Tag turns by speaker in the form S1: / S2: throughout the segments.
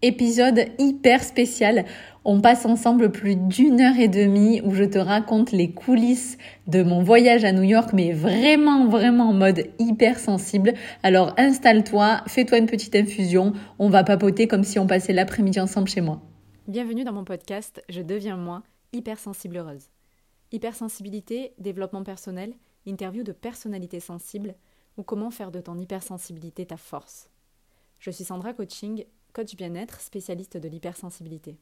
S1: Épisode hyper spécial. On passe ensemble plus d'une heure et demie où je te raconte les coulisses de mon voyage à New York, mais vraiment, vraiment en mode hyper sensible. Alors installe-toi, fais-toi une petite infusion. On va papoter comme si on passait l'après-midi ensemble chez moi.
S2: Bienvenue dans mon podcast Je deviens moi, hypersensible heureuse. Hypersensibilité, développement personnel, interview de personnalités sensibles ou comment faire de ton hypersensibilité ta force. Je suis Sandra Coaching coach bien-être, spécialiste de l'hypersensibilité.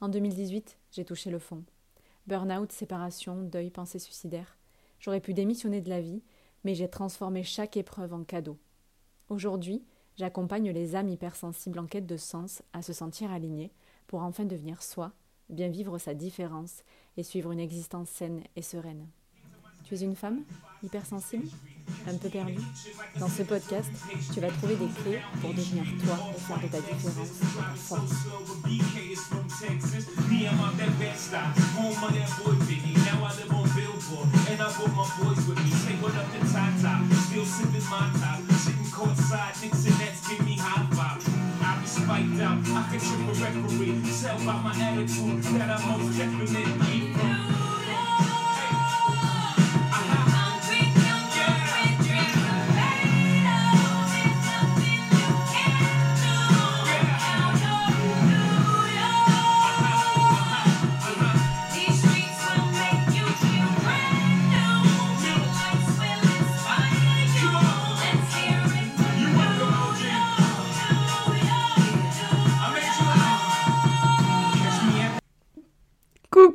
S2: En 2018, j'ai touché le fond. Burnout, séparation, deuil, pensée suicidaire. J'aurais pu démissionner de la vie, mais j'ai transformé chaque épreuve en cadeau. Aujourd'hui, j'accompagne les âmes hypersensibles en quête de sens à se sentir alignées pour enfin devenir soi, bien vivre sa différence et suivre une existence saine et sereine. Tu une femme hypersensible un peu perdu Dans ce podcast, tu vas trouver des clés pour devenir toi et faire de ta différence ta force.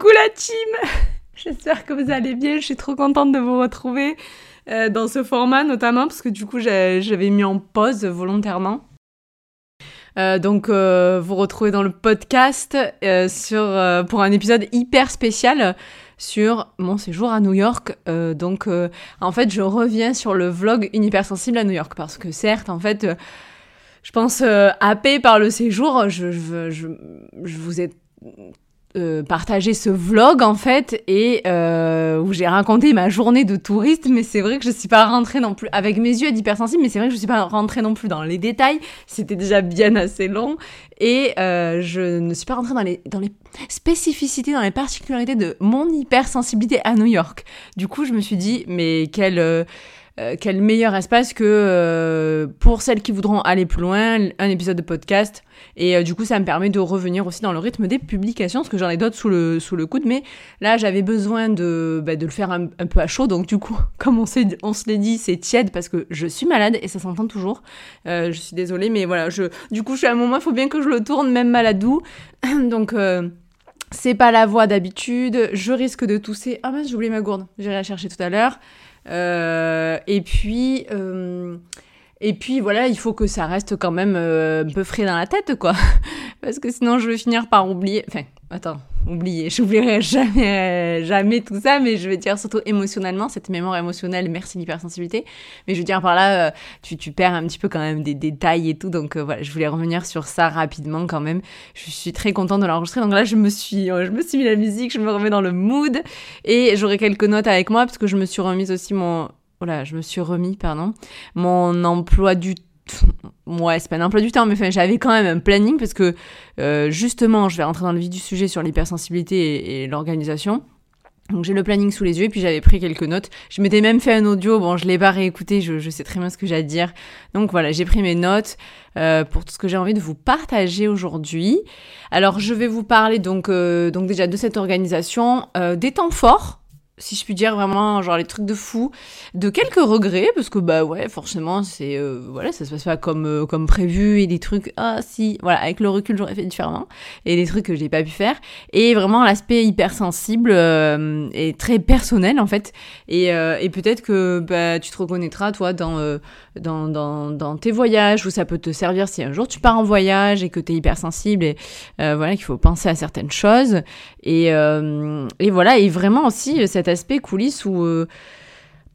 S2: Coucou la team J'espère que vous allez bien, je suis trop contente de vous retrouver euh, dans ce format notamment parce que du coup j'avais mis en pause volontairement. Euh, donc euh, vous retrouvez dans le podcast sur, pour un épisode hyper spécial sur mon séjour à New York. donc en fait je reviens sur le vlog Une hypersensible à New York parce que certes en fait je pense happé par le séjour, je, je, je, je vous ai euh, partager ce vlog en fait et euh, où j'ai raconté ma journée de touriste mais c'est vrai que je suis pas rentrée non plus avec mes yeux d'hypersensible mais c'est vrai que je suis pas rentrée non plus dans les détails. C'était déjà bien assez long. Et euh, je ne suis pas rentrée dans les dans les spécificités dans les particularités de mon hypersensibilité à New York. Du coup je me suis dit mais quelle euh, quel meilleur espace que euh, pour celles qui voudront aller plus loin, un épisode de podcast. Et euh, du coup, ça me permet de revenir aussi dans le rythme des publications, parce que j'en ai d'autres sous le, sous le coude. Mais là, j'avais besoin de, bah, de le faire un, peu à chaud. Donc du coup, comme on, on se l'est dit, c'est tiède parce que je suis malade et ça s'entend toujours. je suis désolée, mais voilà, je, du coup, je suis à un moment, il faut bien que je le tourne, même maladou. donc... c'est pas la voix d'habitude, je risque de tousser. Ah mince, j'ai oublié ma gourde, j'irai la chercher tout à l'heure. Euh, et puis, euh, et puis voilà, il faut que ça reste quand même euh, un peu frais dans la tête, quoi. Parce que sinon, je vais finir par oublier. Enfin, attends, oublier. J'oublierai jamais, jamais tout ça, mais je vais dire surtout émotionnellement, cette mémoire émotionnelle, merci l'hypersensibilité. Mais je veux dire par là, tu, tu perds un petit peu quand même des détails et tout. Donc voilà, je voulais revenir sur ça rapidement quand même. Je suis très contente de l'enregistrer. Donc là, je me suis, je me suis mis la musique, je me remets dans le mood et j'aurai quelques notes avec moi parce que je me suis remise aussi mon voilà, je me suis remis, pardon, mon emploi du ouais, c'est pas un emploi du temps, mais enfin, j'avais quand même un planning parce que euh, justement, je vais rentrer dans le vif du sujet sur l'hypersensibilité et, l'organisation. Donc j'ai le planning sous les yeux et puis j'avais pris quelques notes. Je m'étais même fait un audio, bon je l'ai pas réécouté, je, sais très bien ce que j'ai à dire. Donc voilà, j'ai pris mes notes euh, pour tout ce que j'ai envie de vous partager aujourd'hui. Alors je vais vous parler donc, euh, donc déjà de cette organisation, des temps forts si je puis dire vraiment genre les trucs de fou de quelques regrets parce que bah ouais forcément c'est euh, voilà ça se passe pas comme euh, comme prévu et des trucs ah si voilà avec le recul j'aurais fait différemment et des trucs que j'ai pas pu faire et vraiment l'aspect hypersensible euh, et très personnel en fait et, et peut-être que bah tu te reconnaîtras toi dans, dans dans dans tes voyages où ça peut te servir si un jour tu pars en voyage et que tu es hypersensible et voilà qu'il faut penser à certaines choses et et voilà et vraiment aussi cette aspect coulisses où euh,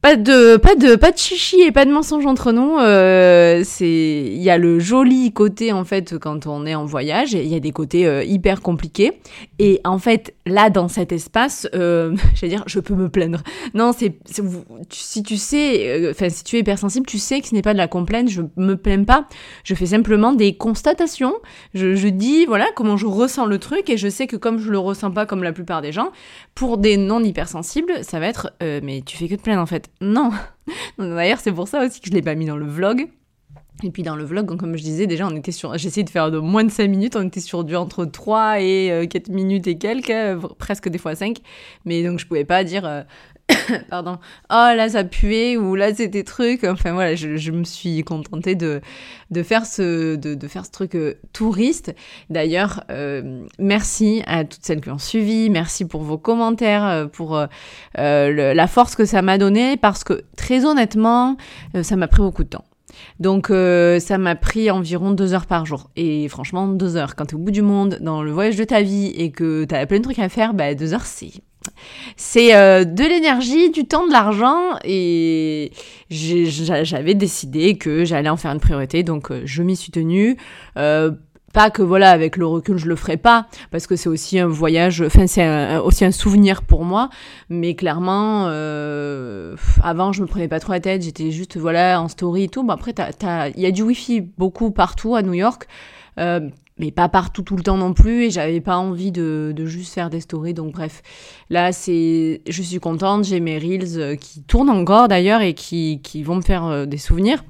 S2: pas de pas de pas de chichi et pas de mensonge entre nous. Euh, c'est il y a le joli côté en fait quand on est en voyage il y a des côtés euh, hyper compliqués. Et en fait là dans cet espace, euh, je dire je peux me plaindre. Non c'est si tu sais, euh, enfin si tu es hypersensible, tu sais que ce n'est pas de la complainte. Je me plains pas. Je fais simplement des constatations. Je, je dis voilà comment je ressens le truc et je sais que comme je le ressens pas comme la plupart des gens, pour des non hypersensibles, ça va être mais tu fais que te plaindre en fait. Non. D'ailleurs, c'est pour ça aussi que je l'ai pas mis dans le vlog. Et puis dans le vlog, comme je disais, déjà, on était sur. J'essayais de faire moins de 5 minutes, on était sur du entre 3 et 4 euh, minutes et quelques, euh, presque des fois 5. Mais donc, je pouvais pas dire. Euh, pardon, oh là ça puait ou là c'était truc. Enfin voilà, je, me suis contentée de, de, faire, ce, de, faire ce truc euh, touriste. D'ailleurs, euh, merci à toutes celles qui ont suivi, merci pour vos commentaires, euh, pour la force que ça m'a donné parce que très honnêtement, ça m'a pris beaucoup de temps. Donc ça m'a pris environ deux heures par jour. Et franchement, deux heures, quand tu es au bout du monde, dans le voyage de ta vie et que tu as plein de trucs à faire, bah deux heures c'est c'est euh, de l'énergie, du temps, de l'argent et j'avais décidé que j'allais en faire une priorité, donc euh, je m'y suis tenue. Euh, pas que voilà, avec le recul, je le ferai pas, parce que c'est aussi un voyage, enfin c'est aussi un souvenir pour moi, mais clairement, avant je me prenais pas trop la tête, j'étais juste voilà en story et tout. Bon après, il y a du wifi beaucoup partout à New York mais pas partout tout le temps non plus et j'avais pas envie de, de, juste faire des stories donc bref. Là c'est je suis contente j'ai mes reels euh, qui tournent encore d'ailleurs et qui, qui vont me faire euh, des souvenirs.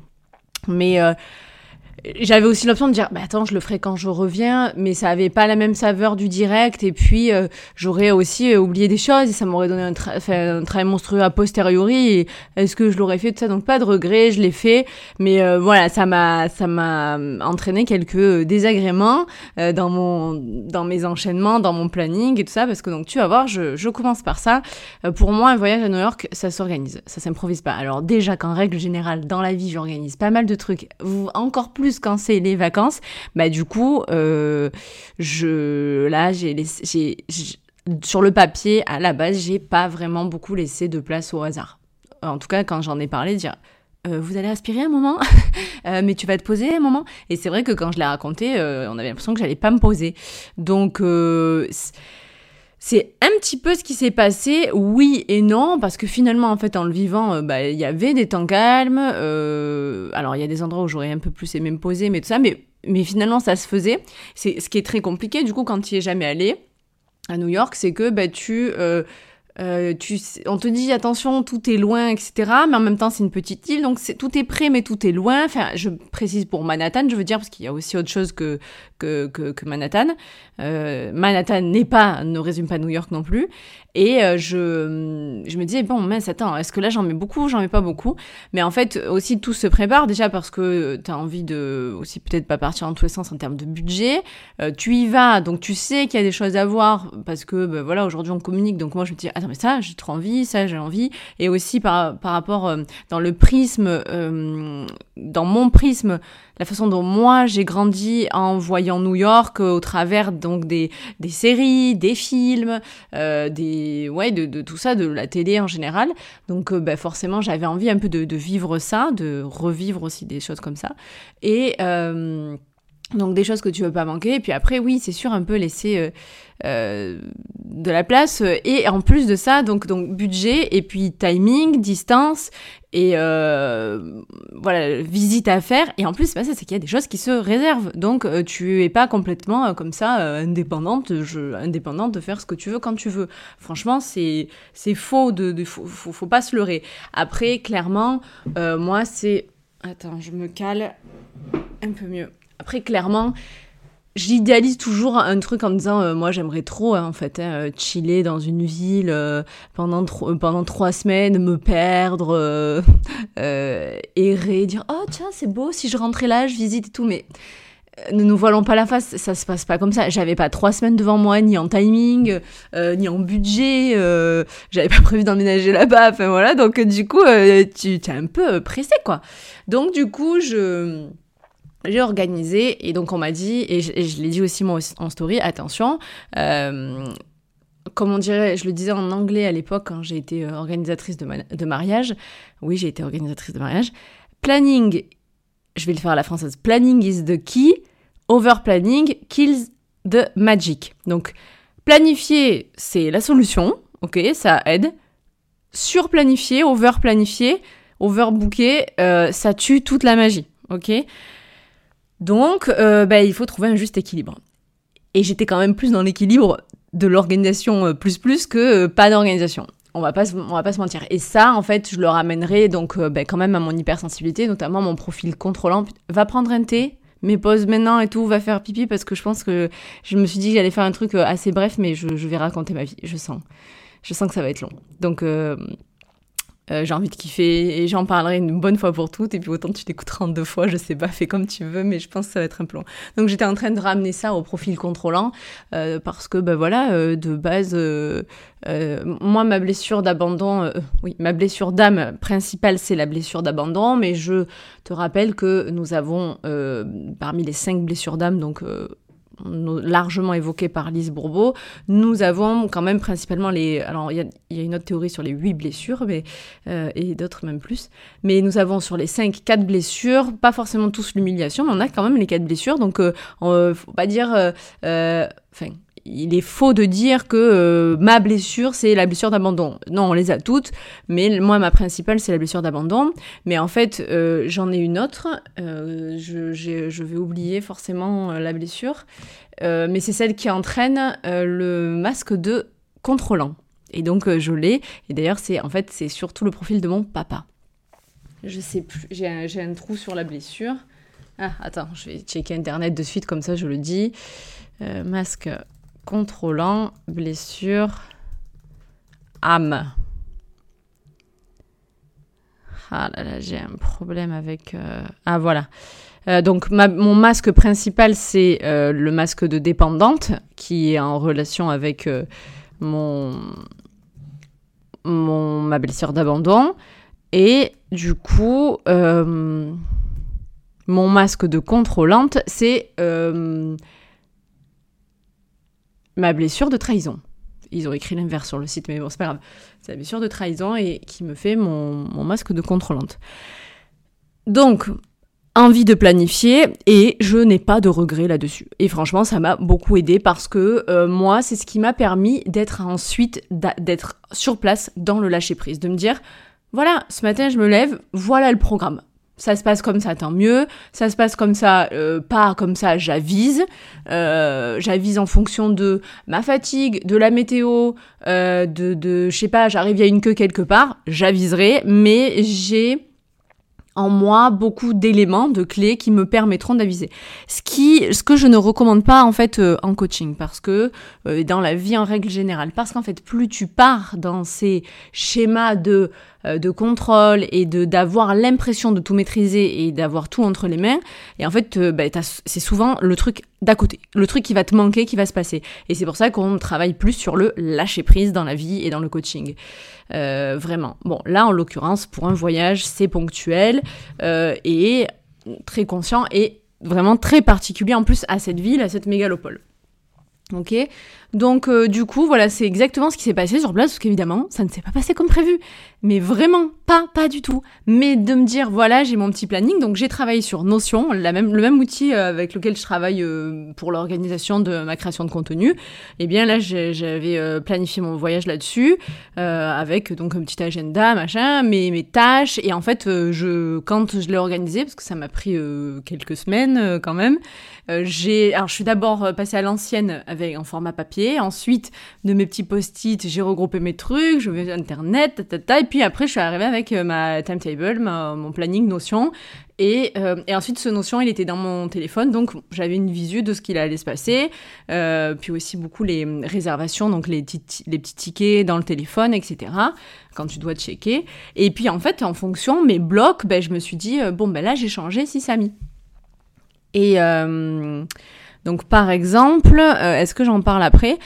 S2: Mais euh, j'avais aussi l'option de dire, bah attends, je le ferai quand je reviens, mais ça avait pas la même saveur du direct, et puis euh, j'aurais aussi euh, oublié des choses, et ça m'aurait donné un, un, travail monstrueux a posteriori, est-ce que je l'aurais fait, tout ça, donc pas de regret, je l'ai fait, mais euh, voilà, ça m'a, ça m'a entraîné quelques désagréments dans mon, dans mes enchaînements, dans mon planning et tout ça, parce que donc tu vas voir, je, je commence par ça. pour moi, un voyage à New York, ça s'organise, ça s'improvise pas. Alors déjà qu'en règle générale, dans la vie, j'organise pas mal de trucs, encore plus quand c'est les vacances, bah du coup, euh, je là j'ai j'ai sur le papier à la base, j'ai pas vraiment beaucoup laissé de place au hasard. En tout cas, quand j'en ai parlé, dire euh, vous allez aspirer un moment, euh, mais tu vas te poser un moment? Et c'est vrai que quand je l'ai raconté, on avait l'impression que j'allais pas me poser. Donc c'est un petit peu ce qui s'est passé, oui et non, parce que finalement, en fait, en le vivant, euh, bah, il y avait des temps calmes. Euh, alors, il y a des endroits où j'aurais un peu plus aimé me poser, mais tout ça, mais, mais finalement, ça se faisait. C'est ce qui est très compliqué, du coup, quand tu y es jamais allé à New York, c'est que bah, tu... Euh, tu, on te dit attention, tout est loin, etc. Mais en même temps, c'est une petite île, donc tout est près, mais tout est loin. Enfin, je précise pour Manhattan, je veux dire, parce qu'il y a aussi autre chose que, que, Manhattan. Euh, Manhattan n'est pas, ne résume pas New York non plus. Et euh, je, je me disais, bon, mince, attends, est-ce que là j'en mets beaucoup, j'en mets pas beaucoup? Mais en fait, aussi tout se prépare déjà parce que tu as envie de aussi peut-être pas partir en tous les sens en termes de budget. tu y vas, donc tu sais qu'il y a des choses à voir parce que ben, voilà, aujourd'hui on communique. Donc moi je me dis, attends, mais ça, j'ai trop envie, ça, j'ai envie. Et aussi par, par rapport euh, dans le prisme, euh, dans mon prisme, la façon dont moi j'ai grandi en voyant New York euh, au travers donc des, séries, des films, des ouais de, tout ça, de la télé en général. Donc bah, forcément j'avais envie un peu de, de, vivre ça, de revivre aussi des choses comme ça. Et donc des choses que tu veux pas manquer. Et puis après, oui, c'est sûr, un peu laisser euh, euh, de la place. Et en plus de ça, donc, donc budget, et puis timing, distance, et euh, voilà, visite à faire. Et en plus, bah, ça, c'est qu'il y a des choses qui se réservent. Donc tu es pas complètement comme ça indépendante, indépendante de faire ce que tu veux quand tu veux. Franchement, c'est faux, de, de faut, faut, pas se leurrer. Après, clairement, moi, c'est... Attends, je me cale un peu mieux. Après, clairement, j'idéalise toujours un truc en me disant, euh, moi j'aimerais trop hein, en fait hein, euh, chiller dans une ville euh, pendant, pendant trois semaines, me perdre, errer, dire, oh tiens c'est beau, si je rentrais là, je visite et tout, mais ne nous voilons pas la face, ça se passe pas comme ça. J'avais pas trois semaines devant moi, ni en timing, ni en budget. J'avais pas prévu d'emménager là-bas. Enfin voilà, donc du coup, tu es un peu pressé quoi. Donc du coup, je j'ai organisé et donc on m'a dit, et je, l'ai dit aussi moi en story, attention, euh, comme on dirait, je le disais en anglais à l'époque quand j'ai été organisatrice de, de mariage. Oui, j'ai été organisatrice de mariage. Planning, je vais le faire à la française. Planning is the key. Over planning kills the magic. Donc, planifier, c'est la solution. Ok, ça aide. Surplanifier, over-planifier, overbooker, euh, ça tue toute la magie. Ok Donc, euh, bah, il faut trouver un juste équilibre. Et j'étais quand même plus dans l'équilibre de l'organisation euh, plus plus que pas d'organisation. On va pas, on va pas se mentir. Et ça, en fait, je le ramènerai donc bah, quand même à mon hypersensibilité, notamment mon profil contrôlant. Va prendre un thé, mes pauses maintenant et tout, va faire pipi parce que je pense que je me suis dit que j'allais faire un truc assez bref, mais je, je, vais raconter ma vie, je sens. Je sens que ça va être long. Donc, euh, j'ai envie de kiffer et j'en parlerai une bonne fois pour toutes et puis autant tu t'écouteras en deux fois, je sais pas, fais comme tu veux, mais je pense que ça va être un long. Donc j'étais en train de ramener ça au profil contrôlant euh, parce que ben voilà, euh, de base, moi ma blessure d'abandon, oui, ma blessure d'âme principale c'est la blessure d'abandon, mais je te rappelle que nous avons parmi les cinq blessures d'âme, donc largement évoqué par Lise Bourbeau, nous avons quand même principalement les... Alors, il y, a une autre théorie sur les huit blessures, mais, euh, et d'autres même plus. Mais nous avons sur les cinq, quatre blessures, pas forcément tous l'humiliation, mais on a quand même les quatre blessures. Donc, euh, on, faut pas dire... Euh, enfin, il est faux de dire que euh, ma blessure, c'est la blessure d'abandon. Non, on les a toutes, mais moi, ma principale, c'est la blessure d'abandon. Mais en fait, euh, j'en ai une autre. Euh, je, vais oublier forcément la blessure. mais c'est celle qui entraîne le masque de contrôlant. Et donc, je l'ai. Et d'ailleurs, c'est en fait, c'est surtout le profil de mon papa. Je sais plus, j'ai un, un trou sur la blessure. Ah, attends, je vais checker Internet de suite, comme ça je le dis. masque contrôlant, blessure, âme. Ah là là, j'ai un problème avec... Euh, ah voilà. Euh, donc mon masque principal, c'est euh, le masque de dépendante qui est en relation avec mon, mon, ma blessure d'abandon. Et du coup, mon masque de contrôlante, c'est ma blessure de trahison. Ils ont écrit l'inverse sur le site, mais bon, c'est pas grave. C'est la blessure de trahison et qui me fait mon, masque de contrôlante. Donc, envie de planifier et je n'ai pas de regrets là-dessus. Et franchement, ça m'a beaucoup aidé parce que euh, moi, c'est ce qui m'a permis d'être ensuite, d'être sur place dans le lâcher-prise, de me dire, voilà, ce matin, je me lève, voilà le programme ça se passe comme ça, tant mieux. Ça se passe comme ça, euh, pas comme ça, j'avise. Euh, j'avise en fonction de ma fatigue, de la météo, euh, de, de je sais pas, j'arrive, il y a une queue quelque part, j'aviserai, mais j'ai en moi beaucoup d'éléments, de clés qui me permettront d'aviser. Ce qui, ce que je ne recommande pas en fait en coaching, parce que dans la vie en règle générale, parce qu'en fait plus tu pars dans ces schémas de euh, de contrôle et de d'avoir l'impression de tout maîtriser et d'avoir tout entre les mains. Et en fait, euh, bah, c'est souvent le truc d'à côté, le truc qui va te manquer, qui va se passer. Et c'est pour ça qu'on travaille plus sur le lâcher prise dans la vie et dans le coaching. Euh, vraiment. Bon, là, en l'occurrence, pour un voyage, c'est ponctuel et très conscient et vraiment très particulier en plus à cette ville, à cette mégalopole. Ok? Donc euh, du coup, voilà, c'est exactement ce qui s'est passé sur place, parce qu'évidemment, ça ne s'est pas passé comme prévu. Mais vraiment, pas, pas du tout. Mais de me dire, voilà, j'ai mon petit planning, donc j'ai travaillé sur Notion, le même outil euh, avec lequel je travaille euh, pour l'organisation de ma création de contenu. Et eh bien là, j'avais planifié mon voyage là-dessus, avec donc un petit agenda, machin, mes, mes tâches. Et en fait, je, quand je l'ai organisé, parce que ça m'a pris quelques semaines quand même, j'ai, alors je suis d'abord passée à l'ancienne avec en format papier Ensuite, de mes petits post-it, j'ai regroupé mes trucs, je vais sur Internet, et puis après, je suis arrivée avec euh, ma timetable, mon planning Notion. Et, euh, et, ensuite, ce Notion, il était dans mon téléphone, donc j'avais une visu de ce qu'il allait se passer. Euh, puis aussi beaucoup les réservations, donc les, les petits tickets dans le téléphone, etc. Quand tu dois checker. Et puis en fait, en fonction, mes blocs, ben, je me suis dit, bon, ben là, j'ai changé si ça donc par exemple, euh, est-ce que j'en parle après?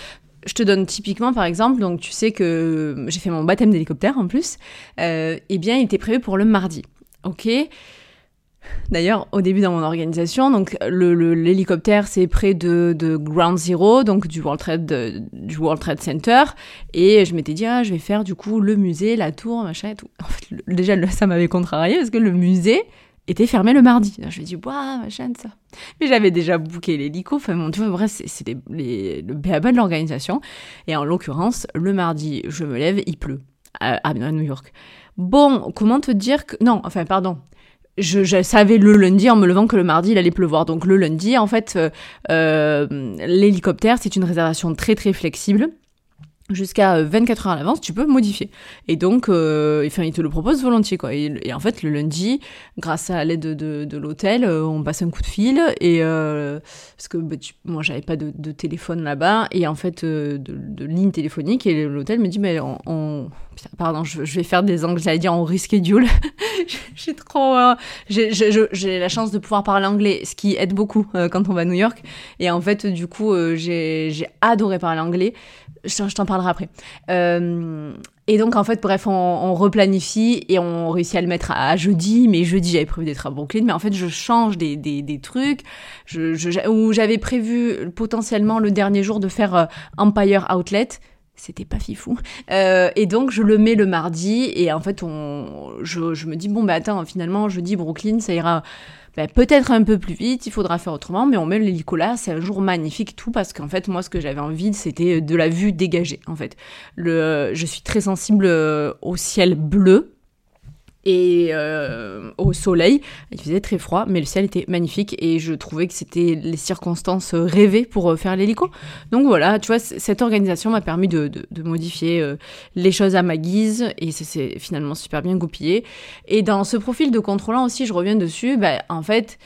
S2: Je te donne typiquement par exemple, donc tu sais que j'ai fait mon baptême d'hélicoptère en plus, euh, eh bien il était prévu pour le mardi. Ok? D'ailleurs, au début dans mon organisation, donc l'hélicoptère c'est près de, de, Ground Zero, donc du World Trade du World Trade Center, et je m'étais dit ah je vais faire du coup le musée, la tour, machin et tout. En fait, déjà ça m'avait contrarié parce que le musée était fermé le mardi. Je me dit waouh machin ça. Mais j'avais déjà booké l'hélico. Enfin bon, tu bref c'est le béaba de l'organisation. Et en l'occurrence, le mardi, je me lève, il pleut à, à New York. Bon, comment te dire que non, enfin pardon je, savais le lundi en me levant que le mardi il allait pleuvoir. Donc le lundi, en fait, euh, euh, l'hélicoptère, c'est une réservation très très flexible jusqu'à 24 euh, heures à l'avance, tu peux modifier. Et donc, euh, enfin, il te le propose volontiers, quoi. Et, en fait, le lundi, grâce à l'aide de, l'hôtel, euh, on passe un coup de fil et euh, parce que bah, moi, j'avais pas de, téléphone là-bas et en fait, de, de, ligne téléphonique et l'hôtel me dit, mais on, pardon, je, vais faire des angles, j'allais dire on reschedule. j'ai trop, j'ai la chance de pouvoir parler anglais, ce qui aide beaucoup quand on va à New York. Et en fait, du coup, j'ai adoré parler anglais je, t'en parlerai après. Euh, et donc, en fait, bref, on, replanifie et on réussit à le mettre à, jeudi. Mais jeudi, j'avais prévu d'être à Brooklyn. Mais en fait, je change des, trucs. Je, où j'avais prévu potentiellement le dernier jour de faire euh, Empire Outlet. C'était pas fifou. Euh, et donc, je le mets le mardi. Et en fait, on, je, je me dis, bon, bah attends, finalement, jeudi, Brooklyn, ça ira ben, peut-être un peu plus vite, il faudra faire autrement, mais on met l'hélico là, c'est un jour magnifique, tout, parce qu'en fait, moi, ce que j'avais envie, c'était de la vue dégagée, en fait. Le, je suis très sensible euh, au ciel bleu, et euh, au soleil. Il faisait très froid, mais le ciel était magnifique et je trouvais que c'était les circonstances rêvées pour euh, faire l'hélico. Donc voilà, tu vois, cette organisation m'a permis de, modifier euh, les choses à ma guise et c'est finalement super bien goupillé. Et dans ce profil de contrôlant aussi, je reviens dessus, bah, en fait...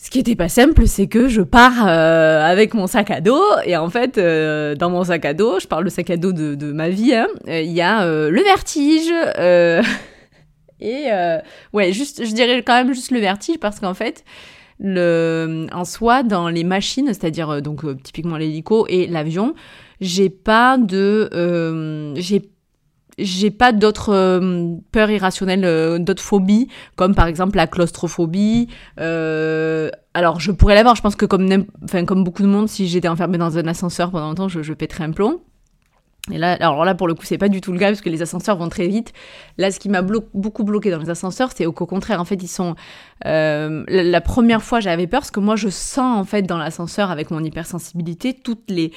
S2: Ce qui était pas simple, c'est que je pars avec mon sac à dos et en fait, dans mon sac à dos, je parle le sac à dos de, de ma vie, hein, il y a le vertige, et euh, ouais, juste, je dirais quand même juste le vertige parce qu'en fait, le, en soi, dans les machines, c'est-à-dire euh, donc euh, typiquement l'hélico et l'avion, j'ai pas de, euh, j'ai j'ai pas d'autres euh, peurs irrationnelles, d'autres phobies, comme par exemple la claustrophobie. Euh, alors je pourrais l'avoir, je pense que comme, enfin, comme beaucoup de monde, si j'étais enfermée dans un ascenseur pendant longtemps, je, je pèterais un plomb. Et là, alors là, pour le coup, c'est pas du tout le cas parce que les ascenseurs vont très vite. Là, ce qui m'a beaucoup bloqué dans les ascenseurs, c'est au contraire, en fait, ils sont. Euh, la, première fois, j'avais peur parce que moi, je sens en fait dans l'ascenseur avec mon hypersensibilité toutes les,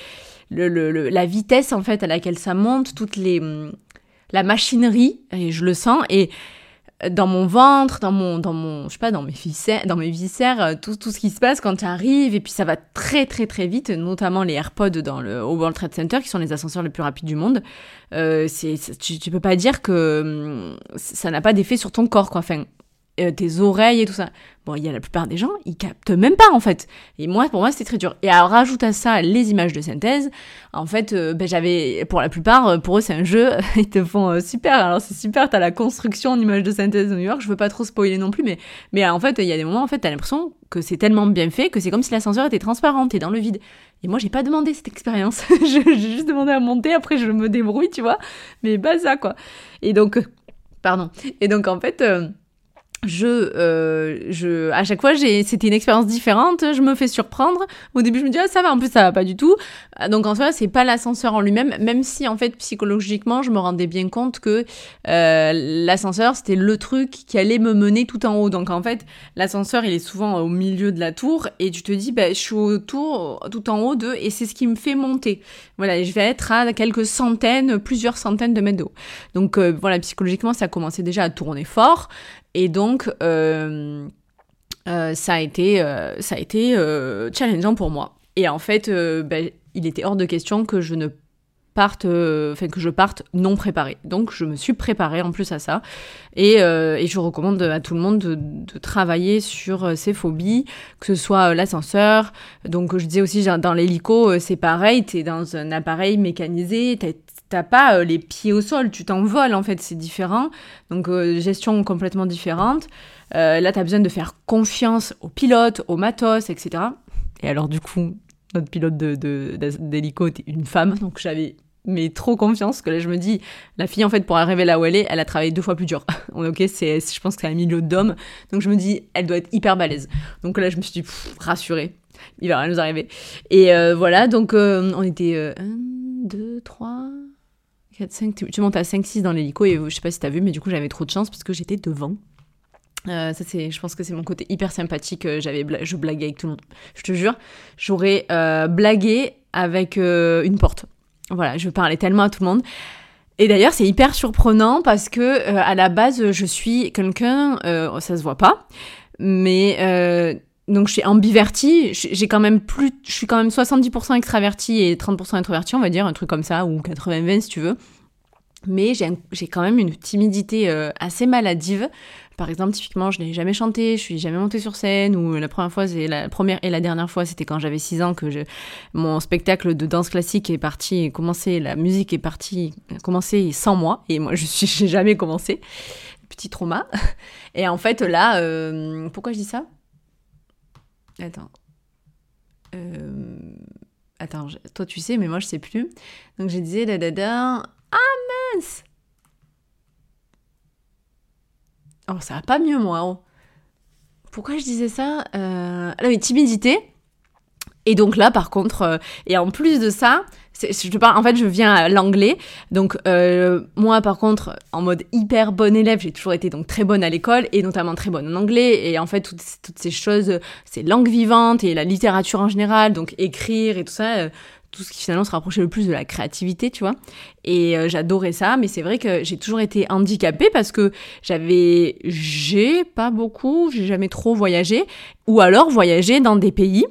S2: le, la vitesse en fait à laquelle ça monte, toutes les, la machinerie et je le sens et dans mon ventre, dans mon, dans mon, je sais pas, dans mes viscères, dans mes viscères, euh, tout, tout ce qui se passe quand tu arrives, et puis ça va très très très vite, notamment les AirPods dans le au World Trade Center, qui sont les ascenseurs les plus rapides du monde. Euh, c'est, tu, tu peux pas dire que hum, ça n'a pas d'effet sur ton corps, quoi. Enfin, euh, tes oreilles et tout ça. Bon, il y a la plupart des gens, ils captent même pas en fait. Et moi, pour moi, c'était très dur. Et alors, rajoute à ça les images de synthèse. En fait, euh, ben, j'avais, pour la plupart, euh, pour eux, c'est un jeu. Ils te font super. Alors, c'est super. T'as la construction en images de synthèse de New York. Je veux pas trop spoiler non plus, mais, mais en fait, il y a des moments, en fait, t'as l'impression que c'est tellement bien fait que c'est comme si l'ascenseur était transparent. T'es dans le vide. Et moi, j'ai pas demandé cette expérience. j'ai juste demandé à monter. Après, je me débrouille, tu vois. Mais pas ça, quoi. Et donc, pardon. Et donc, en fait je, euh, je, à chaque fois, c'était une expérience différente. Je me fais surprendre. Au début, je me dis ah ça va. En plus, ça va pas du tout. Ah, donc en soi, c'est pas l'ascenseur en lui-même. Même si en fait psychologiquement, je me rendais bien compte que euh, l'ascenseur c'était le truc qui allait me mener tout en haut. Donc en fait, l'ascenseur il est souvent au milieu de la tour et tu te dis bah je suis autour, tout en haut de et c'est ce qui me fait monter. Voilà, je vais être à quelques centaines, plusieurs centaines de mètres d'eau. Donc euh, voilà, psychologiquement, ça a commencé déjà à tourner fort. Et donc, euh, euh, ça a été, euh, ça a été challengeant pour moi. Et en fait, ben, il était hors de question que je ne parte, enfin que je parte non préparée. Donc je me suis préparée en plus à ça, et, et je recommande à tout le monde de, travailler sur ces phobies, que ce soit l'ascenseur. Donc je disais aussi dans l'hélico, c'est pareil, t'es dans un appareil mécanisé, t'as pas euh, les pieds au sol, tu t'envoles en fait, c'est différent. Donc euh, gestion complètement différente. Euh, là, t'as besoin de faire confiance aux pilotes, aux matos, etc. Et alors du coup, notre pilote d'hélico de, était une femme, donc j'avais mais trop confiance que là je me dis la fille en fait pour arriver là où elle est elle a travaillé deux fois plus dur ok c'est je pense que c'est un milieu d'hommes donc je me dis elle doit être hyper balèze donc là je me suis dit rassurée il va rien nous arriver et euh, voilà donc on était 1 2 3 4 5 tu, montes à 5 6 dans l'hélico et je sais pas si t'as vu mais du coup j'avais trop de chance parce que j'étais devant euh, ça c'est, je pense que c'est mon côté hyper sympathique. J'avais, je blaguais avec tout le monde. Je te jure, j'aurais blagué avec une porte. Voilà, je parlais tellement à tout le monde. Et d'ailleurs, c'est hyper surprenant parce que euh, à la base, je suis quelqu'un, euh, ça se voit pas, mais euh, donc je suis ambivertie. J'ai quand même plus, je suis quand même 70% extravertie et 30% introvertie, on va dire un truc comme ça, ou 80-20 si tu veux. Mais j'ai quand même une timidité assez maladive par exemple, typiquement, je n'ai jamais chanté, je suis jamais montée sur scène, ou la première fois, c'est la première et la dernière fois, c'était quand j'avais 6 ans que mon spectacle de danse classique est parti, commencé, la musique est partie, commencé sans moi, et moi, je j'ai jamais commencé. Petit trauma. Et en fait, là, euh, pourquoi je dis ça? Attends. Euh, attends, toi tu sais, mais moi je sais plus. Donc je disais, da da. Ah mince Oh, ça va pas mieux, moi. Oh. Pourquoi je disais ça euh... Là, mais timidité. Et donc là, par contre, euh, et en plus de ça, je parle, en fait, je viens à l'anglais. Donc, euh, moi, par contre, en mode hyper bonne élève, j'ai toujours été donc très bonne à l'école et notamment très bonne en anglais. Et en fait, toutes, ces choses, c'est langue vivante et la littérature en général, donc écrire et tout ça, euh, tout ce qui finalement se rapprochait le plus de la créativité, tu vois. Et euh, j'adorais ça, mais c'est vrai que j'ai toujours été handicapée parce que j'avais, j'ai pas beaucoup, j'ai jamais trop voyagé, ou alors voyagé dans des pays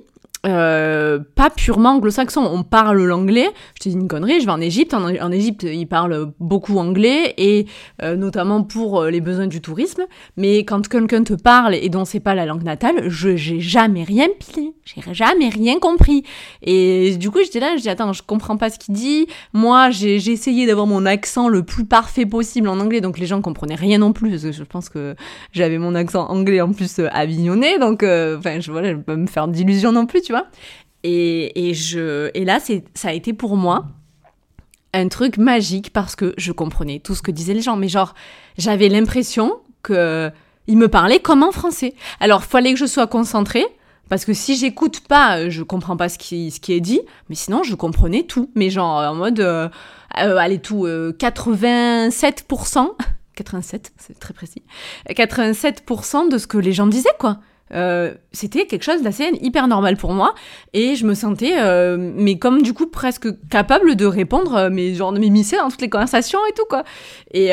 S2: euh, pas purement anglo-saxon. On parle l'anglais. Je te dis une connerie, je vais en Égypte. En, Égypte, ils parlent beaucoup anglais et euh, notamment pour euh, les besoins du tourisme. Mais quand quelqu'un te parle et dont c'est pas la langue natale, je j'ai jamais rien pilé. J'ai jamais rien compris. Et du coup, j'étais là, je dis attends, je comprends pas ce qu'il dit. Moi, j'ai essayé d'avoir mon accent le plus parfait possible en anglais, donc les gens comprenaient rien non plus parce que je pense que j'avais mon accent anglais en plus avignonné. Donc, enfin, je voilà, je peux me faire d'illusions non plus. Et, et, je, et là, ça a été pour moi un truc magique parce que je comprenais tout ce que disaient les gens. Mais genre, j'avais l'impression que ils me parlaient comme en français. Alors, fallait que je sois concentrée. Parce que si j'écoute pas, je comprends pas ce qui, ce qui est dit, mais sinon je comprenais tout. Mais genre en mode, euh, euh allez tout, 87%, 87, c'est très précis, 87% de ce que les gens disaient quoi. Euh, c'était quelque chose d'assez hyper normal pour moi. Et je me sentais euh, mais comme du coup presque capable de répondre euh, mais genre de m'immiscer dans toutes les conversations et tout quoi. Et,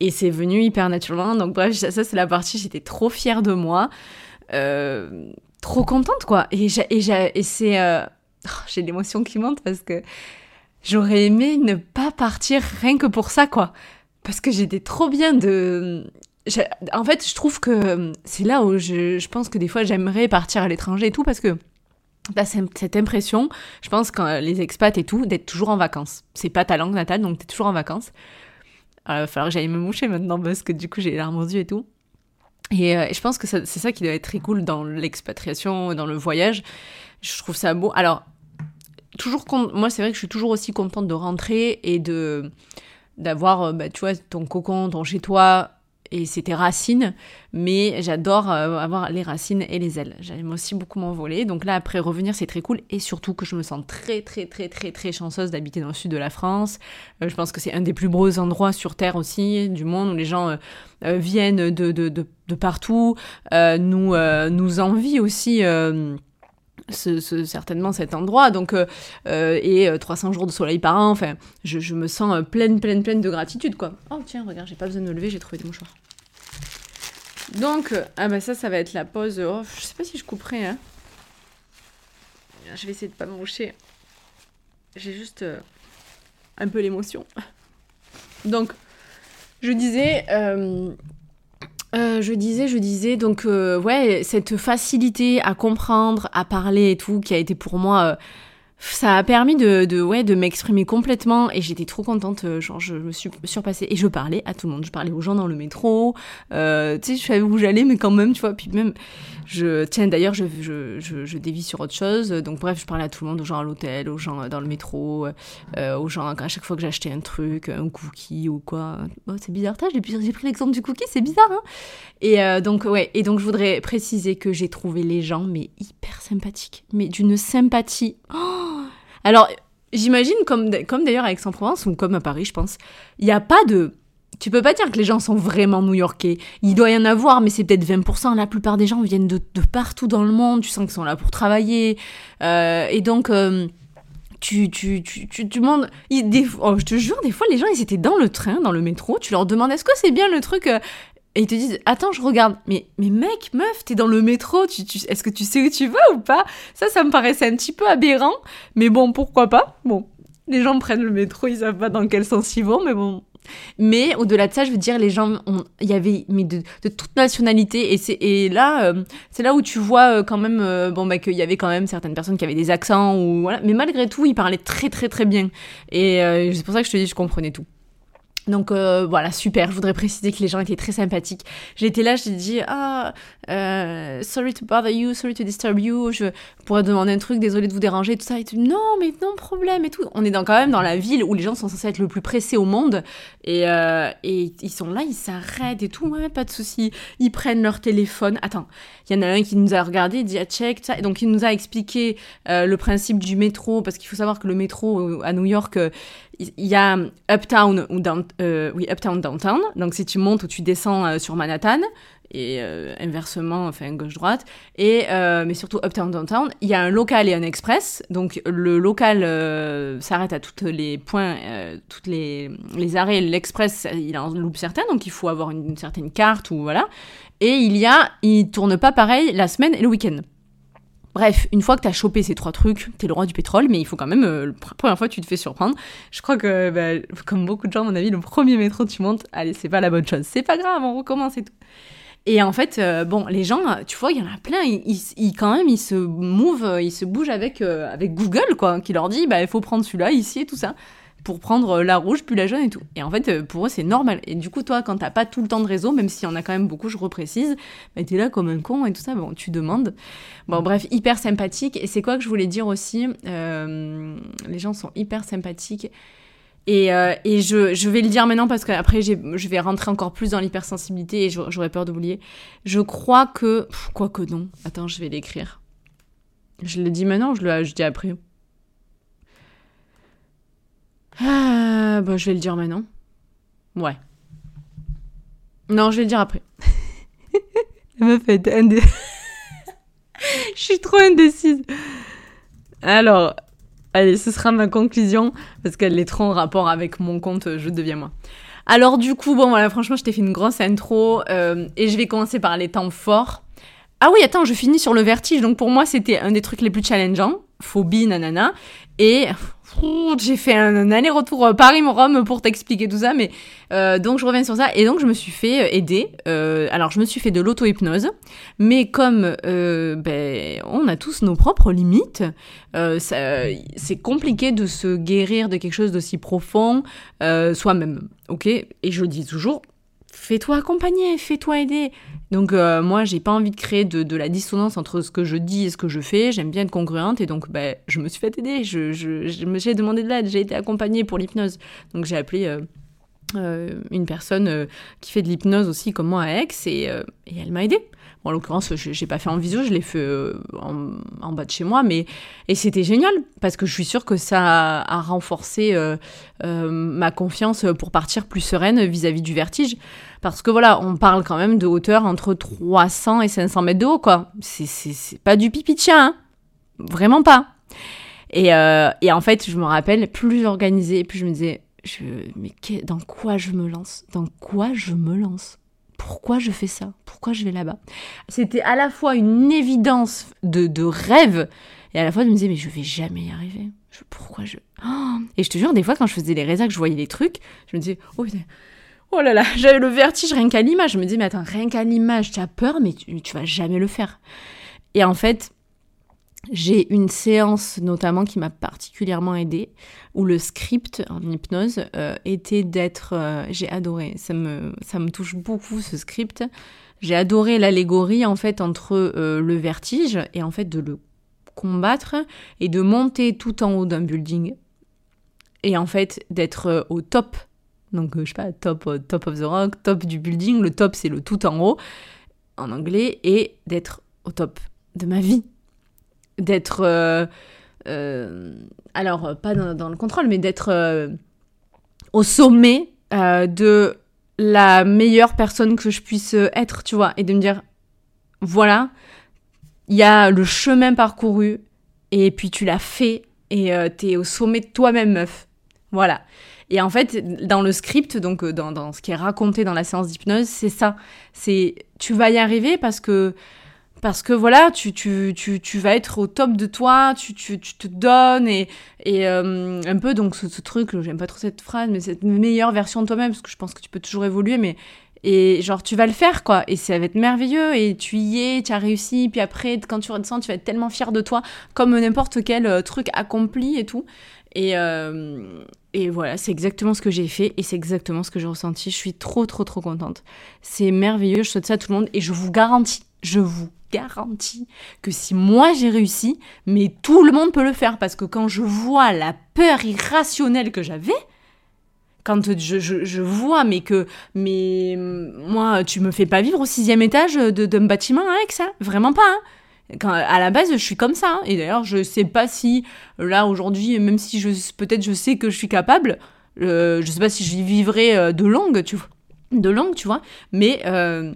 S2: et c'est venu hyper naturellement. Donc bref ça, c'est la partie j'étais trop fière de moi. Trop contente quoi. Et, et, et c'est oh, j'ai l'émotion qui monte parce que j'aurais aimé ne pas partir rien que pour ça quoi. Parce que j'étais trop bien de en fait, je trouve que euh, c'est là où je, pense que des fois j'aimerais partir à l'étranger et tout parce que t'as cette impression, je pense, quand les expats et tout, d'être toujours en vacances. C'est pas ta langue natale, donc t'es toujours en vacances. Il va falloir que j'aille me moucher maintenant parce que du coup j'ai les larmes aux yeux et tout. Et, euh, je pense que c'est ça qui doit être très cool dans l'expatriation, dans le voyage. Je trouve ça beau. Alors, toujours moi c'est vrai que je suis toujours aussi contente de rentrer et de d'avoir, euh, bah, tu vois, ton cocon, ton chez toi, et c'était racines, mais j'adore euh, avoir les racines et les ailes. J'aime aussi beaucoup m'envoler. Donc là, après revenir, c'est très cool. Et surtout que je me sens très, très, très, très, très chanceuse d'habiter dans le sud de la France. Euh, je pense que c'est un des plus beaux endroits sur Terre aussi, du monde, où les gens euh, viennent de, de, de, partout, nous, nous envient aussi ce, certainement cet endroit. Donc, euh, euh, et 300 euh, jours de soleil par an. Je, me sens pleine, pleine, pleine de gratitude, quoi. Oh, tiens, regarde, j'ai pas besoin de me lever, j'ai trouvé des mouchoirs. Donc, ah bah ça, ça va être la pause. Oh, je sais pas si je couperai, hein. Je vais essayer de pas me. J'ai juste un peu l'émotion. Donc, je disais, je disais, je disais, donc euh, ouais, cette facilité à comprendre, à parler et tout, qui a été pour moi, euh, ça a permis de, ouais de m'exprimer complètement et j'étais trop contente euh, genre je me suis surpassée et je parlais à tout le monde. Je parlais aux gens dans le métro euh, tu sais je savais où j'allais mais quand même tu vois. Puis même je tiens d'ailleurs je, je, je, je, dévie sur autre chose. Donc bref je parlais à tout le monde aux gens à l'hôtel aux gens dans le métro euh, aux gens à chaque fois que j'achetais un truc un cookie ou quoi. Oh, c'est bizarre. J'ai pris l'exemple du cookie c'est bizarre hein. Et donc ouais. Et donc je voudrais préciser que j'ai trouvé les gens mais hyper sympathiques. Mais d'une sympathie oh alors, j'imagine, comme, d'ailleurs à Aix-en-Provence, ou comme à Paris, je pense, il n'y a pas de... Tu peux pas dire que les gens sont vraiment new-yorkais. Il doit y en avoir, mais c'est peut-être 20%. La plupart des gens viennent de, partout dans le monde. Tu sens qu'ils sont là pour travailler. Euh, et donc... Euh, tu, tu, tu, tu, demandes. oh, je te jure, des fois, les gens, ils étaient dans le train, dans le métro. Tu leur demandes est-ce que c'est bien le truc euh, et ils te disent attends je regarde. Mais mais mec meuf t'es dans le métro tu, tu est-ce que tu sais où tu vas ou pas? Ça ça me paraissait un petit peu aberrant. Mais bon pourquoi pas? Bon les gens prennent le métro ils savent pas dans quel sens ils vont mais bon. Mais au-delà de ça, je veux dire, les gens, il y avait mais de, toute nationalité, et c'est et là, euh, c'est là où tu vois euh, quand même, euh, bon bah qu'il y avait quand même certaines personnes qui avaient des accents ou voilà, mais malgré tout, ils parlaient très très très bien, et c'est pour ça que je te dis, je comprenais tout. Donc euh, voilà, super. Je voudrais préciser que les gens étaient très sympathiques. J'étais là, j'ai dit ah euh, sorry to bother you, sorry to disturb you. Je pourrais demander un truc, désolé de vous déranger, tout ça. Et tout. Non, mais non problème et tout. On est dans, quand même dans la ville où les gens sont censés être le plus pressés au monde et, euh, et ils sont là, ils s'arrêtent et tout. Ouais, pas de souci. Ils prennent leur téléphone. Attends, il y en a un qui nous a regardé, dit ah check ça. Et donc il nous a expliqué le principe du métro parce qu'il faut savoir que le métro à New York il y a Uptown ou down, euh, oui, Uptown Downtown. Donc si tu montes ou tu descends euh, sur Manhattan et euh, inversement, enfin gauche-droite. Et mais surtout Uptown Downtown, il y a un local et un express. Donc le local s'arrête à tous les points, toutes les, les arrêts. L'express, il en loupe certains, donc il faut avoir une, une certaine carte ou voilà. Et il y a, il tourne pas pareil la semaine et le week-end. Bref, une fois que t'as chopé ces trois trucs, t'es le roi du pétrole, mais il faut quand même, euh, la première fois tu te fais surprendre. Je crois que, bah, comme beaucoup de gens, à mon avis, le premier métro tu montes, allez, c'est pas la bonne chose. C'est pas grave, on recommence et tout. Et en fait, euh, bon, les gens, tu vois, il y en a plein, ils, quand même, ils se move, ils se bougent avec, euh, avec Google, quoi, qui leur dit, bah, il faut prendre celui-là, ici et tout ça pour prendre la rouge puis la jaune et tout. Et en fait, euh, pour eux, c'est normal. Et du coup, toi, quand t'as pas tout le temps de réseau, même s'il y en a quand même beaucoup, je reprécise, bah, t'es là comme un con et tout ça, bon, tu demandes. Bon, bref, hyper sympathique. Et c'est quoi que je voulais dire aussi euh, Les gens sont hyper sympathiques. Et, euh, et je, je, vais le dire maintenant parce qu'après, je vais rentrer encore plus dans l'hypersensibilité et j'aurais peur d'oublier. Je crois que... Quoi que non. Attends, je vais l'écrire. Je le dis maintenant ou je le je dis après? Ah, bah, je vais le dire maintenant. Ouais. Non, je vais le dire après. Elle me fait indé... Je suis trop indécise. Alors, allez, ce sera ma conclusion parce qu'elle est trop en rapport avec mon compte Je deviens moi. Alors du coup, bon voilà, franchement, je t'ai fait une grosse intro euh, et je vais commencer par les temps forts. Ah oui, attends, je finis sur le vertige. Donc pour moi, c'était un des trucs les plus challengeants. Phobie, nanana. Et j'ai fait un, aller-retour euh, Paris-Rome pour t'expliquer tout ça, mais euh, donc je reviens sur ça. Et donc je me suis fait euh, aider. alors je me suis fait de l'auto-hypnose, mais comme ben, on a tous nos propres limites, c'est compliqué de se guérir de quelque chose d'aussi profond soi-même. Ok? Et je le dis toujours, fais-toi accompagner, fais-toi aider. Donc euh, moi, j'ai pas envie de créer de, la dissonance entre ce que je dis et ce que je fais. J'aime bien être congruente et donc bah, je me suis fait aider. Je, je, me j'ai demandé de l'aide, j'ai été accompagnée pour l'hypnose. Donc j'ai appelé euh, euh, une personne qui fait de l'hypnose aussi comme moi à Aix et, elle m'a aidée en l'occurrence, je n'ai pas fait en visio, je l'ai fait en, bas de chez moi, mais et c'était génial parce que je suis sûre que ça a, renforcé ma confiance pour partir plus sereine vis-à-vis du vertige. Parce que voilà, on parle quand même de hauteur entre 300 et 500 mètres de haut, quoi. C'est pas du pipi de chien, hein vraiment pas. Et, et, en fait, je me rappelle, plus j'organisais, plus je me disais, je, mais dans quoi je me lance? Dans quoi je me lance? Pourquoi je fais ça? Pourquoi je vais là-bas? C'était à la fois une évidence de, rêve et à la fois je me disais mais je vais jamais y arriver. pourquoi je Et je te jure des fois quand je faisais les résacs, je voyais les trucs, je me disais oh Oh là là, j'avais le vertige rien qu'à l'image. Je me disais, mais attends, rien qu'à l'image, tu as peur, mais tu, tu vas jamais le faire. Et en fait, j'ai une séance notamment qui m'a particulièrement aidée, où le script en hypnose euh, était d'être... Euh, j'ai adoré, ça me, ça me touche beaucoup ce script. J'ai adoré l'allégorie en fait entre euh, le vertige et en fait de le combattre et de monter tout en haut d'un building et en fait d'être au top. Donc je sais pas, top, top of the rock, top du building. Le top c'est le tout en haut en anglais et d'être au top de ma vie. D'être euh, euh, alors pas dans, le contrôle mais d'être euh, au sommet de la meilleure personne que je puisse être tu vois et de me dire voilà il y a le chemin parcouru et puis tu l'as fait et tu es au sommet de toi-même meuf. Voilà et en fait, dans le script, donc dans, dans, ce qui est raconté dans la séance d'hypnose, c'est ça. C'est tu vas y arriver parce que parce que voilà, tu, tu, tu, tu, vas être au top de toi, tu, tu, tu te donnes et, et euh, un peu donc ce, ce truc, j'aime pas trop cette phrase, mais cette meilleure version de toi-même, parce que je pense que tu peux toujours évoluer, mais et genre tu vas le faire quoi, et ça va être merveilleux, et tu y es, tu as réussi, puis après quand tu redescends, tu vas être tellement fier de toi, comme n'importe quel euh, truc accompli et tout. Et, euh, et voilà, c'est exactement ce que j'ai fait et c'est exactement ce que j'ai ressenti. Je suis trop, trop, trop contente. C'est merveilleux, je souhaite ça à tout le monde et je vous garantis, je vous garantis que si moi j'ai réussi, mais tout le monde peut le faire parce que quand je vois la peur irrationnelle que j'avais, quand je, je, vois mais que mais moi tu me fais pas vivre au sixième étage d'un bâtiment avec ça, vraiment pas. Hein. Quand, à la base, je suis comme ça. Hein. Et d'ailleurs, je sais pas si, là, aujourd'hui, même si je peut-être je sais que je suis capable, euh, je sais pas si j'y vivrai euh, de longue, tu vois. De longue, tu vois. Mais euh,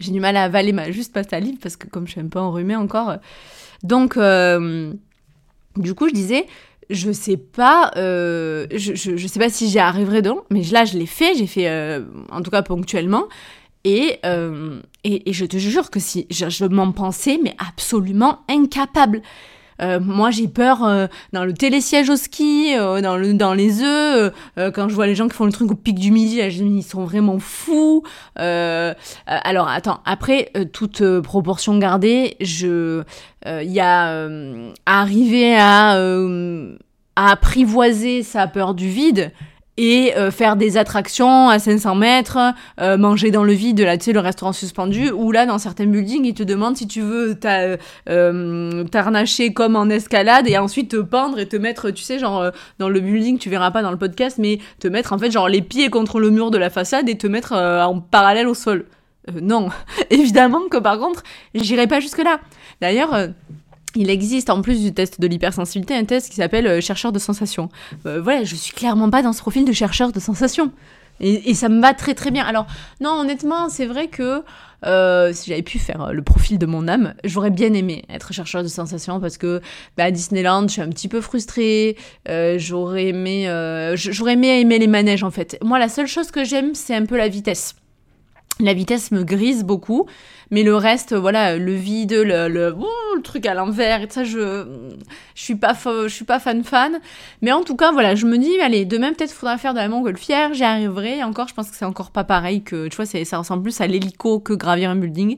S2: j'ai du mal à avaler ma juste pas salive parce que comme je suis un peu enrhumée encore. Donc, euh, du coup, je disais, je sais pas, euh, je, sais pas si j'y arriverai donc, mais là, je l'ai fait, j'ai fait, en tout cas ponctuellement. Et, et, et, je te jure que si je, je m'en pensais, mais absolument incapable. Euh, moi, j'ai peur euh, dans le télésiège au ski, euh, dans, le, dans les œufs, quand je vois les gens qui font le truc au pic du midi, là, ils sont vraiment fous. alors, attends, après, toute proportion gardée, je, il y a arriver à, à apprivoiser sa peur du vide et euh, faire des attractions à 500 mètres, euh, manger dans le vide, là, tu sais, le restaurant suspendu, ou là, dans certains buildings, ils te demandent si tu veux euh, t'arnacher comme en escalade et ensuite te pendre et te mettre, tu sais, genre, dans le building, tu verras pas dans le podcast, mais te mettre, en fait, genre, les pieds contre le mur de la façade et te mettre en parallèle au sol. non, évidemment que par contre, j'irai pas jusque-là. D'ailleurs, il existe en plus du test de l'hypersensibilité un test qui s'appelle euh, chercheur de sensations. Euh, voilà, je suis clairement pas dans ce profil de chercheur de sensations. Et, ça me va très très bien. Alors, non, honnêtement, c'est vrai que euh, si j'avais pu faire le profil de mon âme, j'aurais bien aimé être chercheur de sensations parce que bah, à Disneyland, je suis un petit peu frustrée. j'aurais aimé, j'aurais aimé aimer les manèges en fait. Moi, la seule chose que j'aime, c'est un peu la vitesse. La vitesse me grise beaucoup, mais le reste, voilà, le vide, le, truc à l'envers, et ça, je, je suis pas, je suis pas fan fan. Mais en tout cas, voilà, je me dis, allez, demain peut-être faudra faire de la montgolfière, j'y arriverai. encore, je pense que c'est encore pas pareil que, tu vois, ça ressemble plus à l'hélico que gravir un building.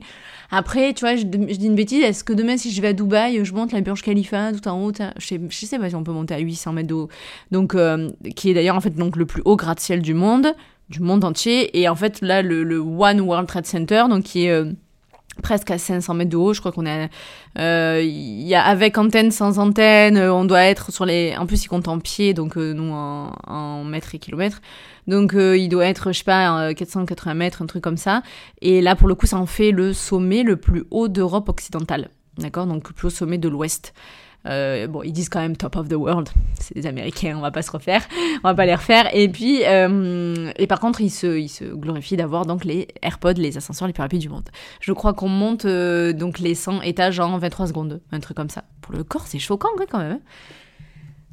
S2: Après, tu vois, je, dis une bêtise, est-ce que demain, si je vais à Dubaï, je monte la Burj Khalifa tout en haut, je sais, sais pas si on peut monter à 800 mètres de haut. Donc, euh, qui est d'ailleurs, en fait, donc le plus haut gratte-ciel du monde du monde entier. Et en fait, là, le, One World Trade Center, donc qui est euh, presque à 500 mètres de haut, je crois qu'on est, euh, il y a avec antenne, sans antenne, euh, on doit être sur les, en plus il compte en pieds, donc nous en, en, mètres et kilomètres, donc il doit être, je sais pas, 480 mètres, un truc comme ça. Et là, pour le coup, ça en fait le sommet le plus haut d'Europe occidentale, d'accord, donc le plus haut sommet de l'Ouest. Euh, bon, ils disent quand même top of the world. C'est des Américains, on va pas se refaire, on va pas les refaire. Et puis, euh, et par contre, ils se, ils se glorifient d'avoir donc les AirPods, les ascenseurs les plus rapides du monde. Je crois qu'on monte euh, donc les 100 étages en 23 secondes, un truc comme ça. Pour le corps, c'est choquant quand même. Hein.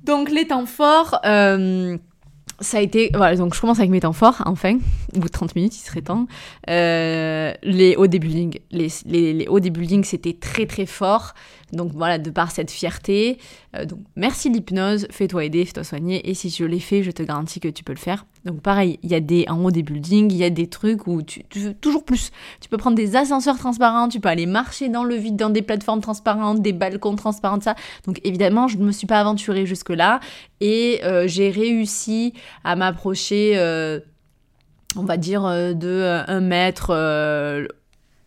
S2: Donc les temps forts. ça a été voilà donc je commence avec mes temps forts enfin au bout de 30 minutes il serait temps les hauts des les, les hauts des buildings c'était très très fort Donc voilà, de par cette fierté, euh, merci l'hypnose, fais-toi aider, fais-toi soigner, et si je l'ai fait, je te garantis que tu peux le faire. Donc pareil, il y a des, en haut des buildings, il y a des trucs où tu, veux toujours plus. Tu peux prendre des ascenseurs transparents, tu peux aller marcher dans le vide, dans des plateformes transparentes, des balcons transparents, ça. Donc évidemment, je ne me suis pas aventurée jusque-là, et euh, j'ai réussi à m'approcher... Euh, on va dire, de euh, un mètre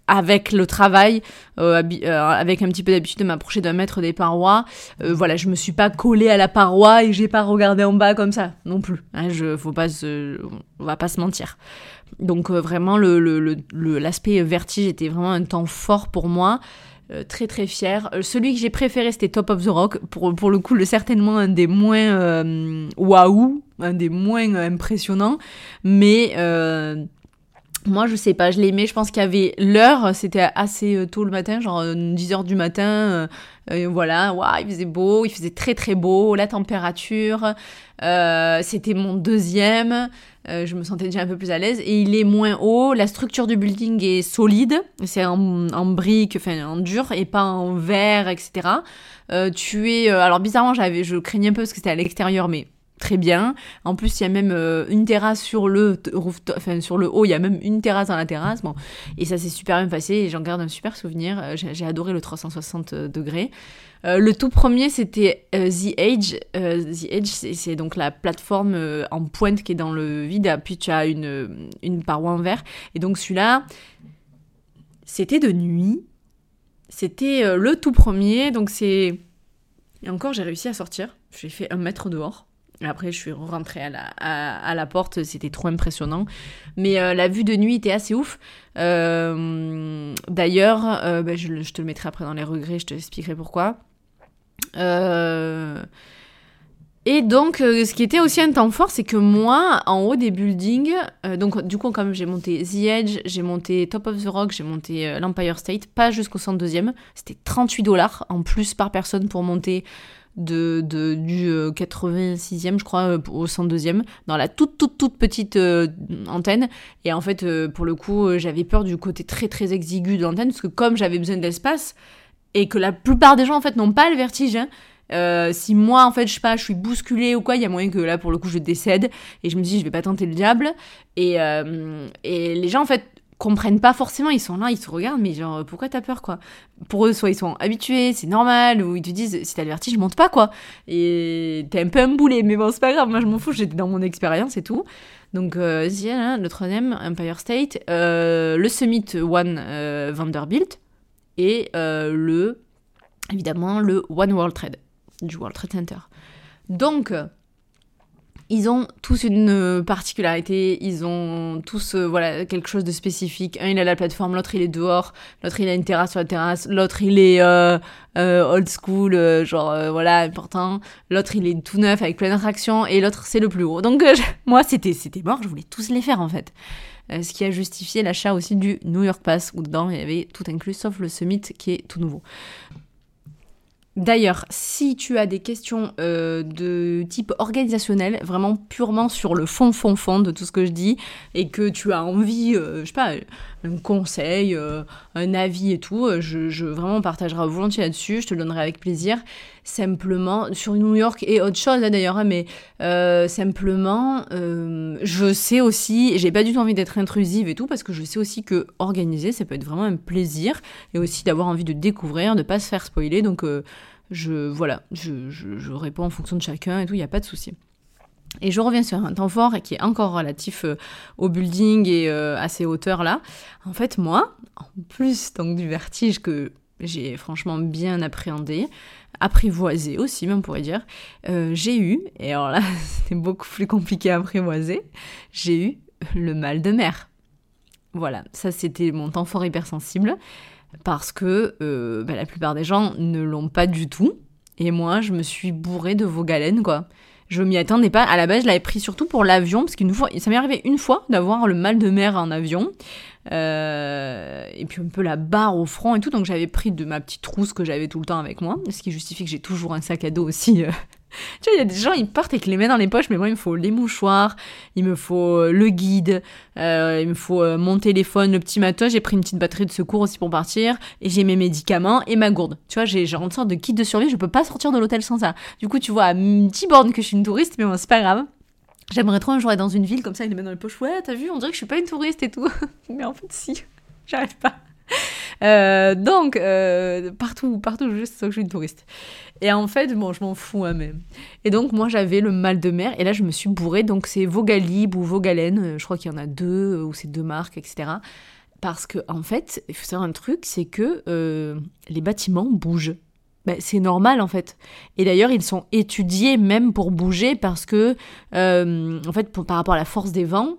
S2: avec le travail, avec un petit peu d'habitude de m'approcher d'un mètre des parois. voilà, je me suis pas collée à la paroi et j'ai pas regardé en bas comme ça non plus. Hein, je, faut pas on va pas se mentir. Donc vraiment, l'aspect le, vertige était vraiment un temps fort pour moi. très très fier. celui que j'ai préféré c'était Top of the Rock. Pour, pour le coup, le, certainement un des moins waouh un des moins impressionnants. Mais euh, moi, je sais pas, je l'aimais. Je pense qu'il y avait l'heure, c'était assez euh, tôt le matin, genre 10h euh, du matin. voilà, waouh, il faisait beau, il faisait très très beau, la température. c'était mon deuxième. je me sentais déjà un peu plus à l'aise. Et il est moins haut. La structure du building est solide. C'est en, en briques, enfin en dur et pas en verre, etc. tu es. alors bizarrement, j'avais, je craignais un peu parce que c'était à l'extérieur, mais très bien. En plus, il y a même euh, une terrasse sur le enfin sur le haut, il y a même une terrasse dans la terrasse. Bon, et ça s'est super bien passé et j'en garde un super souvenir. Euh, j'ai adoré le 360 euh, degrés. le tout premier, c'était The Age. The Age, c'est donc la plateforme en pointe qui est dans le vide. Puis tu as une, une paroi en verre. Et donc celui-là, c'était de nuit. C'était le tout premier. Donc c'est... Et encore, j'ai réussi à sortir. J'ai fait un mètre dehors. Après, je suis rentrée à la, à, la porte, c'était trop impressionnant. Mais euh, la vue de nuit était assez ouf. Euh, d'ailleurs, euh, bah, je, te le mettrai après dans les regrets, je te expliquerai pourquoi. Et donc, ce qui était aussi un temps fort, c'est que moi, en haut des buildings, donc du coup, comme j'ai monté The Edge, j'ai monté Top of the Rock, j'ai monté l'Empire State, pas jusqu'au 102e, c'était 38 dollars en plus par personne pour monter de, de, du 86e, euh, je crois, euh, au 102e, dans la toute, toute, toute petite euh, antenne. Et en fait, pour le coup, j'avais peur du côté très, très exigu de l'antenne, parce que comme j'avais besoin d'espace, et que la plupart des gens, en fait, n'ont pas le vertige, hein, si moi, en fait, je sais pas, je suis bousculée ou quoi, il y a moyen que là, pour le coup, je décède. Et je me dis, je vais pas tenter le diable. Et, et les gens, en fait, comprennent pas forcément, ils sont là, ils se regardent, mais genre, pourquoi t'as peur, quoi? Pour eux, soit ils sont habitués, c'est normal, ou ils te disent, si t'as le vertige, monte pas, quoi. Et t'es un peu un boulet, mais bon, c'est pas grave, moi je m'en fous, j'étais dans mon expérience et tout. Donc, euh, hein, le troisième, Empire State, euh, le Summit One euh, Vanderbilt, et euh, le, évidemment, le One World Trade, du World Trade Center. Donc, ils ont tous une euh, particularité, ils ont tous euh, voilà quelque chose de spécifique. Un il a la plateforme, l'autre il est dehors, l'autre il a une terrasse sur la terrasse, l'autre il est euh, old school, genre voilà important. L'autre il est tout neuf avec plein d'attractions et l'autre c'est le plus haut. Donc moi c'était c'était mort, je voulais tous les faire en fait. ce qui a justifié l'achat aussi du New York Pass où dedans il y avait tout inclus sauf le Summit qui est tout nouveau. D'ailleurs, si tu as des questions euh, de type organisationnel, vraiment purement sur le fond, fond, fond de tout ce que je dis, et que tu as envie, euh, je sais pas, un conseil, euh, un avis et tout, je, je vraiment partagerai volontiers là-dessus, je te le donnerai avec plaisir. Simplement, sur New York et autre chose hein, d'ailleurs, hein, mais simplement, je sais aussi, j'ai pas du tout envie d'être intrusive et tout, parce que je sais aussi que organiser, ça peut être vraiment un plaisir, et aussi d'avoir envie de découvrir, de pas se faire spoiler, donc je, voilà, je, je, réponds en fonction de chacun et tout, il n'y a pas de souci. Et je reviens sur un temps fort qui est encore relatif euh, au building et euh, à ces hauteurs-là. En fait, moi, en plus donc, du vertige que j'ai franchement bien appréhendé, apprivoisé aussi, même on pourrait dire, euh, j'ai eu, et alors là, c'était beaucoup plus compliqué à apprivoiser, j'ai eu le mal de mer. Voilà, ça c'était mon temps fort hypersensible parce que bah, la plupart des gens ne l'ont pas du tout. Et moi, je me suis bourrée de vos galènes, quoi. Je m'y attendais pas. À la base, je l'avais pris surtout pour l'avion, parce qu'une fois, ça m'est arrivé une fois d'avoir le mal de mer en avion. Euh, et puis un peu la barre au front et tout. Donc j'avais pris de ma petite trousse que j'avais tout le temps avec moi, ce qui justifie que j'ai toujours un sac à dos aussi euh, tu vois, il y a des gens, ils partent avec les mains dans les poches, mais moi, il me faut les mouchoirs, il me faut euh, le guide, euh, il me faut euh, mon téléphone, le petit matos. J'ai pris une petite batterie de secours aussi pour partir, et j'ai mes médicaments et ma gourde. Tu vois, j'ai une sorte de kit de survie, je peux pas sortir de l'hôtel sans ça. Du coup, tu vois, à 10 bornes que je suis une touriste, mais bon, c'est pas grave. J'aimerais trop un jour être dans une ville comme ça, avec les mains dans les poches. Ouais, t'as vu, on dirait que je suis pas une touriste et tout. mais en fait, si, j'arrive pas. Euh, donc, euh, partout, partout, je sais que je suis une touriste. Et en fait, bon, je m'en fous hein, même. Et donc, moi, j'avais le mal de mer. Et là, je me suis bourrée. Donc, c'est Vogalib ou Vogalen. Euh, je crois qu'il y en a deux, ou c'est deux marques, etc. Parce que, en fait, il faut savoir un truc, c'est que les bâtiments bougent. Ben, c'est normal en fait. Et d'ailleurs, ils sont étudiés même pour bouger parce que, en fait, par rapport à la force des vents,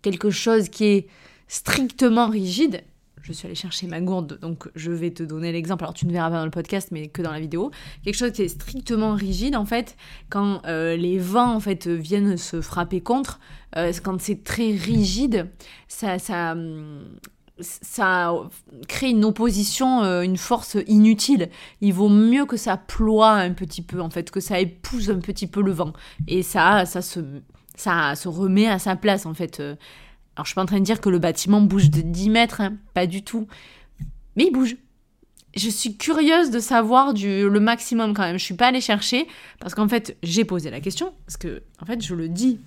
S2: quelque chose qui est strictement rigide je suis allée chercher ma gourde, donc je vais te donner l'exemple. Alors tu ne verras pas dans le podcast, mais que dans la vidéo. Quelque chose qui est strictement rigide, en fait, quand euh, les vents en fait viennent se frapper contre, euh, quand c'est très rigide, ça, ça, ça crée une opposition, euh, une force inutile. Il vaut mieux que ça ploie un petit peu, en fait, que ça épouse un petit peu le vent. Et ça, ça se, ça se remet à sa place, en fait. Alors, je suis pas en train de dire que le bâtiment bouge de 10 mètres, hein, pas du tout. Mais il bouge. Je suis curieuse de savoir du, le maximum quand même. Je suis pas allée chercher parce qu'en fait, j'ai posé la question. Parce que, en fait, je le dis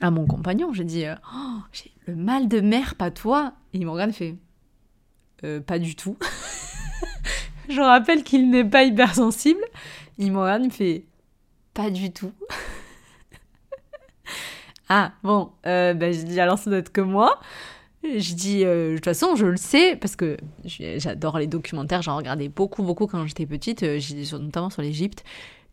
S2: à mon compagnon. J'ai dit euh, oh, J'ai le mal de mer, pas toi. Et il me regarde fait euh, Pas du tout. je rappelle qu'il n'est pas hypersensible. Il me regarde, il fait Pas du tout. Ah, bon, euh, ben, je dis alors ça doit être que moi. Je dis, euh, de toute façon, je le sais, parce que j'adore les documentaires, j'en regardais beaucoup, beaucoup quand j'étais petite, euh, notamment sur l'Égypte.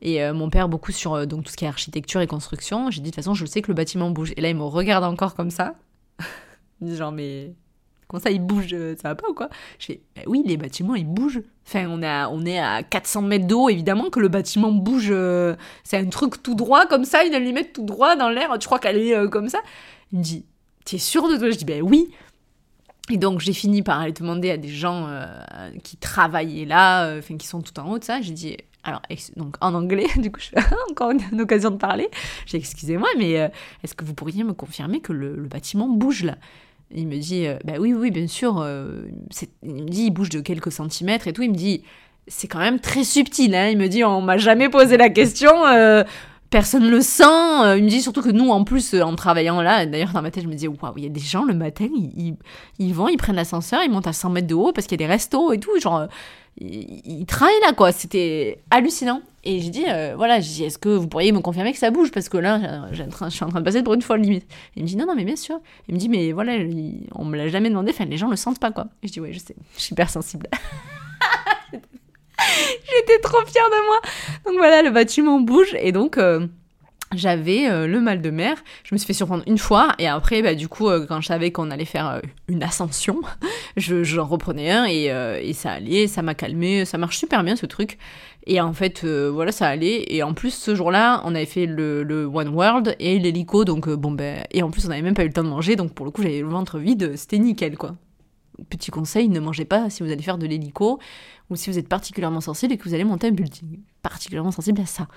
S2: Et euh, mon père, beaucoup sur donc, tout ce qui est architecture et construction. J'ai dit, de toute façon, je sais que le bâtiment bouge. Et là, il me regarde encore comme ça. Genre, mais Ça, il bouge euh, Ça va pas ou quoi? Je fais, bah oui, les bâtiments, ils bougent. Enfin, on, est à 400 mètres d'eau, évidemment que le bâtiment bouge. Euh, c'est un truc tout droit, comme ça, une allumette tout droit dans l'air. Tu crois qu'elle est euh, comme ça? Il me dit, t'es sûr de toi? Je dis, ben oui. Et donc, j'ai fini par aller demander à des gens qui travaillaient là, enfin, qui sont tout en haut de ça. J'ai dit, alors, donc en anglais, du coup, je fais encore une, occasion de parler. J'ai excusez-moi, mais est-ce que vous pourriez me confirmer que le bâtiment bouge là? Il me dit, euh, bah oui, oui, bien sûr. Euh, il me dit, il bouge de quelques centimètres et tout. Il me dit, c'est quand même très subtil. Hein. Il me dit, on m'a jamais posé la question. Euh, personne le sent. Il me dit surtout que nous, en plus, en travaillant là, d'ailleurs, dans ma tête, je me dis, waouh, il y a des gens le matin, ils, ils, vont, ils prennent l'ascenseur, ils montent à 100 mètres de haut parce qu'il y a des restos et tout. Genre, ils, travaillent là, quoi. C'était hallucinant. Et j'ai dit, voilà, j'ai dit, est-ce que vous pourriez me confirmer que ça bouge? Parce que là, je suis en train de passer pour une folle limite. il me dit, non, non, mais bien sûr. Il me dit, mais voilà, on me l'a jamais demandé, enfin, les gens le sentent pas, quoi. Et je dis, ouais, je sais, je suis hyper sensible. J'étais trop fière de moi. Donc voilà, le bâtiment bouge. Et donc, j'avais euh, le mal de mer. Je me suis fait surprendre une fois et après, bah, du coup, euh, quand je savais qu'on allait faire euh, une ascension, je, j'en reprenais un et, et, ça allait, ça m'a calmé, ça marche super bien ce truc. Et en fait, voilà, ça allait. Et en plus, ce jour-là, on avait fait le, le One World et l'hélico, donc bon, ben, et en plus, on n'avait même pas eu le temps de manger, donc pour le coup, j'avais le ventre vide, c'était nickel, quoi. Petit conseil, ne mangez pas si vous allez faire de l'hélico ou si vous êtes particulièrement sensible et que vous allez monter un building. Particulièrement sensible à ça.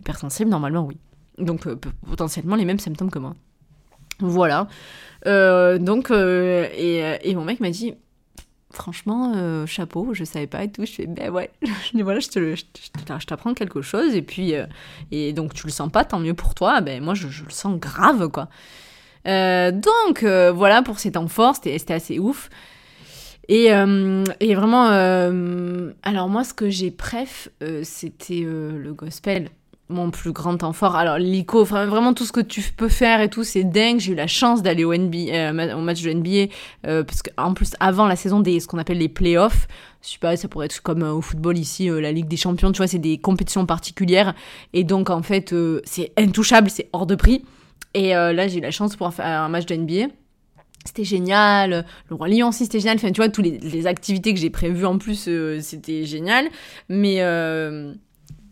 S2: Hypersensible, normalement, oui. Donc euh, potentiellement les mêmes symptômes que moi. Voilà. Euh, donc, euh, et, mon mec m'a dit, franchement, chapeau, je savais pas et tout. Je fais, ben ouais, je, voilà, je, te, je, t'apprends quelque chose et puis, et donc tu le sens pas, tant mieux pour toi. Ben moi, je, le sens grave, quoi. donc, voilà pour ces temps forts, c'était, assez ouf. Et, et vraiment, alors moi, ce que j'ai préf, c'était le gospel mon plus grand temps fort. Alors, l'ICO, vraiment tout ce que tu peux faire et tout, c'est dingue. J'ai eu la chance d'aller au, euh, au match de NBA, euh, parce qu'en plus, avant la saison des ce qu'on appelle les playoffs, je sais pas, ça pourrait être comme euh, au football ici, la Ligue des Champions, tu vois, c'est des compétitions particulières. Et donc, en fait, c'est intouchable, c'est hors de prix. Et là, j'ai eu la chance pour faire un match de NBA c'était génial, le roi lion aussi c'était génial, enfin tu vois, toutes les, les activités que j'ai prévues en plus c'était génial, mais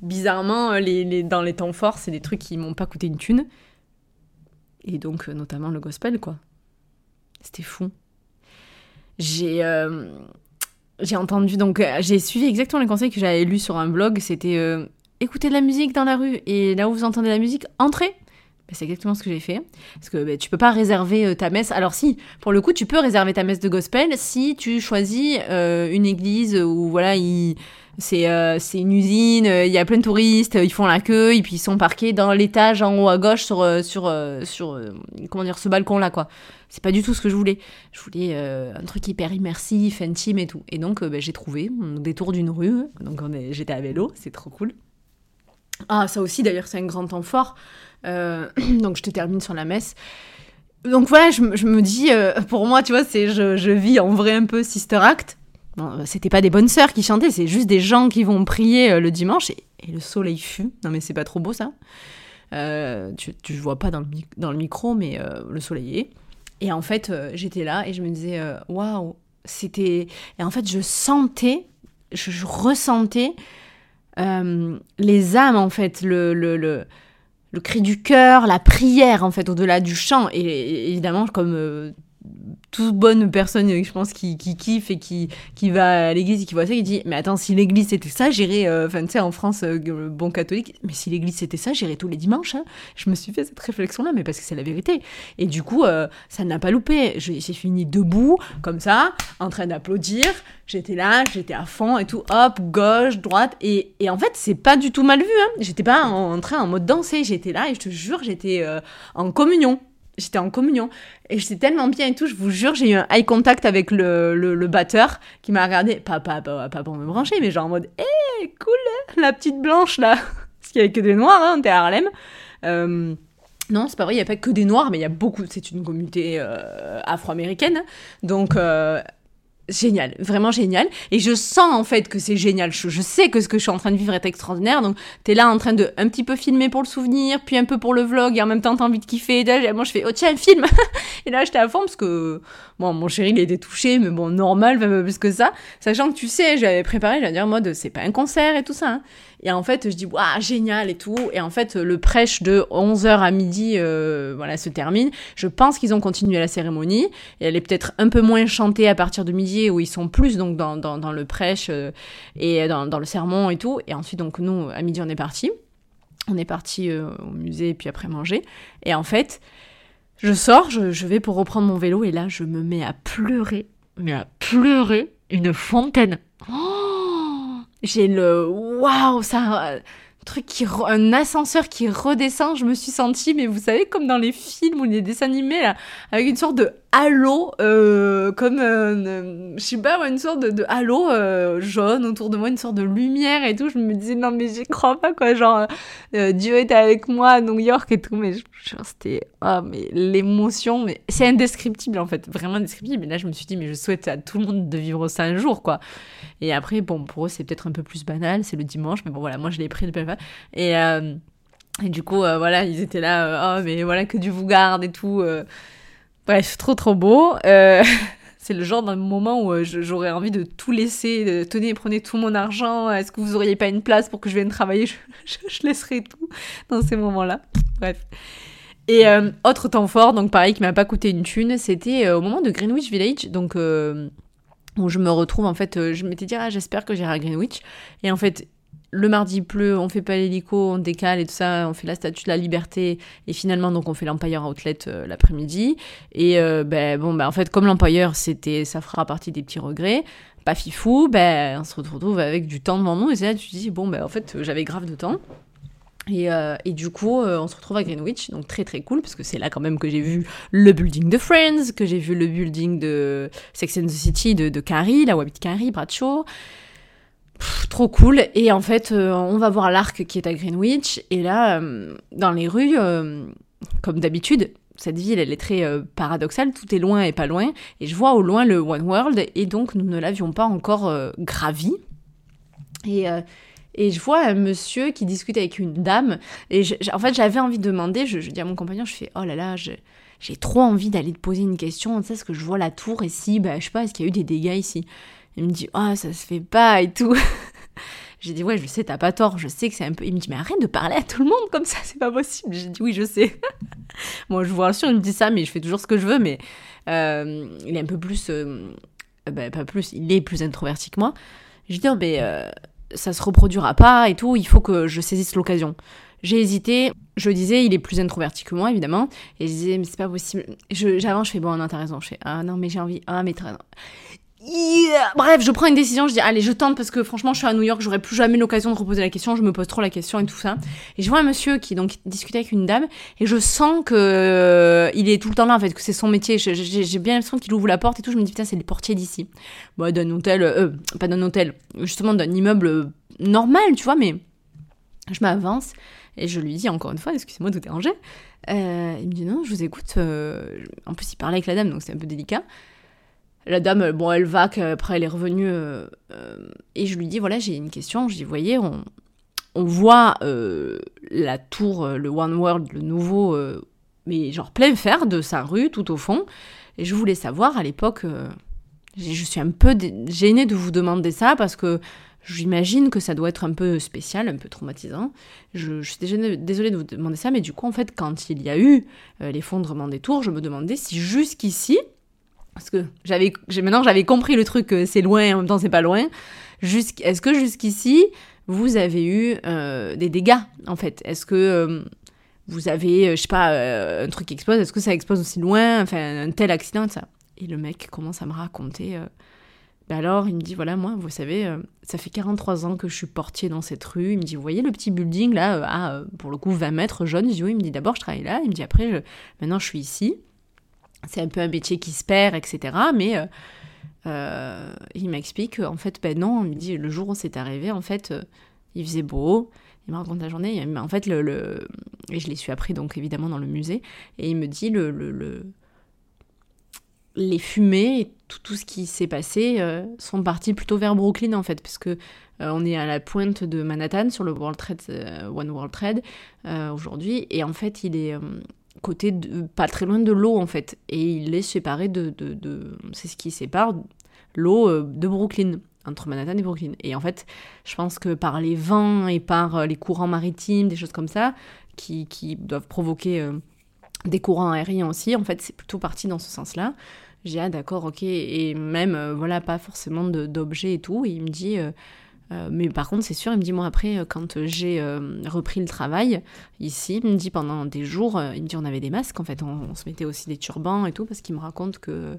S2: bizarrement, euh, dans les temps forts, c'est des trucs qui m'ont pas coûté une thune. Et donc, euh, notamment le gospel, quoi. C'était fou. J'ai euh, j'ai entendu, donc, j'ai suivi exactement les conseils que j'avais lus sur un blog. C'était écoutez de la musique dans la rue et là où vous entendez la musique, entrez. Ben, c'est exactement ce que j'ai fait. Parce que ben, tu peux pas réserver ta messe. Alors si, pour le coup, tu peux réserver ta messe de gospel si tu choisis une église où voilà, c'est euh, une usine, il y a plein de touristes, ils font la queue et puis ils sont parqués dans l'étage en haut à gauche sur sur sur comment dire ce balcon là quoi. C'est pas du tout ce que je voulais. Je voulais un truc hyper immersif, intime et tout. Et donc ben, j'ai trouvé mon détour d'une rue. Donc j'étais à vélo, c'est trop cool. Ah ça aussi d'ailleurs c'est un grand temps fort. Euh, donc je te termine sur la messe. Donc voilà, je, me dis, euh, pour moi, tu vois, c'est je, vis en vrai un peu Sister Act. Bon, c'était pas des bonnes sœurs qui chantaient, c'est juste des gens qui vont prier euh, le dimanche et, le soleil fut. Non mais c'est pas trop beau ça. tu, tu vois pas dans le, dans le micro, mais le soleil est. Et en fait, j'étais là et je me disais, waouh, c'était. Et en fait, je sentais, je, ressentais les âmes, en fait, le, le, le le cri du cœur, la prière en fait au-delà du chant. Et, évidemment, comme euh, toute bonne personne, je pense, qui, qui kiffe et qui, qui va à l'église et qui voit ça, qui dit Mais attends, si l'église c'était ça, j'irais. Euh, enfin, tu sais, en France, euh, bon catholique, mais si l'église c'était ça, j'irais tous les dimanches. Hein. Je me suis fait cette réflexion-là, mais parce que c'est la vérité. Et du coup, euh, ça n'a pas loupé. J'ai fini debout, comme ça, en train d'applaudir. J'étais là, j'étais à fond et tout, hop, gauche, droite. Et, et en fait, c'est pas du tout mal vu. Hein. J'étais pas en, en, train en mode danser. J'étais là et je te jure, j'étais en communion j'étais en communion et j'étais tellement bien et tout, je vous jure, j'ai eu un eye contact avec le, le, batteur qui m'a regardé, pas, pas, pas, pas, pour me brancher, mais genre en mode, hé, eh, cool, la petite blanche là, parce qu'il y avait que des noirs, hein, t'es à Harlem. Euh, non, c'est pas vrai, il n'y a pas que des noirs, mais il y a beaucoup, c'est une communauté euh, afro-américaine, donc euh, génial, vraiment génial. Et je sens en fait que c'est génial. Je, sais que ce que je suis en train de vivre est extraordinaire. Donc t'es là en train de un petit peu filmer pour le souvenir, puis un peu pour le vlog, et en même temps t'as envie de kiffer. Et moi je fais oh tiens film. et là j'étais à fond parce que bon mon chéri il était touché, mais bon normal, même plus que ça. Sachant que tu sais, j'avais préparé, j'allais dire en mode c'est pas un concert et tout ça. Hein. Et en fait, je dis, waouh, génial et tout. Et en fait, le prêche de 11h à midi, euh, voilà, se termine. Je pense qu'ils ont continué la cérémonie. Et elle est peut-être un peu moins chantée à partir de midi, où ils sont plus donc dans, le prêche euh, et dans, le sermon et tout. Et ensuite, donc, nous, à midi, on est parti. On est parti euh, au musée, puis après manger. Et en fait, je sors, je, je vais pour reprendre mon vélo, et là, je me mets à pleurer. Mais à pleurer une fontaine. Oh j'ai le waouh, ça truc qui un ascenseur qui redescend, je me suis sentie mais vous savez comme dans les films ou les dessins animés là avec une sorte de halo, euh, comme, euh, je sais pas, une sorte de, halo euh, jaune autour de moi, une sorte de lumière et tout. Je me disais, non, mais j'y crois pas, quoi. Genre, Dieu était avec moi à New York et tout. Mais c'était, ah, mais l'émotion, mais c'est indescriptible, en fait, vraiment indescriptible. Et là, je me suis dit, mais je souhaite à tout le monde de vivre ça un jour, quoi. Et après, bon, pour eux, c'est peut-être un peu plus banal, c'est le dimanche, mais bon, voilà, moi, je l'ai pris de belle Et, et du coup, voilà, ils étaient là, oh, mais voilà, que Dieu vous garde et tout. Bref, trop trop beau. Euh, c'est le genre d'un moment où euh, j'aurais envie de tout laisser. De, tenez, prenez tout mon argent. Est-ce que vous auriez pas une place pour que je vienne travailler? Je, laisserai tout dans ces moments-là. Bref. Et euh, autre temps fort, donc pareil, qui m'a pas coûté une thune, c'était au moment de Greenwich Village, donc où je me retrouve en fait, je m'étais dit ah j'espère que j'irai à Greenwich, et en fait le mardi pleut, on fait pas l'hélico, on décale et tout ça, on fait la statue de la liberté et finalement donc on fait l'Empire Outlet euh, l'après-midi et euh, ben bon ben en fait comme l'Empire c'était ça fera partie des petits regrets, pas fifou, ben on se retrouve avec du temps devant nous et c'est là tu dis bon ben en fait j'avais grave de temps. Et, euh, et, du coup, on se retrouve à Greenwich, donc très très cool, parce que c'est là quand même que j'ai vu le building de Friends, que j'ai vu le building de Sex and the City de, de Carrie, la Wabbit Carrie, Bradshaw, trop cool. Et en fait, euh, on va voir l'arc qui est à Greenwich. Et là, euh, dans les rues, euh, comme d'habitude, cette ville, elle est très paradoxale. Tout est loin et pas loin. Et je vois au loin le One World. Et donc, nous ne l'avions pas encore gravi. Et. Et je vois un monsieur qui discute avec une dame. Et en fait, j'avais envie de demander, je, dis à mon compagnon, je fais, oh là là, j'ai trop envie d'aller te poser une question. Tu sais, est-ce que je vois la tour ici bah, Je sais pas, est-ce qu'il y a eu des dégâts ici? Il me dit, ah, oh, ça se fait pas et tout. J'ai dit, ouais, je sais, t'as pas tort, je sais que c'est un peu. Il me dit, mais arrête de parler à tout le monde comme ça, c'est pas possible. J'ai dit, oui, je sais. Moi, je vous rassure, il me dit ça, mais je fais toujours ce que je veux, mais euh, il est un peu plus. Euh, ben, pas plus, il est plus introverti que moi. J'ai dit, non, mais. Euh, ça se reproduira pas et tout, il faut que je saisisse l'occasion. J'ai hésité, je disais, il est plus introverti que moi, évidemment, et je disais, mais c'est pas possible. J'avance, je, fais, bon, non, t'as raison, je fais, ah non, mais j'ai envie, ah, mais t'as Bref, je prends une décision, je dis allez, je tente parce que franchement, je suis à New York, j'aurai plus jamais l'occasion de reposer la question, je me pose trop la question et tout ça. Et je vois un monsieur qui donc discutait avec une dame et je sens que euh, il est tout le temps là en fait, que c'est son métier. J'ai bien l'impression qu'il ouvre la porte et tout. Je me dis putain, c'est les portiers d'ici. Bon, d'un hôtel, euh, pas d'un hôtel, justement d'un immeuble euh, normal, tu vois, mais je m'avance et je lui dis encore une fois, excusez-moi de vous déranger. Euh, il me dit non, je vous écoute. en plus, il parlait avec la dame, donc c'est un peu délicat. La dame, bon, elle va, qu'après elle est revenue, euh, euh, et je lui dis, voilà, j'ai une question. Je dis, voyez, on, on voit euh, la tour, le One World, le nouveau, mais genre plein fer de sa rue, tout au fond. Et je voulais savoir, à l'époque, je suis un peu gênée de vous demander ça, parce que J'imagine que ça doit être un peu spécial, un peu traumatisant. Je, je suis désolée de vous demander ça, mais du coup, en fait, quand il y a eu l'effondrement des tours, je me demandais si jusqu'ici, parce que j'avais, maintenant j'avais compris le truc, c'est loin, en même temps c'est pas loin. Est-ce que jusqu'ici, vous avez eu euh, des dégâts, en fait? Est-ce que euh, vous avez, euh, je sais pas, un truc qui explose? Est-ce que ça explose aussi loin? Enfin, un tel accident, ça. Et le mec commence à me raconter. Ben alors, il me dit, voilà, moi, vous savez, ça fait 43 ans que je suis portier dans cette rue. Il me dit, vous voyez le petit building là, à, pour le coup, 20 mètres jaune Il me dit, d'abord, je travaille là. Il me dit, après, je... maintenant, je suis ici c'est un peu un métier qui se perd, etc. Mais euh, euh, il m'explique en fait, ben non, il me dit le jour où c'est arrivé, en fait, euh, il faisait beau. Il me raconte la journée. En fait, le, je l'ai su après, donc évidemment dans le musée. Et il me dit le, le, les fumées et tout, tout ce qui s'est passé sont partis plutôt vers Brooklyn en fait, parce que on est à la pointe de Manhattan sur le World Trade, One World Trade aujourd'hui, et en fait il est côté pas très loin de l'eau en fait. Et il est séparé de, de, c'est ce qui sépare l'eau euh, de Brooklyn, entre Manhattan et Brooklyn. Et en fait, je pense que par les vents et par euh, les courants maritimes, des choses comme ça, qui, qui doivent provoquer euh, des courants aériens aussi, en fait, c'est plutôt parti dans ce sens-là. J'ai ah d'accord, ok, et même, voilà, pas forcément d'objets et tout. Et il me dit, mais par contre, c'est sûr, il me dit, moi, après, euh, quand j'ai euh, repris le travail ici, il me dit pendant des jours, il me dit, on avait des masques, en fait, on, se mettait aussi des turbans et tout, parce qu'il me raconte que,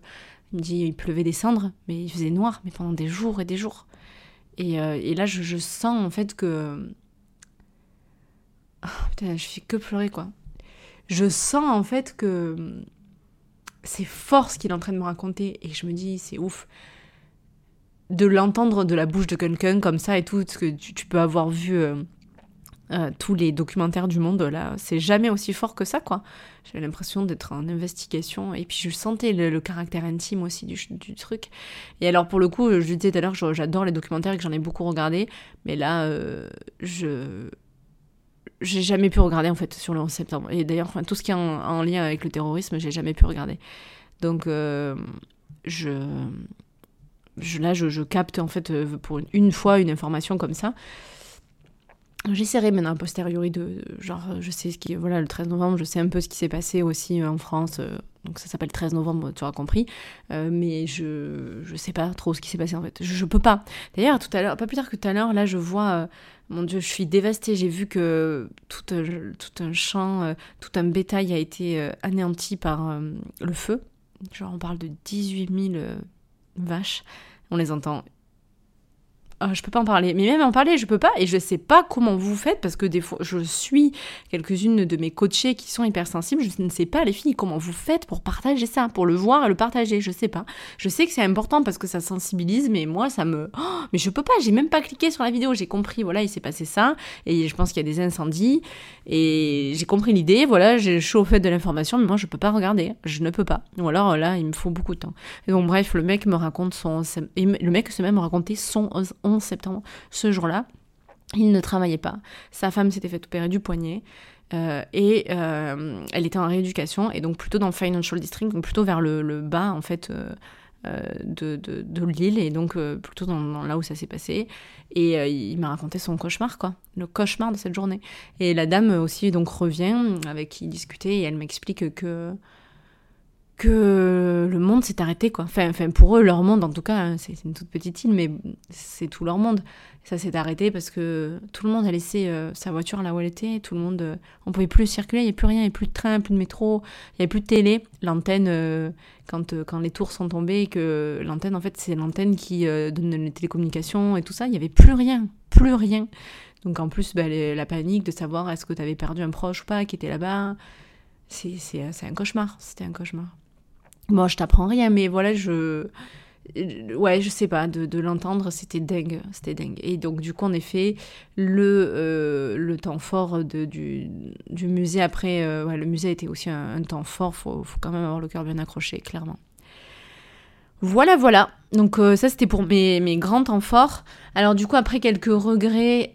S2: il me dit, il pleuvait des cendres, mais il faisait noir, mais pendant des jours et des jours. Et, et là, je, sens, en fait, que. Oh, putain, je fais que pleurer, quoi. Je sens, en fait, que c'est fort ce qu'il est en train de me raconter, et je me dis, c'est ouf de l'entendre de la bouche de quelqu'un comme ça et tout, ce que tu, peux avoir vu euh, euh, tous les documentaires du monde, là, c'est jamais aussi fort que ça, quoi. J'avais l'impression d'être en investigation, et puis je sentais le, caractère intime aussi du, truc. Et alors, pour le coup, je disais tout à l'heure, j'adore les documentaires et que j'en ai beaucoup regardé, mais là, euh, je j'ai jamais pu regarder en fait sur le 11 septembre. Et d'ailleurs, enfin, tout ce qui est en, lien avec le terrorisme, j'ai jamais pu regarder. Donc, je là, je, capte en fait euh, pour une, fois une information comme ça. J'essaierai maintenant a posteriori de, genre, je sais ce qui, voilà, le 13 novembre, je sais un peu ce qui s'est passé aussi euh, en France, euh, donc ça s'appelle 13 novembre, tu auras compris, mais je, je sais pas trop ce qui s'est passé en fait, je, je peux pas. D'ailleurs, tout à l'heure, pas plus tard que tout à l'heure, là, je vois, mon Dieu, je suis dévastée, j'ai vu que tout, tout un champ, tout un bétail a été anéanti par le feu, genre on parle de 18 000 vaches. On les entend ah, je peux pas en parler. Mais même en parler, je peux pas. Et je sais pas comment vous faites parce que des fois, je suis quelques-unes de mes coachés qui sont hypersensibles. Je ne sais pas, les filles, comment vous faites pour partager ça, pour le voir et le partager. Je sais pas. Je sais que c'est important parce que ça sensibilise, mais moi, ça me. Oh, mais je peux pas. J'ai même pas cliqué sur la vidéo. J'ai compris, voilà, il s'est passé ça. Et je pense qu'il y a des incendies. Et j'ai compris l'idée. Voilà, je suis au de l'information, mais moi, je peux pas regarder. Je ne peux pas. Ou alors, là, il me faut beaucoup de temps. Et donc, bref, le mec me raconte son. le mec se même raconter son 11 septembre, ce jour-là, il ne travaillait pas. Sa femme s'était fait opérer du poignet. Euh, et euh, elle était en rééducation et donc plutôt dans le financial district donc plutôt vers le, bas en fait euh, de, de, l'île et donc plutôt dans, là où ça s'est passé et il m'a raconté son cauchemar quoi le cauchemar de cette journée et la dame aussi donc revient avec qui il discutait et elle m'explique que que le monde s'est arrêté, quoi. Enfin, enfin, pour eux, leur monde, en tout cas, hein, c'est une toute petite île, mais c'est tout leur monde. Ça s'est arrêté parce que tout le monde a laissé euh, sa voiture là où elle était, tout le monde, euh, on pouvait plus circuler, il n'y avait plus rien, il n'y avait plus de train, plus de métro, il n'y avait plus de télé. L'antenne, euh, quand, quand les tours sont tombées, que l'antenne, en fait, c'est l'antenne qui donne les télécommunications et tout ça, il n'y avait plus rien, plus rien. Donc en plus, bah, la panique de savoir est-ce que tu avais perdu un proche ou pas qui était là-bas, c'est un cauchemar, c'était un cauchemar. Bon, je t'apprends rien, mais voilà, je. Ouais, je sais pas, de, l'entendre, c'était dingue, c'était dingue. Et donc, du coup, en effet, le, euh, le temps fort du, du musée, après, euh, ouais, le musée était aussi un, temps fort, faut, faut quand même avoir le cœur bien accroché, clairement. Voilà, voilà. Donc euh, ça, c'était pour mes, mes, grands temps forts. Alors du coup, après quelques regrets,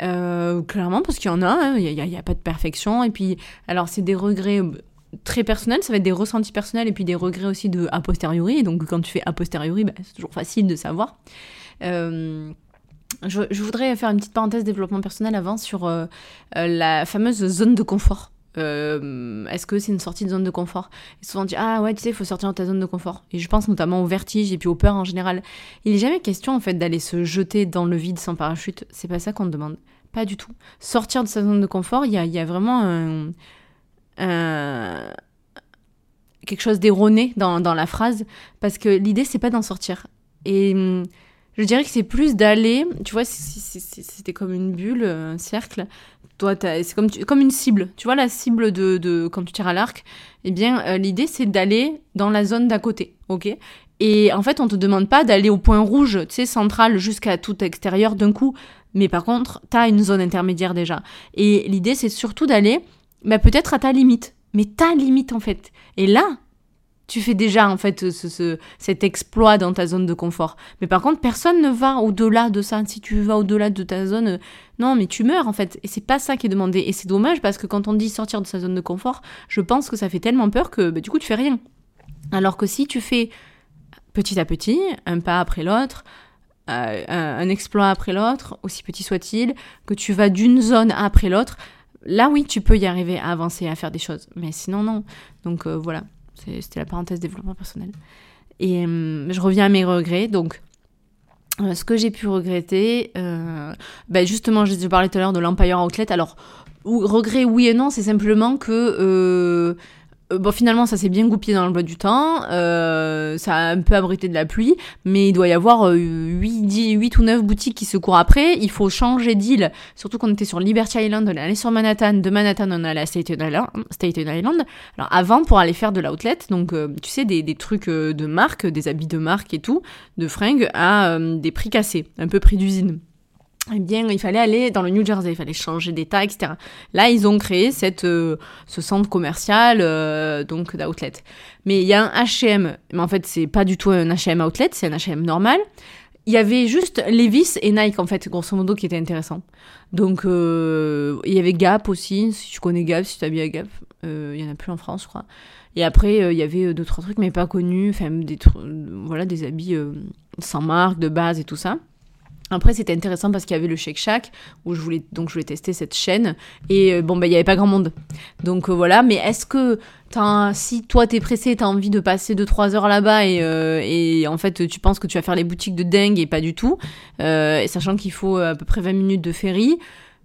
S2: clairement, parce qu'il y en a, hein, il n'y a, pas de perfection. Et puis, alors c'est des regrets très personnel, ça va être des ressentis personnels et puis des regrets aussi de a posteriori. Donc quand tu fais a posteriori, bah, c'est toujours facile de savoir. Euh, je, voudrais faire une petite parenthèse développement personnel avant sur euh, euh, la fameuse zone de confort. Est-ce que c'est une sortie de zone de confort? Souvent on dit ah ouais tu sais il faut sortir de ta zone de confort. Et je pense notamment au vertige et puis aux peurs en général. Il n'est jamais question en fait d'aller se jeter dans le vide sans parachute. C'est pas ça qu'on te demande. Pas du tout. Sortir de sa zone de confort, il y a, y a, vraiment un, quelque chose d'erroné dans, dans, la phrase, parce que l'idée, c'est pas d'en sortir. Et hum, je dirais que c'est plus d'aller, tu vois, c'était comme une bulle, un cercle. Toi, c'est comme, comme une cible. Tu vois, la cible de, de quand tu tires à l'arc, eh bien, euh, l'idée, c'est d'aller dans la zone d'à côté, ok? Et en fait, on te demande pas d'aller au point rouge, tu sais, central jusqu'à tout extérieur d'un coup. Mais par contre, tu as une zone intermédiaire déjà. Et l'idée, c'est surtout d'aller bah, peut-être à ta limite. Mais ta limite, en fait. Et là, tu fais déjà, en fait, ce, cet exploit dans ta zone de confort. Mais par contre, personne ne va au-delà de ça. Si tu vas au-delà de ta zone, non, mais tu meurs, en fait. Et c'est pas ça qui est demandé. Et c'est dommage parce que quand on dit sortir de sa zone de confort, je pense que ça fait tellement peur que, bah, du coup, tu fais rien. Alors que si tu fais petit à petit, un pas après l'autre, euh, un exploit après l'autre, aussi petit soit-il, que tu vas d'une zone après l'autre, là oui, tu peux y arriver à avancer, à faire des choses. Mais sinon, non. Donc euh, voilà, c'était la parenthèse développement personnel. Et euh, je reviens à mes regrets. Donc, euh, ce que j'ai pu regretter, ben justement, je parlais tout à l'heure de l'Empire Outlet. Alors, regret oui et non, c'est simplement que bon, finalement, ça s'est bien goupillé dans le bois du temps. Euh, ça a un peu abrité de la pluie, mais il doit y avoir 8, euh, 8 ou 9 boutiques qui se courent après. Il faut changer d'île, surtout qu'on était sur Liberty Island, on est allé sur Manhattan. De Manhattan, on est allé à Staten Island. Staten Island. Alors, avant, pour aller faire de l'outlet, donc, tu sais, des, des, trucs de marque, des habits de marque et tout, de fringues, à des prix cassés, un peu prix d'usine eh bien, il fallait aller dans le New Jersey, il fallait changer d'état, etc. Là, ils ont créé euh, ce centre commercial, euh, donc d'outlet. Mais il y a un H&M, mais en fait, c'est pas du tout un H&M outlet, c'est un H&M normal. Il y avait juste Levis et Nike, en fait, grosso modo, qui étaient intéressants. Donc, euh, il y avait Gap aussi, si tu connais Gap, si tu habilles à Gap. il y en a plus en France, je crois. Et après, il y avait deux, trois trucs, mais pas connus, enfin, des, voilà, des habits sans marque, de base et tout ça. Après, c'était intéressant parce qu'il y avait le Shake Shack où je voulais donc je voulais tester cette chaîne. Et euh, bon bah il y avait pas grand monde. Donc euh, voilà, mais est-ce que si toi t'es pressé, t'as envie de passer 2-3 heures là-bas et, euh, et, en fait tu penses que tu vas faire les boutiques de dingue et pas du tout, et sachant qu'il faut à peu près 20 minutes de ferry,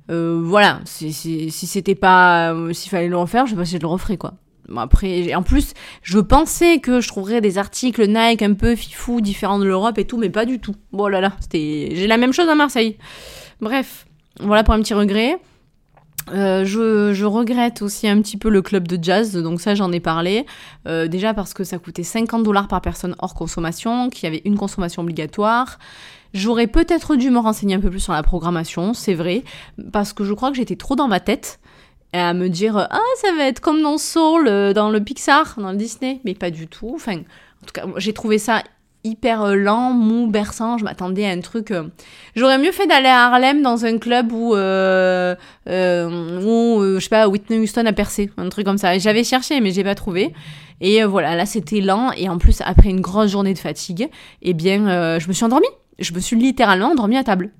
S2: voilà, si, si, si c'était pas, s'il fallait le refaire, je sais pas si je le referais quoi après, en plus, je pensais que je trouverais des articles Nike un peu fifou, différents de l'Europe et tout, mais pas du tout. Bon là là, c'était, j'ai la même chose à Marseille. Bref, voilà pour un petit regret. Euh, je, regrette aussi un petit peu le club de jazz, donc ça j'en ai parlé. Euh, déjà parce que ça coûtait 50 dollars par personne hors consommation, qu'il y avait une consommation obligatoire. J'aurais peut-être dû me renseigner un peu plus sur la programmation, c'est vrai, parce que je crois que j'étais trop dans ma tête à me dire ah ça va être comme dans Soul euh, dans le Pixar dans le Disney. Mais pas du tout. Enfin en tout cas j'ai trouvé ça hyper euh, lent mou berçant. Je m'attendais à un truc euh, j'aurais mieux fait d'aller à Harlem dans un club où euh, où je sais pas Whitney Houston a percé un truc comme ça. J'avais cherché mais j'ai pas trouvé. Et voilà là c'était lent. Et en plus après une grosse journée de fatigue eh bien je me suis endormie je me suis littéralement endormie à table.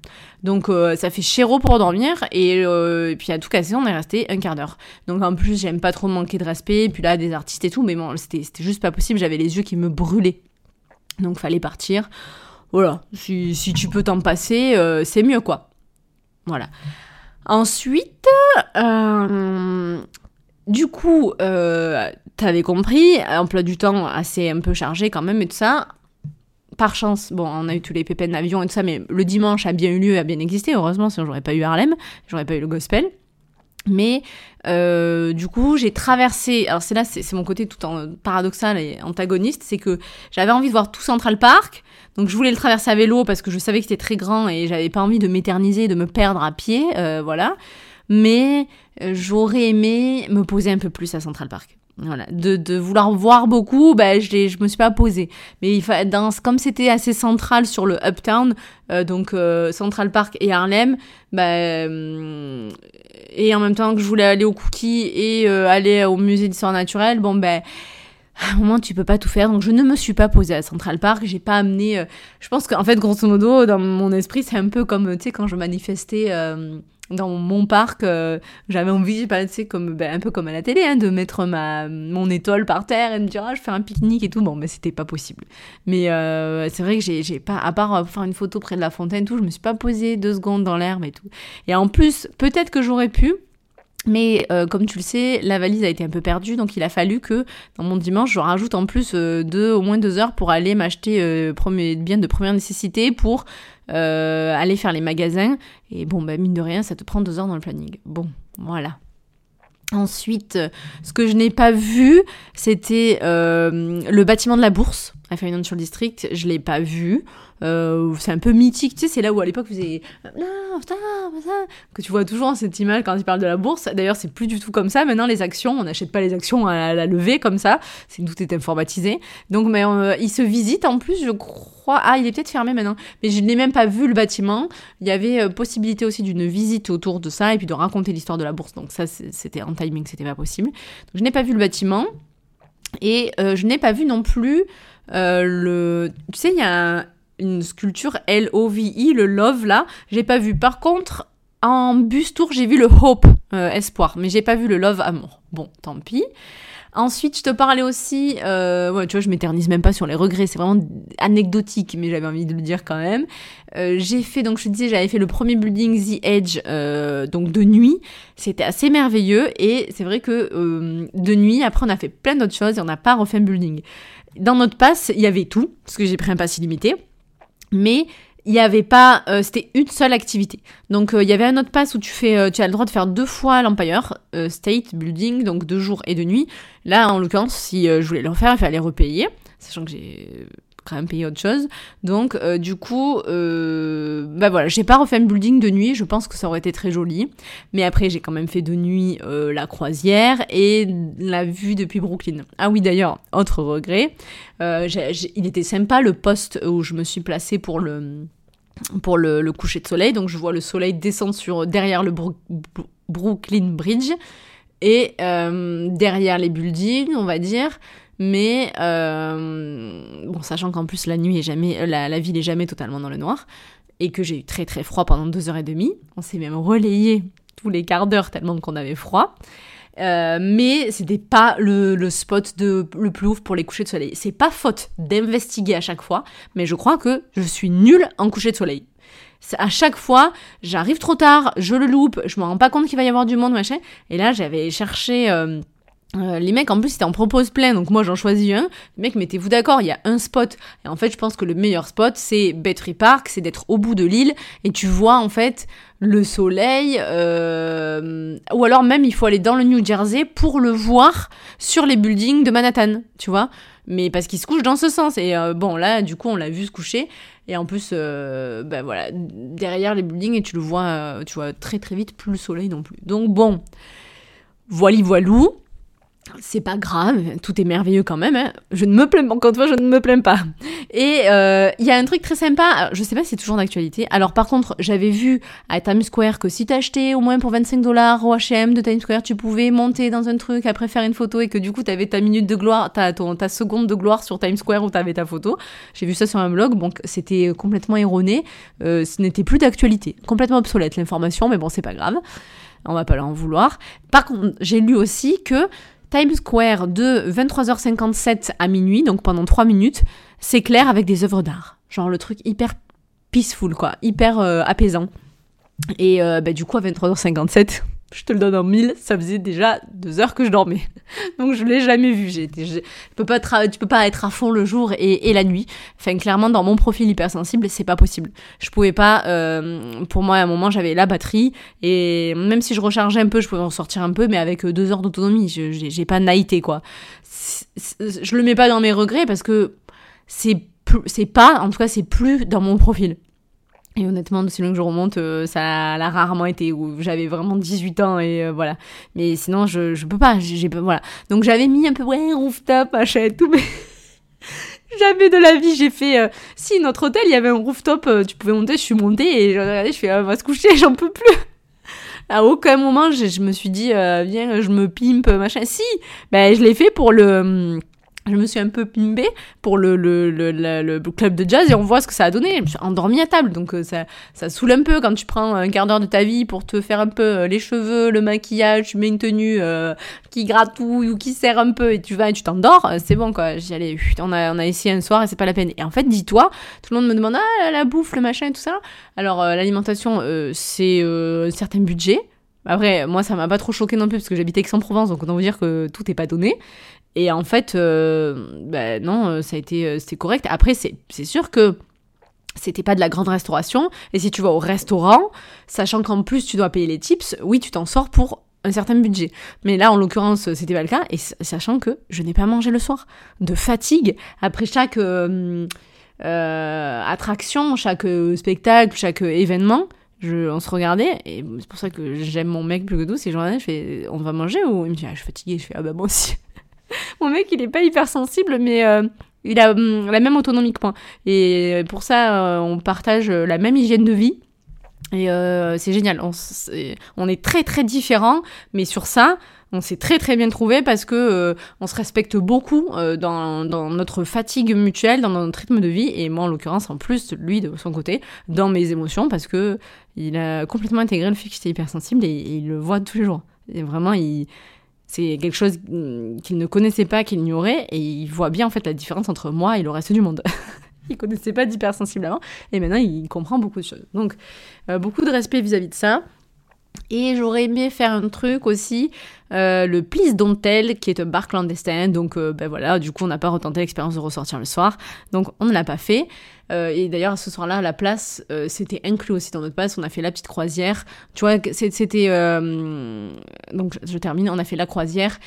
S2: Donc euh, ça fait chéro pour dormir euh, et, puis à tout casser, on est resté un quart d'heure. Donc en plus, j'aime pas trop manquer de respect, et puis là des artistes et tout, mais bon, c'était juste pas possible, j'avais les yeux qui me brûlaient. Donc fallait partir. Voilà, si, si tu peux t'en passer, euh, c'est mieux quoi. Voilà. Ensuite, du coup, t'avais compris, emploi du temps assez un peu chargé quand même et tout ça par chance, bon, on a eu tous les pépins d'avion et tout ça, mais le dimanche a bien eu lieu, a bien existé. Heureusement, sinon j'aurais pas eu Harlem, j'aurais pas eu le gospel. Mais euh, du coup, j'ai traversé. Alors, c'est là, c'est mon côté tout en paradoxal et antagoniste. C'est que j'avais envie de voir tout Central Park. Donc, je voulais le traverser à vélo parce que je savais que c'était très grand et j'avais pas envie de m'éterniser, de me perdre à pied. Euh, voilà. Mais euh, j'aurais aimé me poser un peu plus à Central Park. Voilà, de, de, vouloir voir beaucoup, ben, je, je me suis pas posée. Mais il dans, comme c'était assez central sur le Uptown, euh, donc euh, Central Park et Harlem, ben, et en même temps que je voulais aller au Cookie et euh, aller au musée d'histoire naturelle, bon ben à un moment tu peux pas tout faire. Donc je ne me suis pas posée à Central Park. J'ai pas amené je pense qu'en fait grosso modo dans mon esprit c'est un peu comme quand je manifestais dans mon parc, euh, j'avais envie, sais, comme, ben, un peu comme à la télé, hein, de mettre ma, mon étoile par terre et me dire, ah, je fais un pique-nique et tout. Bon, mais c'était pas possible. Mais euh, c'est vrai que j'ai, pas, à part euh, faire une photo près de la fontaine, tout, je me suis pas posée deux secondes dans l'herbe et tout. Et en plus, peut-être que j'aurais pu, mais comme tu le sais, la valise a été un peu perdue, donc il a fallu que dans mon dimanche, je rajoute en plus deux, au moins deux heures pour aller m'acheter des biens de première nécessité pour euh, aller faire les magasins. Et bon, bah, mine de rien, ça te prend deux heures dans le planning. Bon, voilà. Ensuite, ce que je n'ai pas vu, c'était euh, le bâtiment de la bourse à Financial District. Je l'ai pas vu. Euh, c'est un peu mythique, tu sais, c'est là où à l'époque vous faisait que tu vois toujours cette image quand ils parlent de la bourse. D'ailleurs, c'est plus du tout comme ça. Maintenant, les actions, on n'achète pas les actions à la levée comme ça. C'est tout est informatisé. Donc, mais euh, il se visite en plus, je crois. Ah, il est peut-être fermé maintenant, mais je n'ai même pas vu le bâtiment. Il y avait euh, possibilité aussi d'une visite autour de ça et puis de raconter l'histoire de la bourse. Donc ça, c'était en timing, c'était pas possible. Donc, je n'ai pas vu le bâtiment et je n'ai pas vu non plus le. Tu sais, il y a une sculpture L-O-V-I, le love là, j'ai pas vu. Par contre, en bus tour, j'ai vu le hope, euh, espoir, mais j'ai pas vu le love, amour. Bon, tant pis. Ensuite, je te parlais aussi, euh, tu vois, je m'éternise même pas sur les regrets, c'est vraiment anecdotique, mais j'avais envie de le dire quand même. Euh, j'ai fait, donc je te disais, j'avais fait le premier building The Edge, donc de nuit. C'était assez merveilleux et c'est vrai que de nuit, après, on a fait plein d'autres choses et on n'a pas refait un building. Dans notre passe, il y avait tout, parce que j'ai pris un pass illimité mais il n'y avait pas, euh, c'était une seule activité. Donc euh, il y avait un autre pass où tu fais, euh, tu as le droit de faire deux fois l'Empire State Building, donc deux jours et deux nuits. Là, en l'occurrence, si je voulais le refaire, il fallait repayer, sachant que j'ai quand même payer autre chose. Donc, euh, du coup, euh, bah voilà, j'ai pas refait un building de nuit. Je pense que ça aurait été très joli. Mais après, j'ai quand même fait de nuit euh, la croisière et la vue depuis Brooklyn. Ah oui, d'ailleurs, autre regret. il était sympa le poste où je me suis placée pour le pour le, coucher de soleil. Donc, je vois le soleil descendre sur derrière le Brooklyn Bridge et derrière les buildings, on va dire. Mais euh, bon, sachant qu'en plus la nuit est jamais, euh, la, ville est jamais totalement dans le noir et que j'ai eu très très froid pendant deux heures et demie. On s'est même relayé tous les quarts d'heure tellement qu'on avait froid. Euh, mais c'était pas le, le, spot de, le plus ouf pour les couchers de soleil. C'est pas faute d'investiguer à chaque fois, mais je crois que je suis nulle en coucher de soleil. À chaque fois, j'arrive trop tard, je le loupe, je me rends pas compte qu'il va y avoir du monde, machin. Et là, j'avais cherché. Euh, euh, les mecs en plus ils en proposent plein donc moi j'en choisis un. Les mecs mettez-vous d'accord, il y a un spot et en fait je pense que le meilleur spot c'est Battery Park, c'est d'être au bout de l'île et tu vois en fait le soleil euh, ou alors même il faut aller dans le New Jersey pour le voir sur les buildings de Manhattan, tu vois. Mais parce qu'il se couche dans ce sens et euh, bon là du coup on l'a vu se coucher et en plus ben voilà derrière les buildings et tu le vois tu vois très très vite plus le soleil non plus. Donc bon, voili voilou. C'est pas grave, tout est merveilleux quand même. Hein. Je ne me plains pas, encore une fois, je ne me plains pas. Et euh, il y a un truc très sympa, je sais pas si c'est toujours d'actualité. Alors par contre, j'avais vu à Times Square que si t'achetais au moins pour 25 dollars au H&M de Times Square, tu pouvais monter dans un truc, après faire une photo et que du coup t'avais ta minute de gloire, ta, ta seconde de gloire sur Times Square où t'avais ta photo. J'ai vu ça sur un blog, donc c'était complètement erroné. Euh, ce n'était plus d'actualité, complètement obsolète l'information, mais bon c'est pas grave. On va pas leur en vouloir. Par contre, j'ai lu aussi que Times Square de 23h57 à minuit, donc pendant 3 minutes, s'éclaire avec des œuvres d'art. Genre le truc hyper peaceful, quoi, hyper euh, apaisant. Et euh, bah, du coup, à 23h57, je te le donne en mille, ça faisait déjà deux heures que je dormais. Donc je l'ai jamais vu. Je peux pas tu peux pas être à fond le jour et, la nuit. Enfin clairement dans mon profil hypersensible c'est pas possible. Je pouvais pas. Euh, pour moi à un moment j'avais la batterie et même si je rechargeais un peu je pouvais en sortir un peu mais avec deux heures d'autonomie j'ai pas naïté quoi. Je le mets pas dans mes regrets parce que c'est pas en tout cas c'est plus dans mon profil. Et honnêtement, si que je remonte, euh, ça a rarement été où j'avais vraiment 18 ans et euh, voilà. Mais sinon, je, je peux pas, j'ai voilà. Donc j'avais mis un peu, ouais, rooftop, machin tout, mais jamais de la vie j'ai fait. Euh, si, notre hôtel, il y avait un rooftop, tu pouvais monter, je suis montée et je regardais, je fais, ah, on va se coucher, j'en peux plus. À aucun moment, je, je me suis dit, viens, je me pimpe, machin. Si, ben, je l'ai fait pour le je me suis un peu pimbée pour le, le, le, le, club de jazz et on voit ce que ça a donné. Je me suis endormie à table, donc euh, ça, ça saoule un peu quand tu prends un quart d'heure de ta vie pour te faire un peu euh, les cheveux, le maquillage, tu mets une tenue euh, qui gratouille ou qui serre un peu et tu vas et tu t'endors, c'est bon quoi. J'y allais, on a, on a essayé un soir et c'est pas la peine. Et en fait, dis-toi, tout le monde me demande ah la bouffe, le machin et tout ça. Alors l'alimentation, c'est un certain budget. Après, moi, ça m'a pas trop choqué non plus parce que j'habite Aix-en-Provence, donc autant vous dire que tout est pas donné. Et en fait, euh, bah, non, euh, ça a été, euh, c'était correct. Après, c'est sûr que c'était pas de la grande restauration. Et si tu vas au restaurant, sachant qu'en plus tu dois payer les tips, oui, tu t'en sors pour un certain budget. Mais là, en l'occurrence, c'était pas le cas. Et sachant que je n'ai pas mangé le soir. De fatigue. Après chaque attraction, chaque spectacle, chaque événement, on se regardait. Et c'est pour ça que j'aime mon mec plus que tout. Je regardais, je fais, on va manger ou? Il me dit, ah, je suis fatiguée. Je fais, ah bah moi aussi. Mon mec, il est pas hypersensible, mais euh, il a hum, la même autonomie que moi. Et pour ça, euh, on partage la même hygiène de vie. Et euh, c'est génial. On, est très très différents, mais sur ça, on s'est très très bien trouvé parce que on se respecte beaucoup dans, dans, notre fatigue mutuelle, dans notre rythme de vie. Et moi, en l'occurrence, en plus, lui de son côté, dans mes émotions, parce que il a complètement intégré le fait que j'étais hypersensible et, et il le voit tous les jours. Et vraiment, il c'est quelque chose mm, qu'il ne connaissait pas, qu'il ignorait, et il voit bien en fait la différence entre moi et le reste du monde. il connaissait pas d'hypersensible avant, et maintenant il comprend beaucoup de choses. Donc euh, beaucoup de respect vis-à-vis de ça. Et j'aurais aimé faire un truc aussi, euh, le Please Don't Tell, qui est un bar clandestin. Donc, euh, ben voilà, du coup, on n'a pas retenté l'expérience de ressortir le soir. Donc, on ne l'a pas fait. Euh, et d'ailleurs, ce soir-là, la place, c'était inclus aussi dans notre passe. On a fait la petite croisière. Tu vois, c'était. donc, je termine. On a fait la croisière.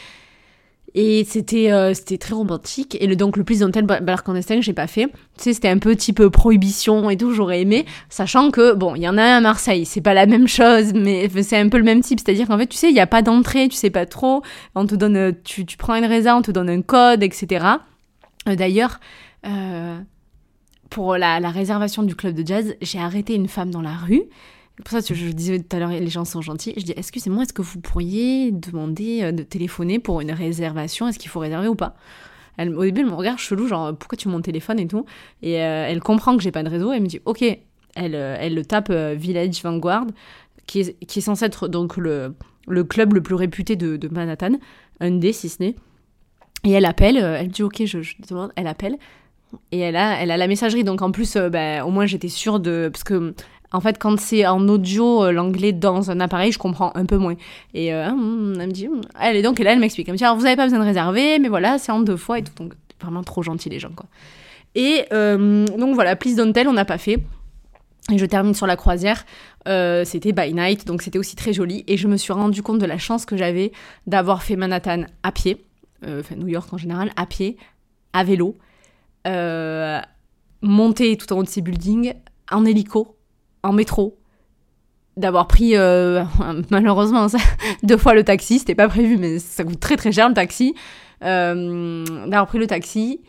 S2: Et c'était euh, c'était très romantique. Et donc le plus tel bar clandestin, j'ai pas fait. Tu sais, c'était un peu type prohibition et tout, j'aurais aimé. Sachant que, bon, il y en a un à Marseille, c'est pas la même chose, mais c'est un peu le même type. C'est-à-dire qu'en fait, tu sais, il n'y a pas d'entrée, tu sais pas trop. On te donne, tu, tu prends une résa, on te donne un code, etc. Euh, d'ailleurs, euh, pour la réservation du club de jazz, j'ai arrêté une femme dans la rue pour ça, je disais tout à l'heure, les gens sont gentils. Je dis, excusez-moi, est-ce que vous pourriez demander euh, de téléphoner pour une réservation? Est-ce qu'il faut réserver ou pas? Au début, elle me regarde chelou, genre, pourquoi tu mon téléphone et tout? Et euh, elle comprend que j'ai pas de réseau. Elle me dit, ok. Elle, euh, elle le tape Village Vanguard, qui est, qui est censé être donc le, le club le plus réputé de, Manhattan, un des si ce n'est. Et elle appelle, elle dit, ok, je, je demande, elle appelle. Et elle a, elle a la messagerie, donc en plus, bah, au moins j'étais sûre de. Parce que en fait, quand c'est en audio, euh, l'anglais dans un appareil, je comprends un peu moins. Et euh, hum, elle me dit, hum. elle est donc, là, elle m'explique. Elle me dit, alors, vous n'avez pas besoin de réserver, mais voilà, c'est en deux fois et tout. Donc, vraiment trop gentil, les gens, quoi. Et euh, donc, voilà, Please Don't Tell, on n'a pas fait. Et je termine sur la croisière. c'était by night, donc c'était aussi très joli. Et je me suis rendu compte de la chance que j'avais d'avoir fait Manhattan à pied, enfin New York en général, à pied, à vélo, monter tout en haut de ces buildings, en hélico, en métro, d'avoir pris malheureusement deux fois le taxi, c'était pas prévu, mais ça coûte très très cher le taxi. d'avoir pris le taxi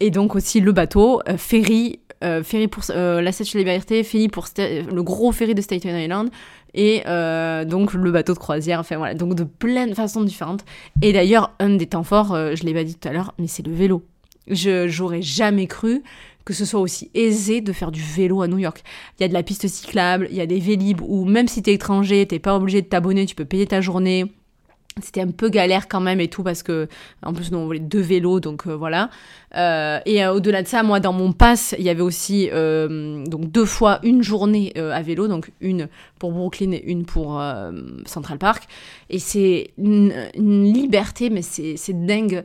S2: et donc aussi le bateau, ferry, ferry pour la Statue de Liberté, ferry pour le gros ferry de Staten Island, et euh, donc le bateau de croisière, enfin voilà, donc de plein de façons différentes. Et d'ailleurs, un des temps forts, euh, je l'ai pas dit tout à l'heure, mais c'est le vélo. Je j'aurais jamais cru que ce soit aussi aisé de faire du vélo à New York. Il y a de la piste cyclable, il y a des vélib où même si t'es étranger, t'es pas obligé de t'abonner, tu peux payer ta journée. C'était un peu galère quand même et tout parce que en plus nous on voulait deux vélos donc euh, voilà. Euh, et euh, au-delà de ça moi dans mon pass il y avait aussi donc deux fois une journée à vélo donc une pour Brooklyn et une pour Central Park. Et c'est une, liberté mais c'est dingue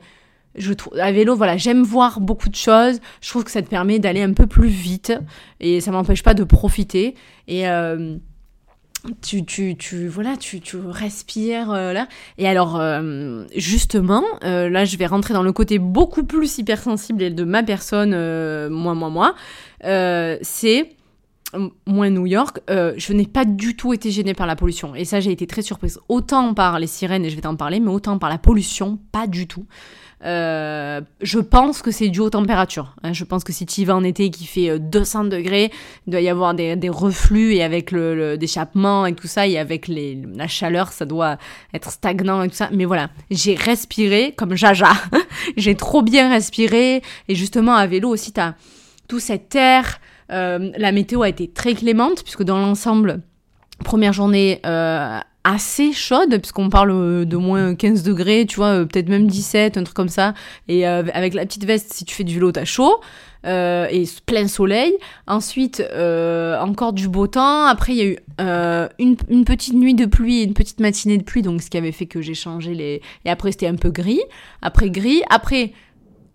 S2: je trouve à vélo voilà j'aime voir beaucoup de choses je trouve que ça te permet d'aller un peu plus vite et ça m'empêche pas de profiter et tu, tu, tu, voilà, tu, tu respires euh, là. Et alors, euh, justement, euh, là, je vais rentrer dans le côté beaucoup plus hypersensible de ma personne, moi, moi, moi. c'est moi, New York, je n'ai pas du tout été gênée par la pollution. Et ça, j'ai été très surprise. Autant par les sirènes, et je vais t'en parler, mais autant par la pollution, pas du tout. Euh, je pense que c'est dû aux températures. Hein. Je pense que si tu y vas en été qui fait 200 euh, degrés, il doit y avoir des, reflux et avec le, et tout ça, et avec la chaleur, ça doit être stagnant et tout ça. Mais voilà, j'ai respiré comme Jaja. j'ai trop bien respiré. Et justement, à vélo aussi, tu as tout cet air. Euh, la météo a été très clémente, puisque dans l'ensemble, première journée assez chaude, puisqu'on parle euh, de moins 15 degrés, tu vois, euh, peut-être même 17, un truc comme ça. Et euh, avec la petite veste, si tu fais du vélo, t'as chaud. et plein soleil. Ensuite, encore du beau temps. Après, il y a eu une, une, petite nuit de pluie, une petite matinée de pluie, donc ce qui avait fait que j'ai changé les... Et après, c'était un peu gris. Après, gris. Après,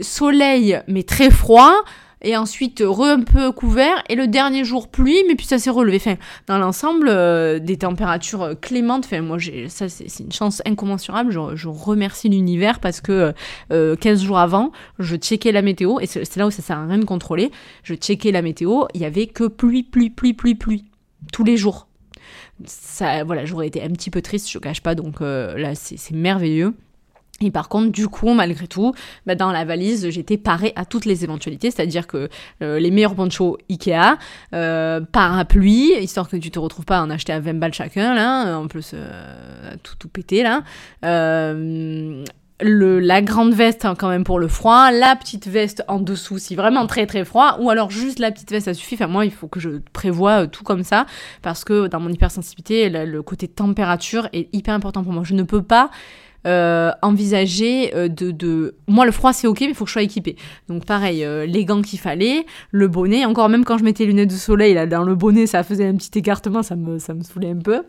S2: soleil, mais très froid et ensuite re un peu couvert, et le dernier jour pluie, mais puis ça s'est relevé. Dans l'ensemble, euh, des températures euh, clémentes. Moi, ça, c'est, une chance incommensurable. Je, remercie l'univers parce que euh, 15 jours avant, je checkais la météo, et c'est, là où ça sert à rien de contrôler. Je checkais la météo, il y avait que pluie, pluie, pluie, pluie, pluie, tous les jours. Voilà, j'aurais été un petit peu triste, je cache pas, donc euh, là, c'est merveilleux. Et par contre, du coup, malgré tout, bah, dans la valise, j'étais parée à toutes les éventualités, c'est-à-dire que euh, les meilleurs ponchos Ikea, euh, parapluie, histoire que tu te retrouves pas à en acheter à 20 balles chacun, là, en plus, euh, tout, tout pété, là. La grande veste hein, quand même pour le froid, la petite veste en dessous si vraiment très très froid, ou alors juste la petite veste ça suffit. Enfin moi il faut que je prévoie tout comme ça parce que dans mon hypersensibilité le côté température est hyper important pour moi. Je ne peux pas euh, envisager euh, de, de, Moi, le froid, c'est ok, mais il faut que je sois équipée. Donc, pareil, euh, les gants qu'il fallait, le bonnet. Encore, même quand je mettais les lunettes de soleil, là, dans le bonnet, ça faisait un petit écartement, ça me, ça me saoulait un peu.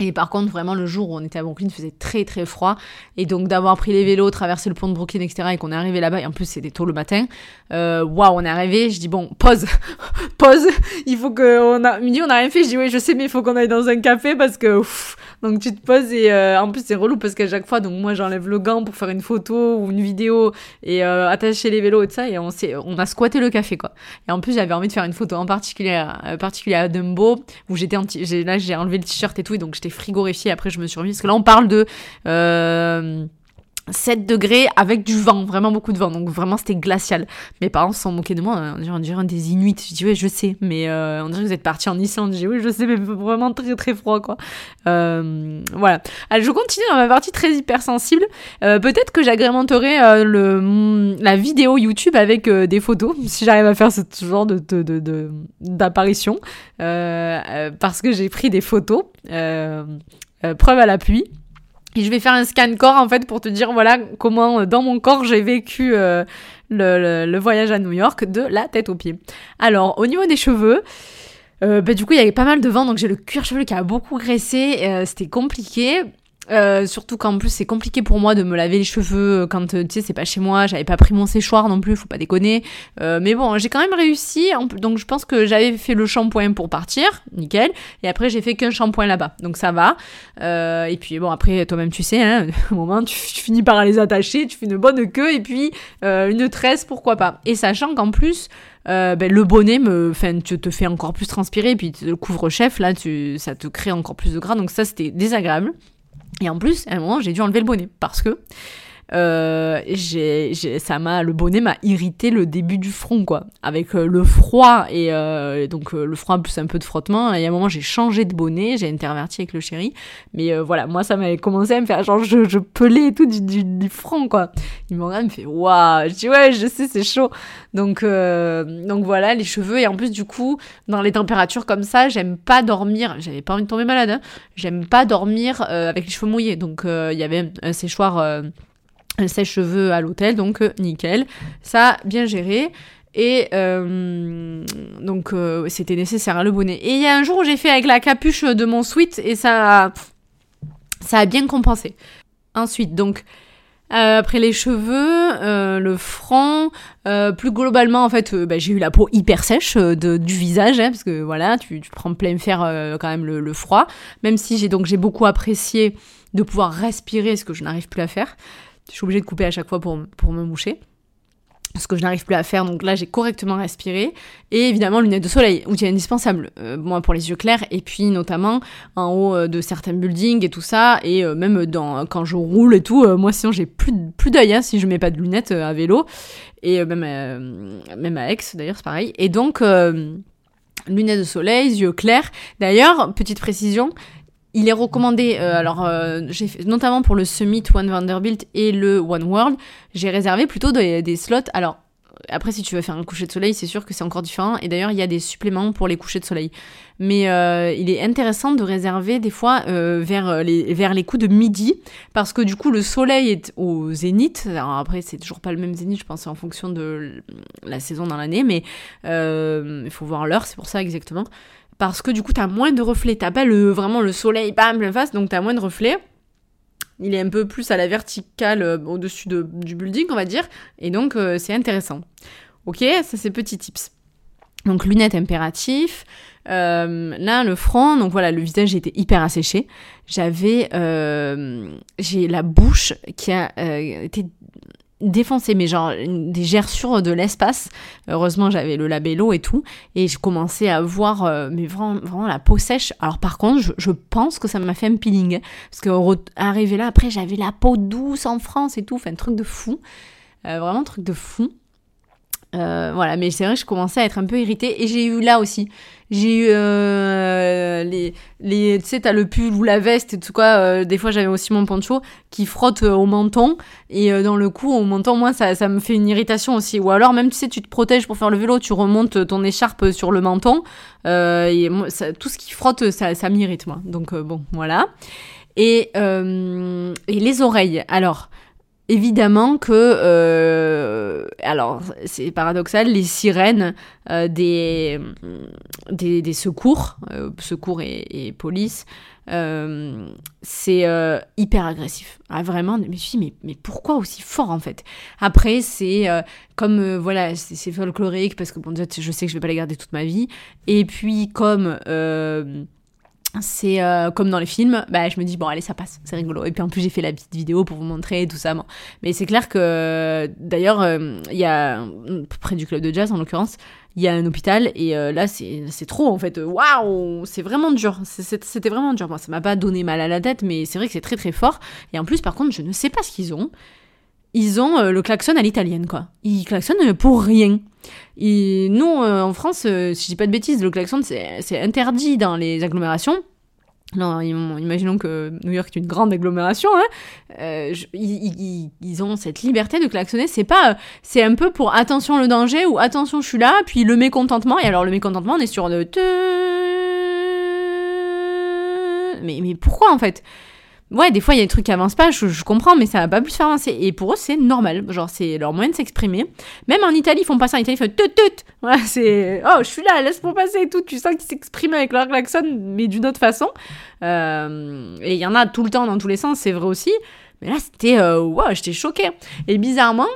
S2: Et par contre, vraiment, le jour où on était à Brooklyn, il faisait très très froid. Et donc, d'avoir pris les vélos, traversé le pont de Brooklyn, etc., et qu'on est arrivé là-bas, et en plus, c'était tôt le matin, waouh, on est arrivé, je dis, bon, pause, pause, il faut que. On a... Midi, on n'a rien fait, je dis, oui, je sais, mais il faut qu'on aille dans un café parce que. Donc tu te poses et euh, en plus c'est relou parce qu'à chaque fois, donc moi j'enlève le gant pour faire une photo ou une vidéo et euh, attacher les vélos et tout ça et on, on a squatté le café quoi. Et en plus j'avais envie de faire une photo en particulier, euh, particulier à Dumbo où j'étais là j'ai enlevé le t-shirt et tout et donc j'étais frigorifiée après je me suis remise parce que là on parle de 7 degrés avec du vent, vraiment beaucoup de vent, donc vraiment c'était glacial. Mes parents se sont moqués de moi, on dirait un des Inuits. Je dis ouais je sais, mais euh, on dirait que vous êtes partis en Islande. Je dis oui je sais, mais vraiment très très froid quoi. Euh, voilà. Alors je continue dans ma partie très hypersensible. Euh, Peut-être que j'agrémenterai euh, le la vidéo YouTube avec des photos, si j'arrive à faire ce genre de d'apparition, parce que j'ai pris des photos. preuve à l'appui. Et je vais faire un scan corps en fait pour te dire voilà comment euh, dans mon corps j'ai vécu euh, le, voyage à New York de la tête aux pieds. Alors au niveau des cheveux, euh, bah, du coup il y avait pas mal de vent donc j'ai le cuir chevelu qui a beaucoup graissé, c'était compliqué. Euh, surtout qu'en plus c'est compliqué pour moi de me laver les cheveux quand tu sais c'est pas chez moi, j'avais pas pris mon séchoir non plus, faut pas déconner. Euh, mais bon, j'ai quand même réussi. Donc je pense que j'avais fait le shampoing pour partir, nickel. Et après j'ai fait qu'un shampoing là-bas, donc ça va. Euh, et puis bon après toi-même tu sais, hein, au moment tu, finis par les attacher, tu fais une bonne queue et puis une tresse pourquoi pas. Et sachant qu'en plus ben, le bonnet me, enfin, tu te fais encore plus transpirer, puis le couvre-chef, là, tu, ça te crée encore plus de gras, donc ça, c'était désagréable. Et en plus, à un moment, j'ai dû enlever le bonnet parce que euh, j'ai, ça m'a, le bonnet m'a irrité le début du front, quoi. Avec euh, le froid et euh, donc euh, le froid plus un peu de frottement. Et à un moment, j'ai changé de bonnet, j'ai interverti avec le chéri. Mais euh, voilà, moi, ça m'avait commencé à me faire genre, je, je pelais et tout du, du, du front, quoi. Il me regarde, il me fait, waouh. Je dis, ouais, je sais, c'est chaud. Donc, donc voilà, les cheveux. Et en plus, du coup, dans les températures comme ça, j'aime pas dormir. J'avais pas envie de tomber malade, hein. J'aime pas dormir avec les cheveux mouillés. Donc, il y avait un séchoir un sèche-cheveux à l'hôtel, donc euh, nickel. Ça, bien géré. Et euh, donc, euh, c'était nécessaire, hein, le bonnet. Et il y a un jour où j'ai fait avec la capuche de mon sweat et ça, ça a bien compensé. Ensuite, donc, après les cheveux, le front, plus globalement, en fait, bah, j'ai eu la peau hyper sèche du visage, hein, parce que voilà, tu, prends plein fer quand même le, le, froid. Même si j'ai j'ai beaucoup apprécié de pouvoir respirer, ce que je n'arrive plus à faire. Je suis obligée de couper à chaque fois pour, pour me moucher. Ce que je n'arrive plus à faire, donc là j'ai correctement respiré. Et évidemment, lunettes de soleil, outil indispensable, euh, moi pour les yeux clairs, et puis notamment en haut euh, de certains buildings et tout ça, et euh, même dans, quand je roule et tout, moi sinon j'ai plus, plus d'œil hein, si je mets pas de lunettes à vélo, et même, même à Aix d'ailleurs c'est pareil. Et donc, lunettes de soleil, yeux clairs. D'ailleurs, petite précision, il est recommandé, euh, alors euh, notamment pour le Summit One Vanderbilt et le One World, j'ai réservé plutôt des, slots. Alors après, si tu veux faire un coucher de soleil, c'est sûr que c'est encore différent. Et d'ailleurs, il y a des suppléments pour les couchers de soleil. Mais euh, il est intéressant de réserver des fois vers, les, vers les coups de midi, parce que du coup, le soleil est au zénith. Alors après, c'est toujours pas le même zénith, je pense, en fonction de la saison dans l'année, mais il faut voir l'heure, c'est pour ça exactement parce que du coup t'as moins de reflets, t'as pas le, vraiment le soleil bam plein face, donc t'as moins de reflets. Il est un peu plus à la verticale euh, au-dessus de, du building, on va dire, et donc euh, c'est intéressant. Ok, ça c'est petit tips. Donc lunettes impératifs. Euh, là, le front, donc voilà, le visage était hyper asséché. J'avais, j'ai la bouche qui a été défoncé, mais genre des gerçures de l'espace. Heureusement, j'avais le labello et tout, et je commençais à voir, euh, mais vraiment, vraiment, la peau sèche. Alors par contre, je, pense que ça m'a fait un peeling, parce que arrivé là, après, j'avais la peau douce en France et tout, enfin, truc de fou, euh, vraiment un truc de fou. Euh, voilà, mais c'est vrai que je commençais à être un peu irritée. Et j'ai eu là aussi, j'ai eu euh, les, les, tu sais, t'as le pull ou la veste et tout quoi. Euh, des fois, j'avais aussi mon poncho qui frotte au menton. Et dans le cou, au menton, moi, ça, ça me fait une irritation aussi. Ou alors, même, tu sais, tu te protèges pour faire le vélo, tu remontes ton écharpe sur le menton. et tout ce qui frotte, ça, ça m'irrite, moi. Donc, bon, voilà. Et, et les oreilles. Alors, évidemment que, euh, alors c'est paradoxal, les sirènes euh, des, des, secours, euh, secours et, police, c'est hyper agressif. Ah, vraiment, mais je me suis dit, mais, pourquoi aussi fort en fait? Après, c'est comme, voilà, c'est folklorique parce que bon, je sais que je vais pas les garder toute ma vie. Et puis, comme c'est euh, comme dans les films, bah, je me dis bon allez ça passe, c'est rigolo. Et puis en plus j'ai fait la petite vidéo pour vous montrer tout ça. Mais c'est clair que d'ailleurs euh, il y a près du club de jazz en l'occurrence, il y a un hôpital et euh, là c'est trop en fait. Waouh, c'est vraiment dur. C'était vraiment dur. Moi ça m'a pas donné mal à la tête, mais c'est vrai que c'est très très fort. Et en plus par contre je ne sais pas ce qu'ils ont. Ils ont le klaxon à l'italienne quoi. Ils klaxonnent pour rien. Et nous, euh, en France, euh, si je dis pas de bêtises, le klaxon, c'est interdit dans les agglomérations. Non, imaginons que New York est une grande agglomération. Hein. Euh, ils, ont cette liberté de klaxonner. C'est pas, c'est un peu pour attention le danger ou attention je suis là, puis le mécontentement. Et alors le mécontentement, on est sur de. Mais, mais pourquoi en fait? Ouais, des fois, il y a des trucs qui avancent pas, je, comprends, mais ça va pas plus faire avancer. Et pour eux, c'est normal. Genre, c'est leur moyen de s'exprimer. Même en Italie, ils font pas ça. En Italie, ils font tut tut. Voilà, c'est oh, je suis là, laisse-moi passer et tout. Tu sens qu'ils s'expriment avec leur klaxon, mais d'une autre façon. Euh, et il y en a tout le temps dans tous les sens, c'est vrai aussi. Mais là, c'était, euh, j'étais choquée. Et bizarrement,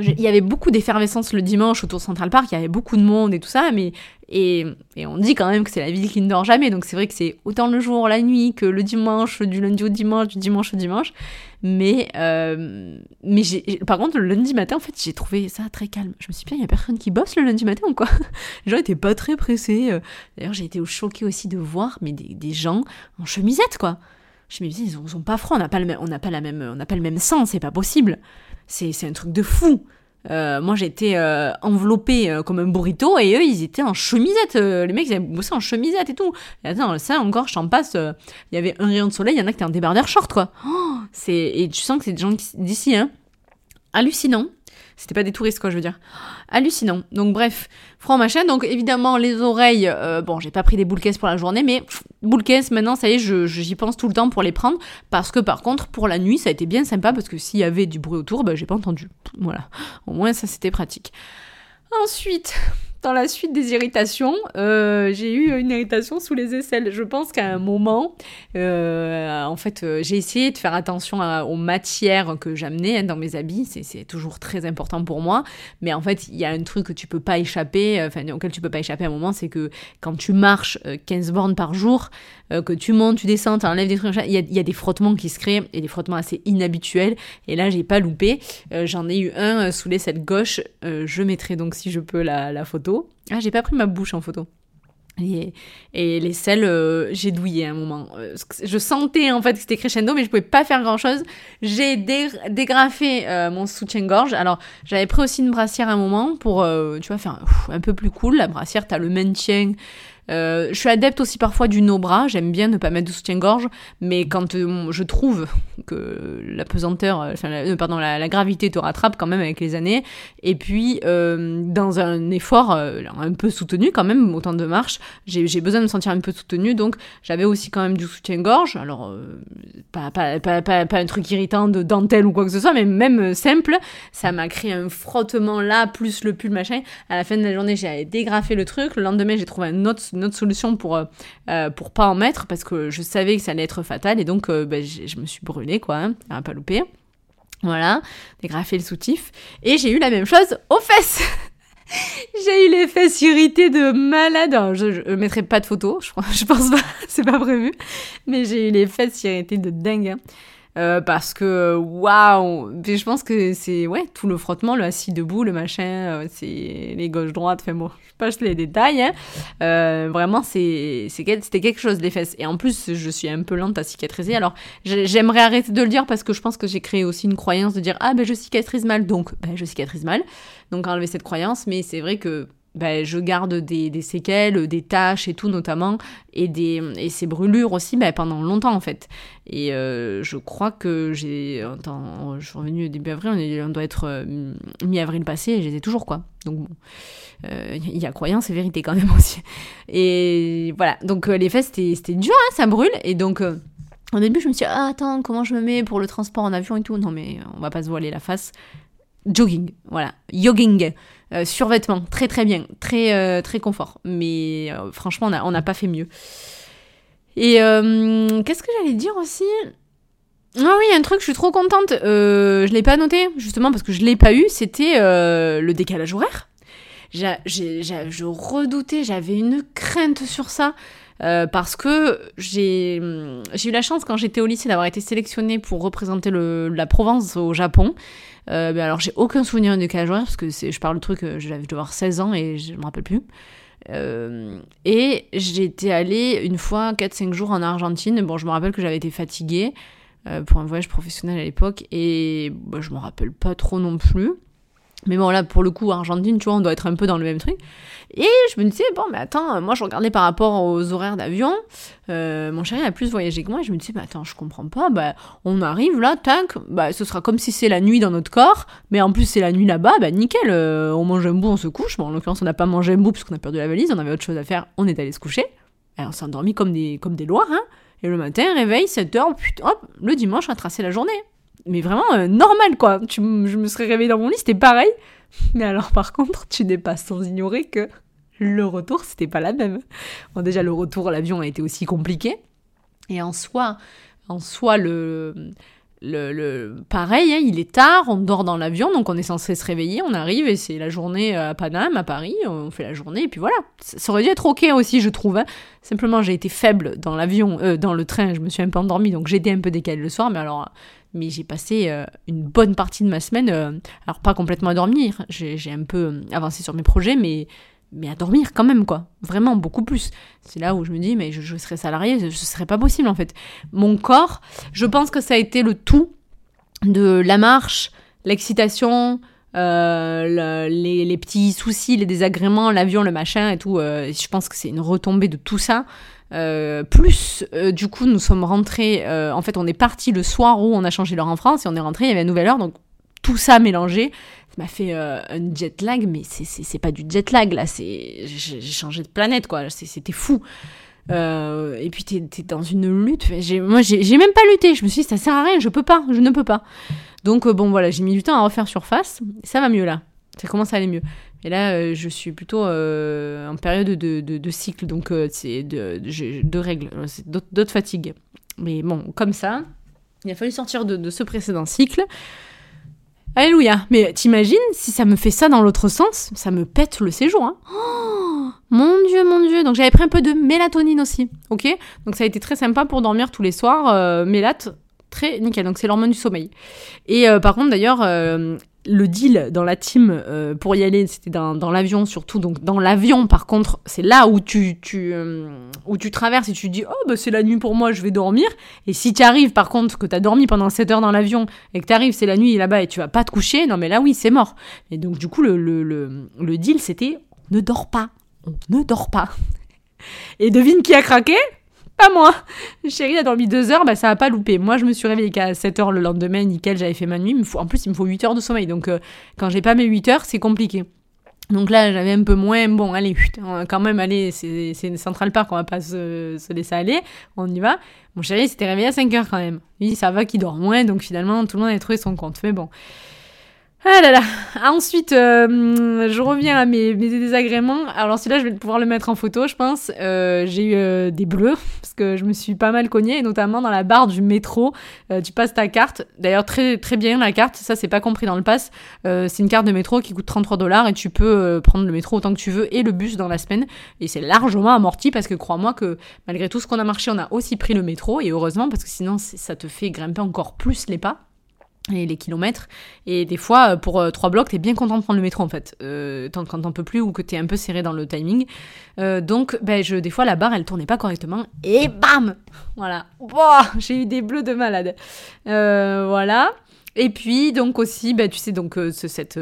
S2: il y avait beaucoup d'effervescence le dimanche autour de Central Park, il y avait beaucoup de monde et tout ça, mais et, on dit quand même que c'est la ville qui ne dort jamais, donc c'est vrai que c'est autant le jour, la nuit que le dimanche, du lundi au dimanche, du dimanche au dimanche. Mais, euh, mais par contre, le lundi matin, en fait, j'ai trouvé ça très calme. Je me suis dit, il n'y a personne qui bosse le lundi matin ou quoi? Les gens n'étaient pas très pressés. Euh. D'ailleurs, j'ai été choquée aussi de voir mais des, gens en chemisette, quoi. Je me disais, ils sont pas froids, on n'a pas, le, on n'a pas, même, on n'a pas le même sang, c'est pas possible. C'est, un truc de fou. Euh, moi, j'étais euh, enveloppée euh, comme un burrito et eux, ils étaient en chemisette. les mecs, ils avaient bossé en chemisette et tout. Et attends, ça encore, je t'en passe. Il y avait un rayon de soleil, il y en a qui étaient en débardeur short, quoi. Oh, et tu sens que c'est des gens d'ici, hein. Hallucinant. C'était pas des touristes, quoi, je veux dire. Hallucinant. Donc, bref, franc machin. Donc, évidemment, les oreilles, euh, bon, j'ai pas pris des boules pour la journée, mais boules maintenant, ça y est, j'y pense tout le temps pour les prendre. Parce que, par contre, pour la nuit, ça a été bien sympa parce que s'il y avait du bruit autour, bah, j'ai pas entendu. Voilà. Au moins, ça, c'était pratique. Ensuite, dans la suite des irritations, euh, j'ai eu une irritation sous les aisselles. Je pense qu'à un moment, euh, en fait, euh, j'ai essayé de faire attention aux matières que j'amenais hein, dans mes habits. C'est toujours très important pour moi. Mais en fait, il y a un truc que tu peux pas échapper, enfin, auquel tu peux pas échapper à un moment, c'est que quand tu marches 15 bornes par jour, que tu montes, tu descends, tu enlèves des trucs, il y, a, des frottements qui se créent, et des frottements assez inhabituels. Et là, j'ai pas loupé. J'en ai eu un sous l'aisselle gauche. je mettrai donc, si je peux, la, photo ah, j'ai pas pris ma bouche en photo. Et, les selles, euh, j'ai douillé à un moment. Euh, je sentais en fait que c'était crescendo, mais je pouvais pas faire grand chose. J'ai dégrafé euh, mon soutien-gorge. Alors, j'avais pris aussi une brassière à un moment pour, tu vois, faire un peu plus cool. La brassière, t'as le maintien euh, je suis adepte aussi parfois du no-bras, j'aime bien ne pas mettre de soutien-gorge, mais quand euh, je trouve que la pesanteur, euh, pardon, la, gravité te rattrape quand même avec les années, et puis dans un effort un peu soutenu quand même, autant de marche, j'ai besoin de me sentir un peu soutenu, donc j'avais aussi quand même du soutien-gorge, alors pas, un truc irritant de dentelle ou quoi que ce soit, mais même simple, ça m'a créé un frottement là, plus le pull machin, à la fin de la journée j'ai dégrafé le truc, le lendemain j'ai trouvé un autre une autre solution pour, euh, euh, pour pas en mettre parce que je savais que ça allait être fatal et donc euh, ben, je me suis brûlée quoi, hein, à pas louper. Voilà, dégrafé le soutif. Et j'ai eu la même chose aux fesses J'ai eu les fesses irritées de malade. je, ne mettrai pas de photos, je, je pense pas, c'est pas prévu. Mais j'ai eu les fesses irritées de dingue. Hein. Euh, parce que waouh je pense que c'est ouais tout le frottement le assis debout le machin euh, c'est les gauches droites enfin bon je passe les détails hein. euh, vraiment c'est c'était quelque chose les fesses. Et en plus je suis un peu lente à cicatriser. Alors j'aimerais arrêter de le dire parce que je pense que j'ai créé aussi une croyance de dire ah ben je cicatrise mal. Donc ben je cicatrise mal. Donc enlever cette croyance. Mais c'est vrai que ben, je garde des, des, séquelles, des taches et tout notamment, et, des, et ces brûlures aussi ben, pendant longtemps en fait. Et euh, je crois que j'ai... Je suis revenue début avril, on, on doit être euh, mi-avril passé, et j'étais toujours quoi. Donc bon, il euh, y a croyance et vérité quand même aussi. Et voilà, donc les fesses c'était dur, hein, ça brûle, et donc... au début, je me suis dit, ah, attends, comment je me mets pour le transport en avion et tout? Non, mais on va pas se voiler la face. Jogging, voilà. Yogging. Euh, survêtement, très très bien, très euh, très confort. Mais euh, franchement, on n'a pas fait mieux. Et qu'est-ce que j'allais dire aussi? Ah oui, un truc, je suis trop contente. je l'ai pas noté, justement, parce que je l'ai pas eu. C'était le décalage horaire. je redoutais, j'avais une crainte sur ça. parce que j'ai eu la chance quand j'étais au lycée d'avoir été sélectionnée pour représenter la Provence au Japon. Euh, alors, j'ai aucun souvenir du décalage horaire parce que je parle de truc, euh, j'avais avoir 16 ans et je me rappelle plus. Euh, et j'étais allée une fois 4-5 jours en Argentine. Bon, je me rappelle que j'avais été fatiguée pour un voyage professionnel à l'époque et bah, je me rappelle pas trop non plus. Mais bon, là, pour le coup, Argentine, tu vois, on doit être un peu dans le même truc. Et je me disais, bon, mais attends, moi, je regardais par rapport aux horaires d'avion. Euh, mon chéri a plus voyagé que moi. Et je me disais, bah, attends, je comprends pas. Bah, on arrive là, tac, bah, ce sera comme si c'est la nuit dans notre corps. Mais en plus, c'est la nuit là-bas. Bah, nickel. Euh, on mange un bout, on se couche. Bon, en l'occurrence, on n'a pas mangé un bout parce qu'on a perdu la valise. On avait autre chose à faire. On est allé se coucher. On s'est endormi comme des, comme des loirs, hein. Et le matin, réveil, 7h, putain, hop, le dimanche, on a tracé la journée. Mais vraiment euh, normal, quoi. Tu, je me serais réveillée dans mon lit, c'était pareil. Mais alors, par contre, tu n'es pas sans ignorer que le retour, c'était pas la même. Bon, déjà, le retour à l'avion a été aussi compliqué. Et en soi, en soi, le, le, pareil, hein, il est tard, on dort dans l'avion, donc on est censé se réveiller, on arrive et c'est la journée à Paname, à Paris, on fait la journée et puis voilà. Ça aurait dû être ok aussi, je trouve. Hein. Simplement, j'ai été faible dans l'avion, euh, dans le train, je me suis un peu endormie, donc été un peu décalée le soir, mais alors, mais j'ai passé euh, une bonne partie de ma semaine, euh, alors pas complètement à dormir, j'ai un peu avancé sur mes projets, mais mais à dormir quand même, quoi. Vraiment, beaucoup plus. C'est là où je me dis, mais je, serais salarié, ce serait pas possible, en fait. Mon corps, je pense que ça a été le tout de la marche, l'excitation, euh, les, petits soucis, les désagréments, l'avion, le machin et tout. Euh, je pense que c'est une retombée de tout ça. Euh, plus, du coup, nous sommes rentrés. en fait, on est parti le soir où on a changé l'heure en France et on est rentré. Il y avait une nouvelle heure, donc tout ça mélangé ça m'a fait euh, un jet lag, mais c'est pas du jet lag là, c'est j'ai changé de planète quoi, c'était fou. Euh, et puis t'es es dans une lutte. Moi j'ai même pas lutté, je me suis dit ça sert à rien, je peux pas, je ne peux pas. Donc euh, bon voilà, j'ai mis du temps à refaire surface, ça va mieux là, ça commence à aller mieux. Et là je suis plutôt en période de, de, cycle, donc c'est de, de, règles, d'autres fatigues. Mais bon, comme ça, il a fallu sortir de, ce précédent cycle. Alléluia. Mais t'imagines, si ça me fait ça dans l'autre sens, ça me pète le séjour. Hein. Oh, mon Dieu, mon Dieu. Donc j'avais pris un peu de mélatonine aussi. Ok Donc ça a été très sympa pour dormir tous les soirs. Euh, mélate, très nickel. Donc c'est l'hormone du sommeil. Et euh, par contre, d'ailleurs, euh, le deal dans la team euh, pour y aller, c'était dans, l'avion surtout. Donc dans l'avion, par contre, c'est là où tu, euh, où tu traverses et tu dis oh bah c'est la nuit pour moi, je vais dormir. Et si tu arrives par contre que tu as dormi pendant 7 heures dans l'avion et que tu arrives, c'est la nuit là-bas et tu vas pas te coucher, non mais là oui, c'est mort. Et donc du coup le, le, le, le deal c'était ne dors pas, on ne dort pas. Et devine qui a craqué? Pas moi. Chérie a dormi deux heures, bah ça a pas loupé. Moi, je me suis réveillée qu'à 7 heures le lendemain, nickel, j'avais fait ma nuit. en plus, il me faut 8 heures de sommeil. Donc, euh, quand j'ai pas mes 8 heures, c'est compliqué. Donc là, j'avais un peu moins. Bon, allez, putain, quand même, allez, c'est Central Park, on va pas se, se, laisser aller. On y va. Mon chéri s'était réveillé à 5 heures quand même. Oui, ça va qu'il dort moins, donc finalement, tout le monde a trouvé son compte. Mais bon. Ah là là. Ensuite, euh, je reviens à mes, désagréments. Alors celui-là, je vais pouvoir le mettre en photo, je pense. Euh, j'ai eu euh, des bleus parce que je me suis pas mal cognée, et notamment dans la barre du métro. tu passes ta carte. D'ailleurs, très très bien la carte. Ça, c'est pas compris dans le pass. c'est une carte de métro qui coûte 33 dollars et tu peux prendre le métro autant que tu veux et le bus dans la semaine. Et c'est largement amorti parce que crois-moi que malgré tout ce qu'on a marché, on a aussi pris le métro et heureusement parce que sinon ça te fait grimper encore plus les pas et les kilomètres. Et des fois, euh, pour euh, trois blocs, t'es bien content de prendre le métro en fait, euh, quand t'en peux plus ou que t'es un peu serré dans le timing. Donc, ben, je, des fois, la barre, elle tournait pas correctement et bam Voilà. J'ai eu des bleus de malade. voilà. Et puis, donc aussi, ben, tu sais, donc cette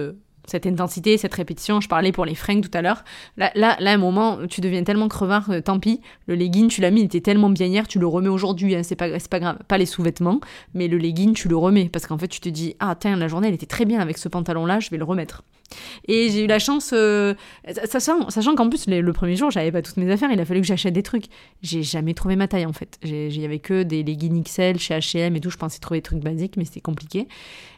S2: cette intensité, cette répétition. Je parlais pour les fringues tout à l'heure. Là, là, là, à un moment, tu deviens tellement crevard, euh, tant pis. Le legging, tu l'as mis, il était tellement bien hier, tu le remets aujourd'hui, hein, c'est pas, pas grave. Pas les sous-vêtements, mais le legging, tu le remets. Parce qu'en fait, tu te dis, ah, tiens, la journée, elle était très bien avec ce pantalon-là, je vais le remettre. Et j'ai eu la chance, euh, sachant, qu'en plus, le premier jour, j'avais pas toutes mes affaires, il a fallu que j'achète des trucs. J'ai jamais trouvé ma taille en fait. Il y avait que des leggings XL chez HM et tout. Je pensais trouver des trucs basiques, mais c'était compliqué.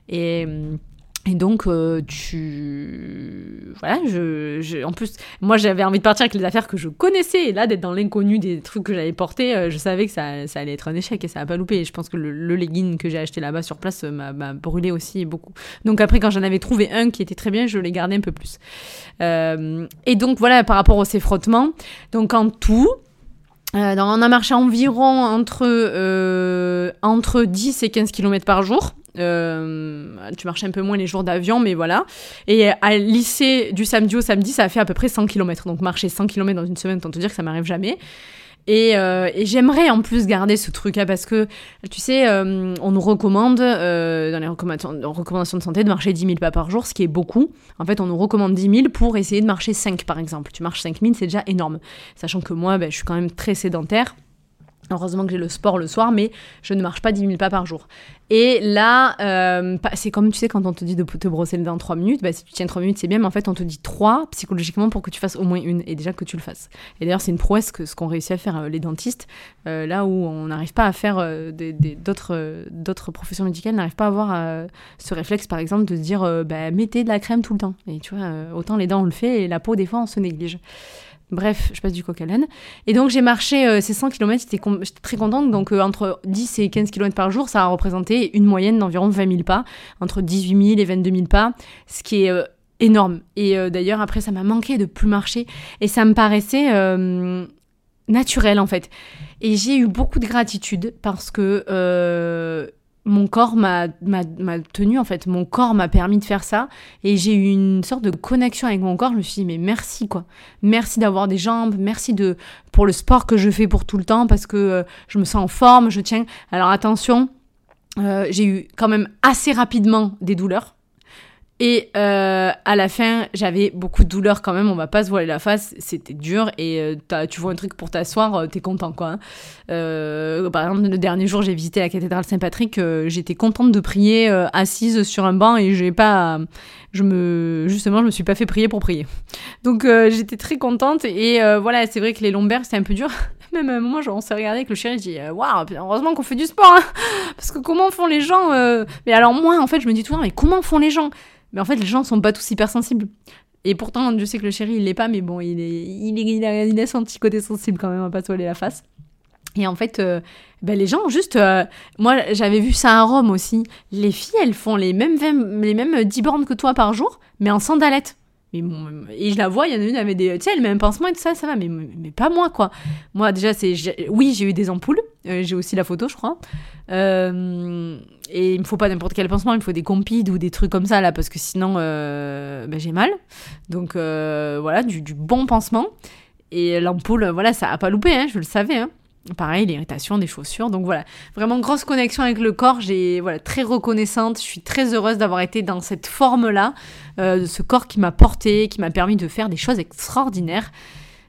S2: Et. Hum, et donc, euh, tu. Voilà, je, en plus, moi j'avais envie de partir avec les affaires que je connaissais. Et là, d'être dans l'inconnu des trucs que j'avais portés, euh, je savais que ça, ça, allait être un échec et ça n'a pas loupé. Et je pense que le, le legging que j'ai acheté là-bas sur place euh, m'a brûlé aussi beaucoup. Donc, après, quand j'en avais trouvé un qui était très bien, je l'ai gardé un peu plus. et donc, voilà, par rapport à ces frottements. Donc, en tout. on a marché environ entre, entre 10 et 15 km par jour. Euh, tu marches un peu moins les jours d'avion, mais voilà. Et à lycée, du samedi au samedi, ça a fait à peu près 100 km. Donc marcher 100 km dans une semaine, tant te dire que ça m'arrive jamais. Et, euh, et j'aimerais en plus garder ce truc là parce que tu sais, euh, on nous recommande dans les recommandations, recommandations, de santé de marcher 10 000 pas par jour, ce qui est beaucoup. En fait, on nous recommande 10 000 pour essayer de marcher 5 par exemple. Tu marches 5 000, c'est déjà énorme. Sachant que moi, ben, je suis quand même très sédentaire. Heureusement que j'ai le sport le soir, mais je ne marche pas 10 000 pas par jour. Et là, euh, c'est comme tu sais, quand on te dit de te brosser les dents 3 minutes, bah, si tu tiens 3 minutes, c'est bien, mais en fait, on te dit 3 psychologiquement pour que tu fasses au moins une, et déjà que tu le fasses. Et d'ailleurs, c'est une prouesse que ce qu'ont réussi à faire euh, les dentistes, euh, là où on n'arrive pas à faire d'autres professions médicales, n'arrivent pas à avoir ce réflexe, par exemple, de se dire bah, mettez de la crème tout le temps. Et tu vois, autant les dents, on le fait, et la peau, des fois, on se néglige. Bref, je passe du coq à l'âne. Et donc j'ai marché euh, ces 100 km, j'étais très contente. Donc euh, entre 10 et 15 km par jour, ça a représenté une moyenne d'environ 20 000 pas, entre 18 000 et 22 000 pas, ce qui est euh, énorme. Et d'ailleurs après ça m'a manqué de plus marcher et ça me paraissait naturel en fait. Et j'ai eu beaucoup de gratitude parce que mon corps m'a tenu en fait, mon corps m'a permis de faire ça. Et j'ai eu une sorte de connexion avec mon corps. Je me suis dit mais merci quoi, merci d'avoir des jambes, merci de pour le sport que je fais pour tout le temps parce que euh, je me sens en forme, je tiens. Alors attention, euh, j'ai eu quand même assez rapidement des douleurs et euh, à la fin, j'avais beaucoup de douleurs quand même, on va pas se voiler la face, c'était dur et euh, tu vois un truc pour t'asseoir, euh, t'es content quoi. Hein. par exemple, le dernier jour, j'ai visité la cathédrale Saint-Patrick, j'étais contente de prier assise sur un banc et j'ai pas, je me, justement, je me suis pas fait prier pour prier. Donc j'étais très contente et voilà, c'est vrai que les lombaires c'était un peu dur. Même à un moment, on s'est regardé avec le chéri, je dis waouh, heureusement qu'on fait du sport, hein. parce que comment font les gens Mais alors moi, en fait, je me dis toujours, mais comment font les gens? Mais en fait, les gens sont pas tous hypersensibles. Et pourtant, je sais que le chéri, il l'est pas, mais bon, il, est, il, est, il, a, il a son petit côté sensible quand même, va pas se la face. Et en fait, euh, ben les gens, juste. Euh, moi, j'avais vu ça à Rome aussi. Les filles, elles font les mêmes, les mêmes 10 bornes que toi par jour, mais en sandalettes. Mais et je la vois, il y en a une, avait des. Tu sais, le même pansement et tout ça, ça va, mais, mais pas moi, quoi. Moi, déjà, c'est. Oui, j'ai eu des ampoules. Euh, j'ai aussi la photo, je crois. Euh, et il me faut pas n'importe quel pansement, il me faut des compides ou des trucs comme ça, là, parce que sinon, euh, ben, j'ai mal. Donc, voilà, du, du, bon pansement. Et l'ampoule, voilà, ça a pas loupé, hein, je le savais. Hein. Pareil, l'irritation des chaussures. Donc voilà, vraiment grosse connexion avec le corps. J'ai voilà très reconnaissante. Je suis très heureuse d'avoir été dans cette forme-là, euh, ce corps qui m'a porté, qui m'a permis de faire des choses extraordinaires.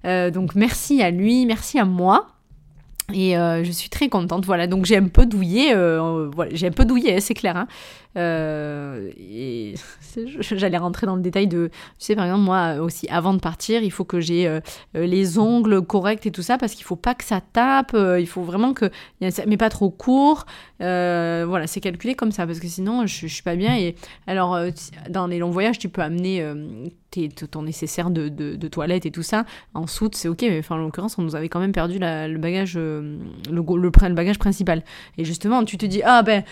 S2: Euh, donc merci à lui, merci à moi. Et euh, je suis très contente. Voilà, donc j'ai un peu douillé. voilà, j'ai un peu douillé, c'est clair. Hein. Euh, et j'allais rentrer dans le détail de, tu sais, par exemple, moi aussi, avant de partir, il faut que j'ai euh, les ongles corrects et tout ça, parce qu'il faut pas que ça tape, euh, il faut vraiment que, mais pas trop court. voilà, c'est calculé comme ça, parce que sinon, je, je suis pas bien. Et alors, dans les longs voyages, tu peux amener ton nécessaire de, de, toilette et tout ça. En soute, c'est ok, mais enfin, en l'occurrence, on nous avait quand même perdu le bagage, le, bagage principal. Et justement, tu te dis, ah ben,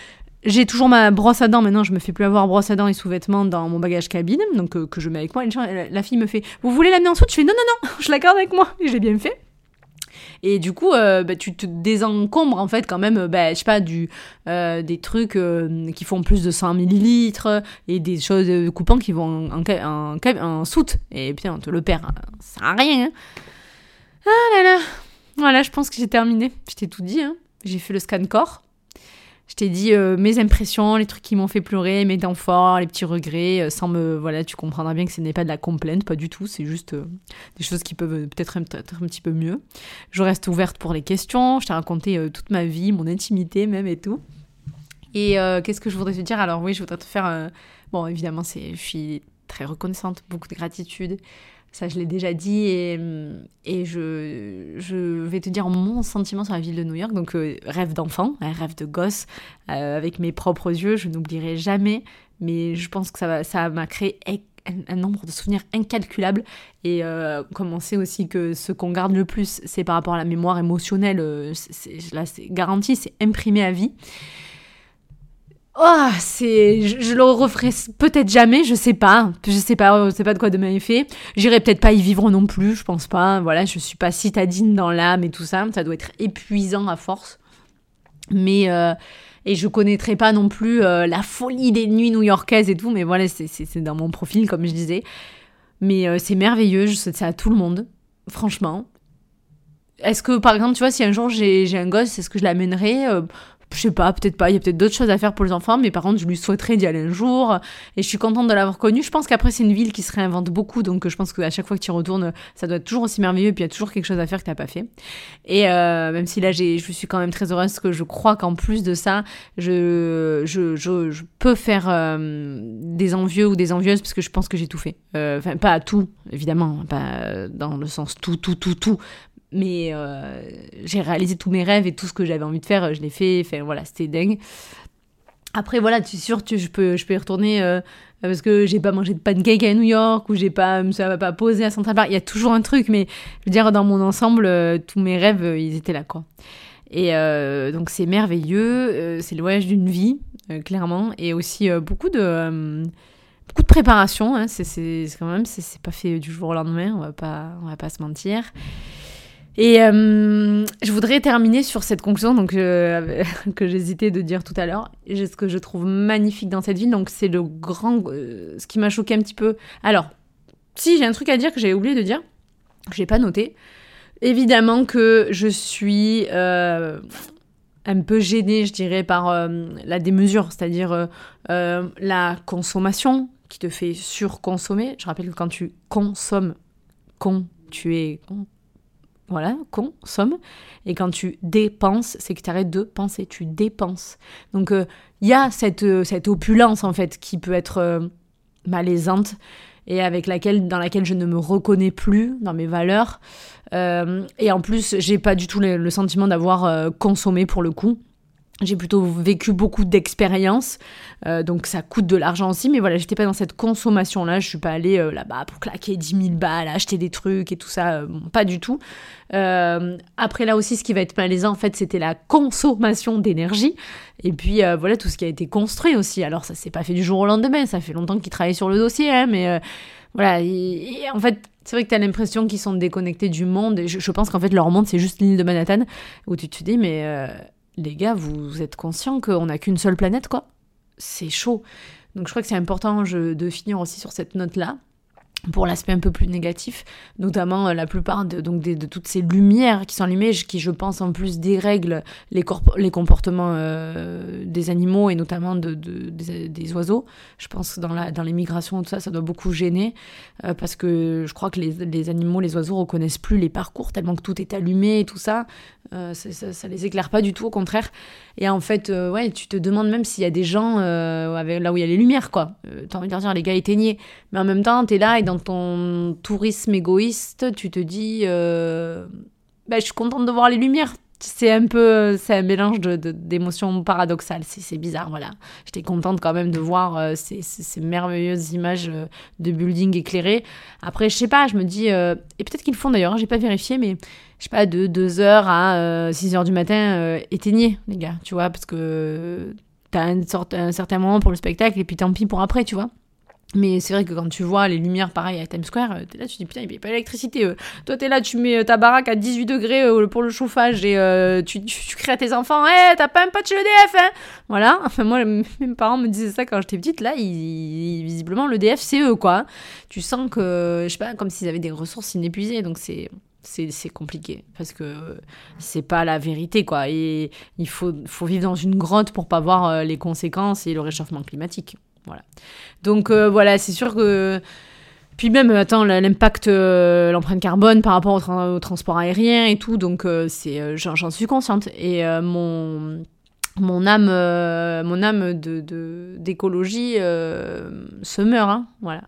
S2: j'ai toujours ma brosse à dents. Maintenant, je me fais plus avoir brosse à dents et sous-vêtements dans mon bagage cabine, donc euh, que je mets avec moi. La fille me fait Vous voulez l'amener en soute Je fais Non, non, non, je la garde avec moi. Et j'ai bien fait. Et du coup, euh, bah, tu te désencombres en fait quand même, bah, je sais pas, euh, des trucs qui font plus de 100 millilitres et des choses coupants qui vont en, soute. Et putain, on te le perd. Ça sert à rien. Hein. Ah là là. Voilà, je pense que j'ai terminé. Je t'ai tout dit. Hein. J'ai fait le scan corps. Je t'ai dit euh, mes impressions, les trucs qui m'ont fait pleurer, mes temps forts, les petits regrets, euh, sans me... Voilà, tu comprendras bien que ce n'est pas de la complainte, pas du tout, c'est juste euh, des choses qui peuvent peut-être être un, petit peu mieux. Je reste ouverte pour les questions, je t'ai raconté toute ma vie, mon intimité même et tout. Et qu'est-ce que je voudrais te dire? Alors oui, je voudrais te faire... Bon, évidemment, je suis très reconnaissante, beaucoup de gratitude. Ça, je l'ai déjà dit et, je, vais te dire mon sentiment sur la ville de New York. Donc, euh, rêve d'enfant, rêve de gosse, euh, avec mes propres yeux, je n'oublierai jamais. Mais je pense que ça m'a créé un, nombre de souvenirs incalculables. Et euh, comme on sait aussi que ce qu'on garde le plus, c'est par rapport à la mémoire émotionnelle, là, c'est garanti, c'est imprimé à vie. Oh, c'est, je, le referai peut-être jamais, je sais pas, je sais pas, je sais pas de quoi demain est fait. J'irai peut-être pas y vivre non plus, je pense pas. Voilà, je suis pas citadine dans l'âme et tout ça, ça doit être épuisant à force. Mais euh, et je connaîtrai pas non plus euh, la folie des nuits new-yorkaises et tout, mais voilà, c'est dans mon profil comme je disais. Mais euh, c'est merveilleux, je souhaite ça à tout le monde, franchement. Est-ce que par exemple, tu vois, si un jour j'ai un gosse, est-ce que je l'amènerai je sais pas, peut-être pas, il y a peut-être d'autres choses à faire pour les enfants, mais par contre, je lui souhaiterais d'y aller un jour, et je suis contente de l'avoir connue. Je pense qu'après, c'est une ville qui se réinvente beaucoup, donc je pense qu'à chaque fois que tu y retournes, ça doit être toujours aussi merveilleux, et puis il y a toujours quelque chose à faire que tu n'as pas fait. Et euh, même si là, je suis quand même très heureuse, que je crois qu'en plus de ça, je, peux faire euh, des envieux ou des envieuses, parce que je pense que j'ai tout fait. Euh, enfin, pas tout, évidemment, pas dans le sens tout, tout, tout, tout, mais euh, j'ai réalisé tous mes rêves et tout ce que j'avais envie de faire, je l'ai fait. Voilà, c'était dingue. Après voilà, tu es sûr je peux, je peux y retourner euh, parce que j'ai pas mangé de pancake à New York ou j'ai pas, ça va pas posé à Central Park. Il y a toujours un truc, mais je veux dire dans mon ensemble, euh, tous mes rêves, ils étaient là quoi. Et donc c'est merveilleux, c'est le voyage d'une vie, clairement, et aussi beaucoup de beaucoup de préparation. Hein. c'est quand même, c'est pas fait du jour au lendemain, on va pas, on va pas se mentir. Et euh, je voudrais terminer sur cette conclusion donc, euh, que j'hésitais de dire tout à l'heure. Ce que je trouve magnifique dans cette ville, donc c'est le grand. Euh, ce qui m'a choqué un petit peu. Alors, si j'ai un truc à dire que j'ai oublié de dire, que j'ai pas noté. Évidemment que je suis un peu gênée, je dirais, par la démesure, c'est-à-dire la consommation qui te fait surconsommer. Je rappelle que quand tu consommes, con, tu es voilà, consomme. Et quand tu dépenses, c'est que tu arrêtes de penser, tu dépenses. Donc il euh, y a cette, euh, cette opulence en fait qui peut être euh, malaisante et avec laquelle, dans laquelle je ne me reconnais plus dans mes valeurs. et en plus, j'ai pas du tout le sentiment d'avoir consommé pour le coup. J'ai plutôt vécu beaucoup d'expériences, euh, donc ça coûte de l'argent aussi, mais voilà, j'étais pas dans cette consommation-là, je suis pas allée euh, là-bas pour claquer 10 000 balles, acheter des trucs et tout ça, euh, pas du tout. après là aussi, ce qui va être malaisant, en fait, c'était la consommation d'énergie, et puis voilà, tout ce qui a été construit aussi. Alors ça s'est pas fait du jour au lendemain, ça fait longtemps qu'ils travaillent sur le dossier, hein, mais voilà, en fait, c'est vrai que tu as l'impression qu'ils sont déconnectés du monde, et je pense qu'en fait, leur monde, c'est juste l'île de Manhattan, où tu te dis, mais les gars, vous êtes conscients qu'on n'a qu'une seule planète, quoi C'est chaud. Donc je crois que c'est important de finir aussi sur cette note-là pour l'aspect un peu plus négatif, notamment euh, la plupart de, donc de, toutes ces lumières qui sont allumées, qui je pense en plus dérèglent les, comportements euh, des animaux et notamment de, des, oiseaux. Je pense que dans, la, dans les migrations, tout ça, ça doit beaucoup gêner euh, parce que je crois que les, les, animaux, les oiseaux reconnaissent plus les parcours tellement que tout est allumé et tout ça. ça, ça, les éclaire pas du tout, au contraire. Et en fait, ouais, tu te demandes même s'il y a des gens avec, là où il y a les lumières, quoi. T'as envie de dire, les gars, éteignez. Mais en même temps, t'es là et dans ton tourisme égoïste, tu te dis, euh, bah, je suis contente de voir les lumières. C'est un peu, c'est un mélange d'émotions de, paradoxales. C'est bizarre, voilà. J'étais contente quand même de voir euh, ces, ces, merveilleuses images euh, de buildings éclairés. Après, je sais pas, je me dis, et peut-être qu'ils le font d'ailleurs, hein, j'ai pas vérifié, mais je sais pas, de 2h à 6h du matin, éteignez, les gars, tu vois, parce que t'as sorte, un certain moment pour le spectacle et puis tant pis pour après, tu vois. Mais c'est vrai que quand tu vois les lumières pareil à Times Square, euh, t'es là, tu te dis putain, il n'y a pas d'électricité. Euh. Toi, t'es là, tu mets euh, ta baraque à 18 degrés pour le chauffage et tu, tu, crées à tes enfants, hé, t'as pas un patch l'EDF, hein Voilà. Enfin, moi, mes parents me disaient ça quand j'étais petite. Là, visiblement, l'EDF, c'est eux, quoi. Tu sens que, je sais pas, comme s'ils avaient des ressources inépuisées. Donc, c'est c'est compliqué parce que c'est pas la vérité quoi et il faut, faut vivre dans une grotte pour pas voir les conséquences et le réchauffement climatique voilà. Donc euh, voilà, c'est sûr que. Puis même, attends, l'impact, euh, l'empreinte carbone par rapport au, transport aérien et tout, donc euh, c'est, j'en suis consciente. Et mon, mon âme, mon âme de, d'écologie se meurt, hein, voilà.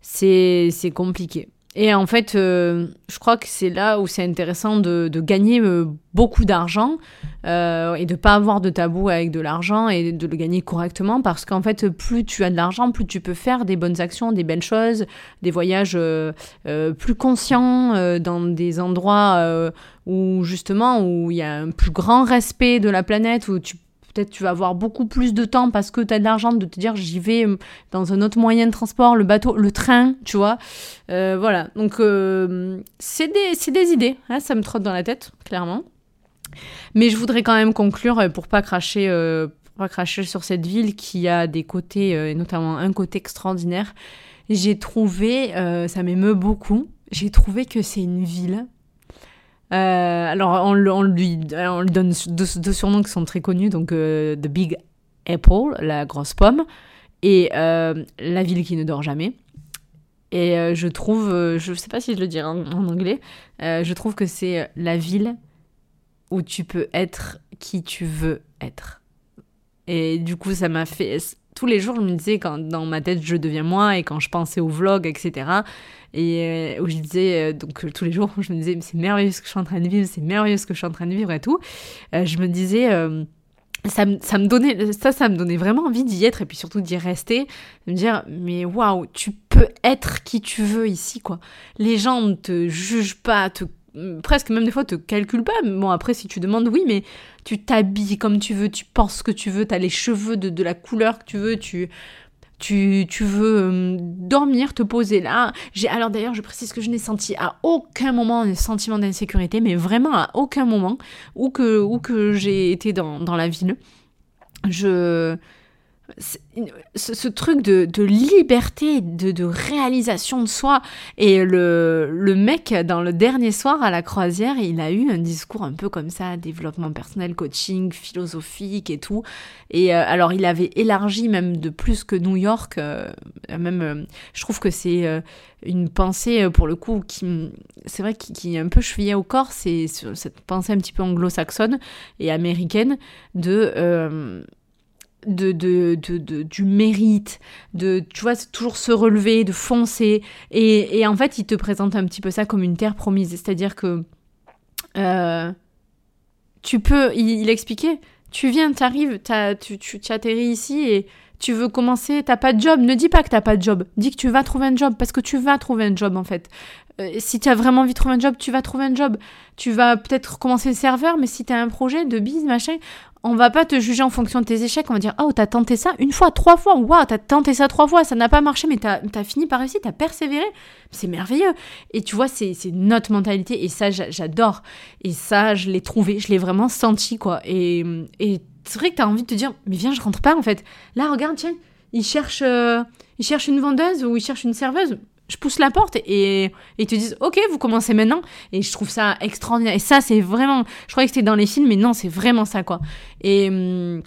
S2: C'est, c'est compliqué. Et en fait, euh, je crois que c'est là où c'est intéressant de, gagner euh, beaucoup d'argent euh, et de pas avoir de tabou avec de l'argent et de le gagner correctement parce qu'en fait, plus tu as de l'argent, plus tu peux faire des bonnes actions, des belles choses, des voyages plus conscients dans des endroits où justement où il y a un plus grand respect de la planète, où tu peut-être tu vas avoir beaucoup plus de temps parce que tu as de l'argent de te dire j'y vais euh, dans un autre moyen de transport, le bateau, le train, tu vois. Euh, voilà, donc euh, c'est des, des, idées, hein, ça me trotte dans la tête, clairement. Mais je voudrais quand même conclure pour pas cracher, pas cracher sur cette ville qui a des côtés, et notamment un côté extraordinaire. J'ai trouvé, ça m'émeut beaucoup, j'ai trouvé que c'est une ville alors, on, lui, lui donne deux, surnoms qui sont très connus, donc The Big Apple, la grosse pomme, et la ville qui ne dort jamais. Et je trouve, je ne sais pas si je le dirais en anglais, je trouve que c'est la ville où tu peux être qui tu veux être. Et du coup, ça m'a fait. Tous les jours, je me disais, quand dans ma tête, je deviens moi, et quand je pensais au vlog, etc. Et euh, où je disais, euh, donc euh, tous les jours, je me disais, c'est merveilleux ce que je suis en train de vivre, c'est merveilleux ce que je suis en train de vivre et tout. je me disais. ça, ça, me donnait ça ça me donnait vraiment envie d'y être et puis surtout d'y rester de me dire mais waouh tu peux être qui tu veux ici quoi les gens ne te jugent pas te presque même des fois te calcule pas. Bon, après, si tu demandes, oui, mais tu t'habilles comme tu veux, tu penses ce que tu veux, tu as les cheveux de, de, la couleur que tu veux, tu. Tu, tu veux dormir, te poser là. J'ai alors d'ailleurs, je précise que je n'ai senti à aucun moment un sentiment d'insécurité, mais vraiment à aucun moment où que, où que j'ai été dans, dans la ville. Je, ce, truc de, liberté, de, réalisation de soi. Et le, le, mec, dans le dernier soir à la croisière, il a eu un discours un peu comme ça, développement personnel, coaching, philosophique et tout. Et euh, alors, il avait élargi même de plus que New York. Euh, même, euh, je trouve que c'est une pensée, pour le coup, qui, c'est vrai, qui, est un peu chevillée au corps. C'est cette pensée un petit peu anglo-saxonne et américaine de de, de, de, du mérite, de, tu vois, toujours se relever, de foncer. Et, et, en fait, il te présente un petit peu ça comme une terre promise. C'est-à-dire que euh, tu peux, il, expliquait, tu viens, t'arrives, tu, tu, tu atterris ici et tu veux commencer, t'as pas de job. Ne dis pas que t'as pas de job. Dis que tu vas trouver un job parce que tu vas trouver un job en fait. Euh, si tu as vraiment envie de trouver un job, tu vas trouver un job. Tu vas peut-être commencer le serveur, mais si tu as un projet de bise, machin, on va pas te juger en fonction de tes échecs. On va dire, oh, t'as tenté ça une fois, trois fois. Waouh, t'as tenté ça trois fois, ça n'a pas marché, mais t'as as fini par réussir, t'as persévéré. C'est merveilleux. Et tu vois, c'est notre mentalité. Et ça, j'adore. Et ça, je l'ai trouvé, je l'ai vraiment senti, quoi. Et, et c'est vrai que t'as envie de te dire, mais viens, je rentre pas, en fait. Là, regarde, tiens, il cherche, euh, il cherche une vendeuse ou il cherche une serveuse je pousse la porte et, ils te disent ok vous commencez maintenant et je trouve ça extraordinaire et ça c'est vraiment je croyais que c'était dans les films mais non c'est vraiment ça quoi et hum,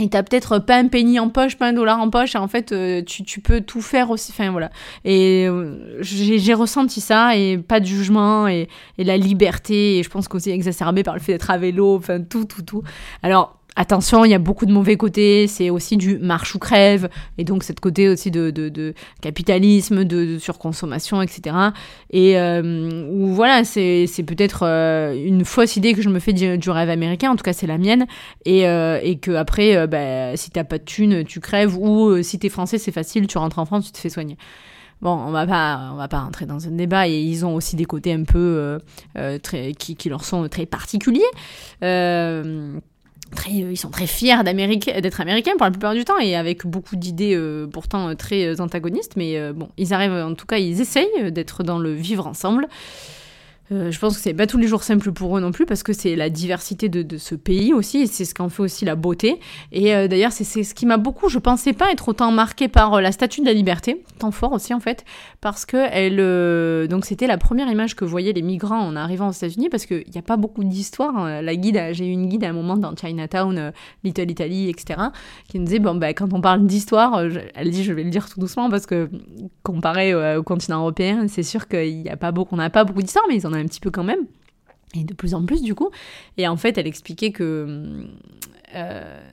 S2: et t'as peut-être pas un penny en poche, pas un dollar en poche, et en fait, euh, tu, tu, peux tout faire aussi. Enfin, voilà. Et euh, j'ai ressenti ça, et pas de jugement, et, et la liberté, et je pense qu'aussi exacerbé par le fait d'être à vélo, enfin, tout, tout, tout. Alors, Attention, il y a beaucoup de mauvais côtés, c'est aussi du marche ou crève, et donc cette côté aussi de, capitalisme, de, surconsommation, etc. Et euh, voilà, c'est peut-être euh, une fausse idée que je me fais du, rêve américain, en tout cas c'est la mienne, et, euh, que après, bah, si t'as pas de thunes, tu crèves, ou si t'es français, c'est facile, tu rentres en France, tu te fais soigner. Bon, on va pas, on va pas rentrer dans un débat et ils ont aussi des côtés un peu très, qui, leur sont très particuliers. Euh, ils sont très fiers d'être américains pour la plupart du temps et avec beaucoup d'idées euh, pourtant euh, très antagonistes. Mais bon, ils arrivent, en tout cas, ils essayent d'être dans le vivre ensemble. Euh, je pense que c'est pas tous les jours simple pour eux non plus parce que c'est la diversité de, ce pays aussi et c'est ce qu'en fait aussi la beauté. Et euh, d'ailleurs, c'est ce qui m'a beaucoup, je pensais pas être autant marqué par euh, la statue de la liberté, tant fort aussi en fait, parce que elle, donc c'était la première image que voyaient les migrants en arrivant aux États-Unis parce qu'il n'y a pas beaucoup d'histoire. Hein. La guide, j'ai eu une guide à un moment dans Chinatown, Little Italy, etc., qui nous disait bon, bah, quand on parle d'histoire, elle dit, je vais le dire tout doucement parce que comparé au continent européen, c'est sûr qu'il n'y a pas beaucoup, on n'a pas beaucoup d'histoire, mais ils en un petit peu quand même. Et de plus en plus, du coup. Et en fait, elle expliquait que euh,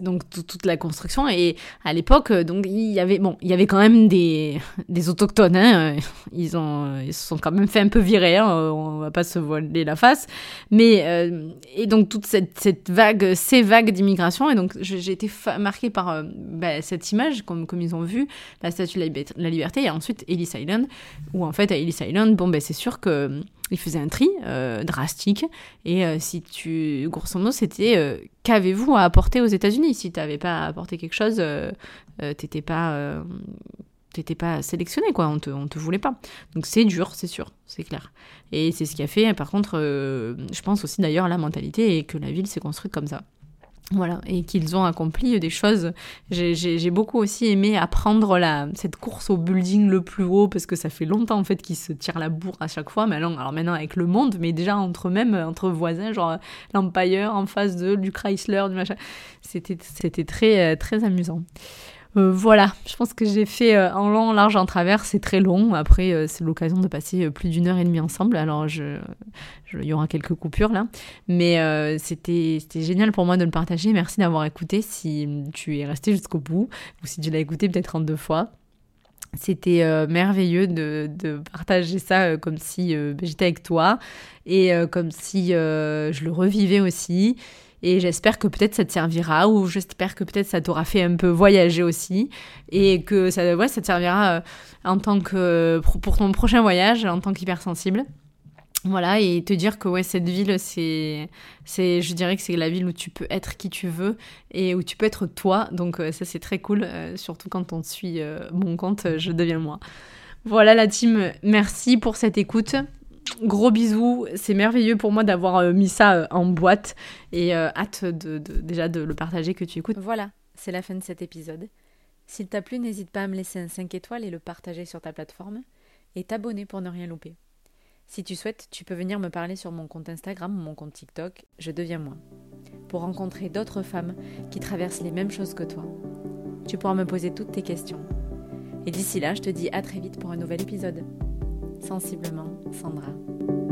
S2: donc toute la construction. Et à l'époque donc il y avait bon il y avait quand même des, des autochtones hein, ils ont ils se sont quand même fait un peu virer hein, on va pas se voiler la face. Mais euh, et donc toute cette, cette, vague ces vagues d'immigration et donc j'ai été marquée par euh, bah, cette image comme comme ils ont vu la statue de la liberté et ensuite Ellis Island où en fait à Ellis Island bon ben c'est sûr que il faisait un tri euh, drastique. Et euh, si tu, grosso modo, c'était euh, qu'avez-vous à apporter aux États-Unis? Si tu n'avais pas à apporter quelque chose, t'étais pas, t'étais pas sélectionné, quoi. On te, on te voulait pas. Donc c'est dur, c'est sûr, c'est clair. Et c'est ce qui a fait, par contre, je pense aussi d'ailleurs la mentalité et que la ville s'est construite comme ça. Voilà, et qu'ils ont accompli des choses. J'ai beaucoup aussi aimé apprendre la, cette course au building le plus haut, parce que ça fait longtemps en fait qu'ils se tirent la bourre à chaque fois. Mais alors, maintenant avec le monde, mais déjà entre eux-mêmes, entre voisins, genre l'Empire en face de, du Chrysler, du machin. C'était très, euh, très amusant. Euh, voilà, je pense que j'ai fait euh, en long, en large, en travers. C'est très long. Après, euh, c'est l'occasion de passer plus d'une heure et demie ensemble. Alors, il y aura quelques coupures là. Mais c'était génial pour moi de le partager. Merci d'avoir écouté si tu es resté jusqu'au bout ou si tu l'as écouté peut-être en deux fois. C'était merveilleux de, partager ça comme si j'étais avec toi et comme si je le revivais aussi. Et j'espère que peut-être ça te servira ou j'espère que peut-être ça t'aura fait un peu voyager aussi et que ça, ouais, ça te servira euh, en tant que pour ton prochain voyage en tant qu'hypersensible. Voilà, et te dire que ouais, cette ville, c'est, c'est, je dirais que c'est la ville où tu peux être qui tu veux et où tu peux être toi. Donc euh, ça, c'est très cool, euh, surtout quand on suit mon compte, je deviens moi. Voilà la team, merci pour cette écoute. Gros bisous, c'est merveilleux pour moi d'avoir euh, mis ça euh, en boîte et euh, hâte de, déjà de le partager que tu écoutes.
S1: Voilà, c'est la fin de cet épisode. S'il t'a plu, n'hésite pas à me laisser un 5 étoiles et le partager sur ta plateforme et t'abonner pour ne rien louper. Si tu souhaites, tu peux venir me parler sur mon compte Instagram ou mon compte TikTok, je deviens moi, pour rencontrer d'autres femmes qui traversent les mêmes choses que toi. Tu pourras me poser toutes tes questions. Et d'ici là, je te dis à très vite pour un nouvel épisode. Sensiblement, Sandra.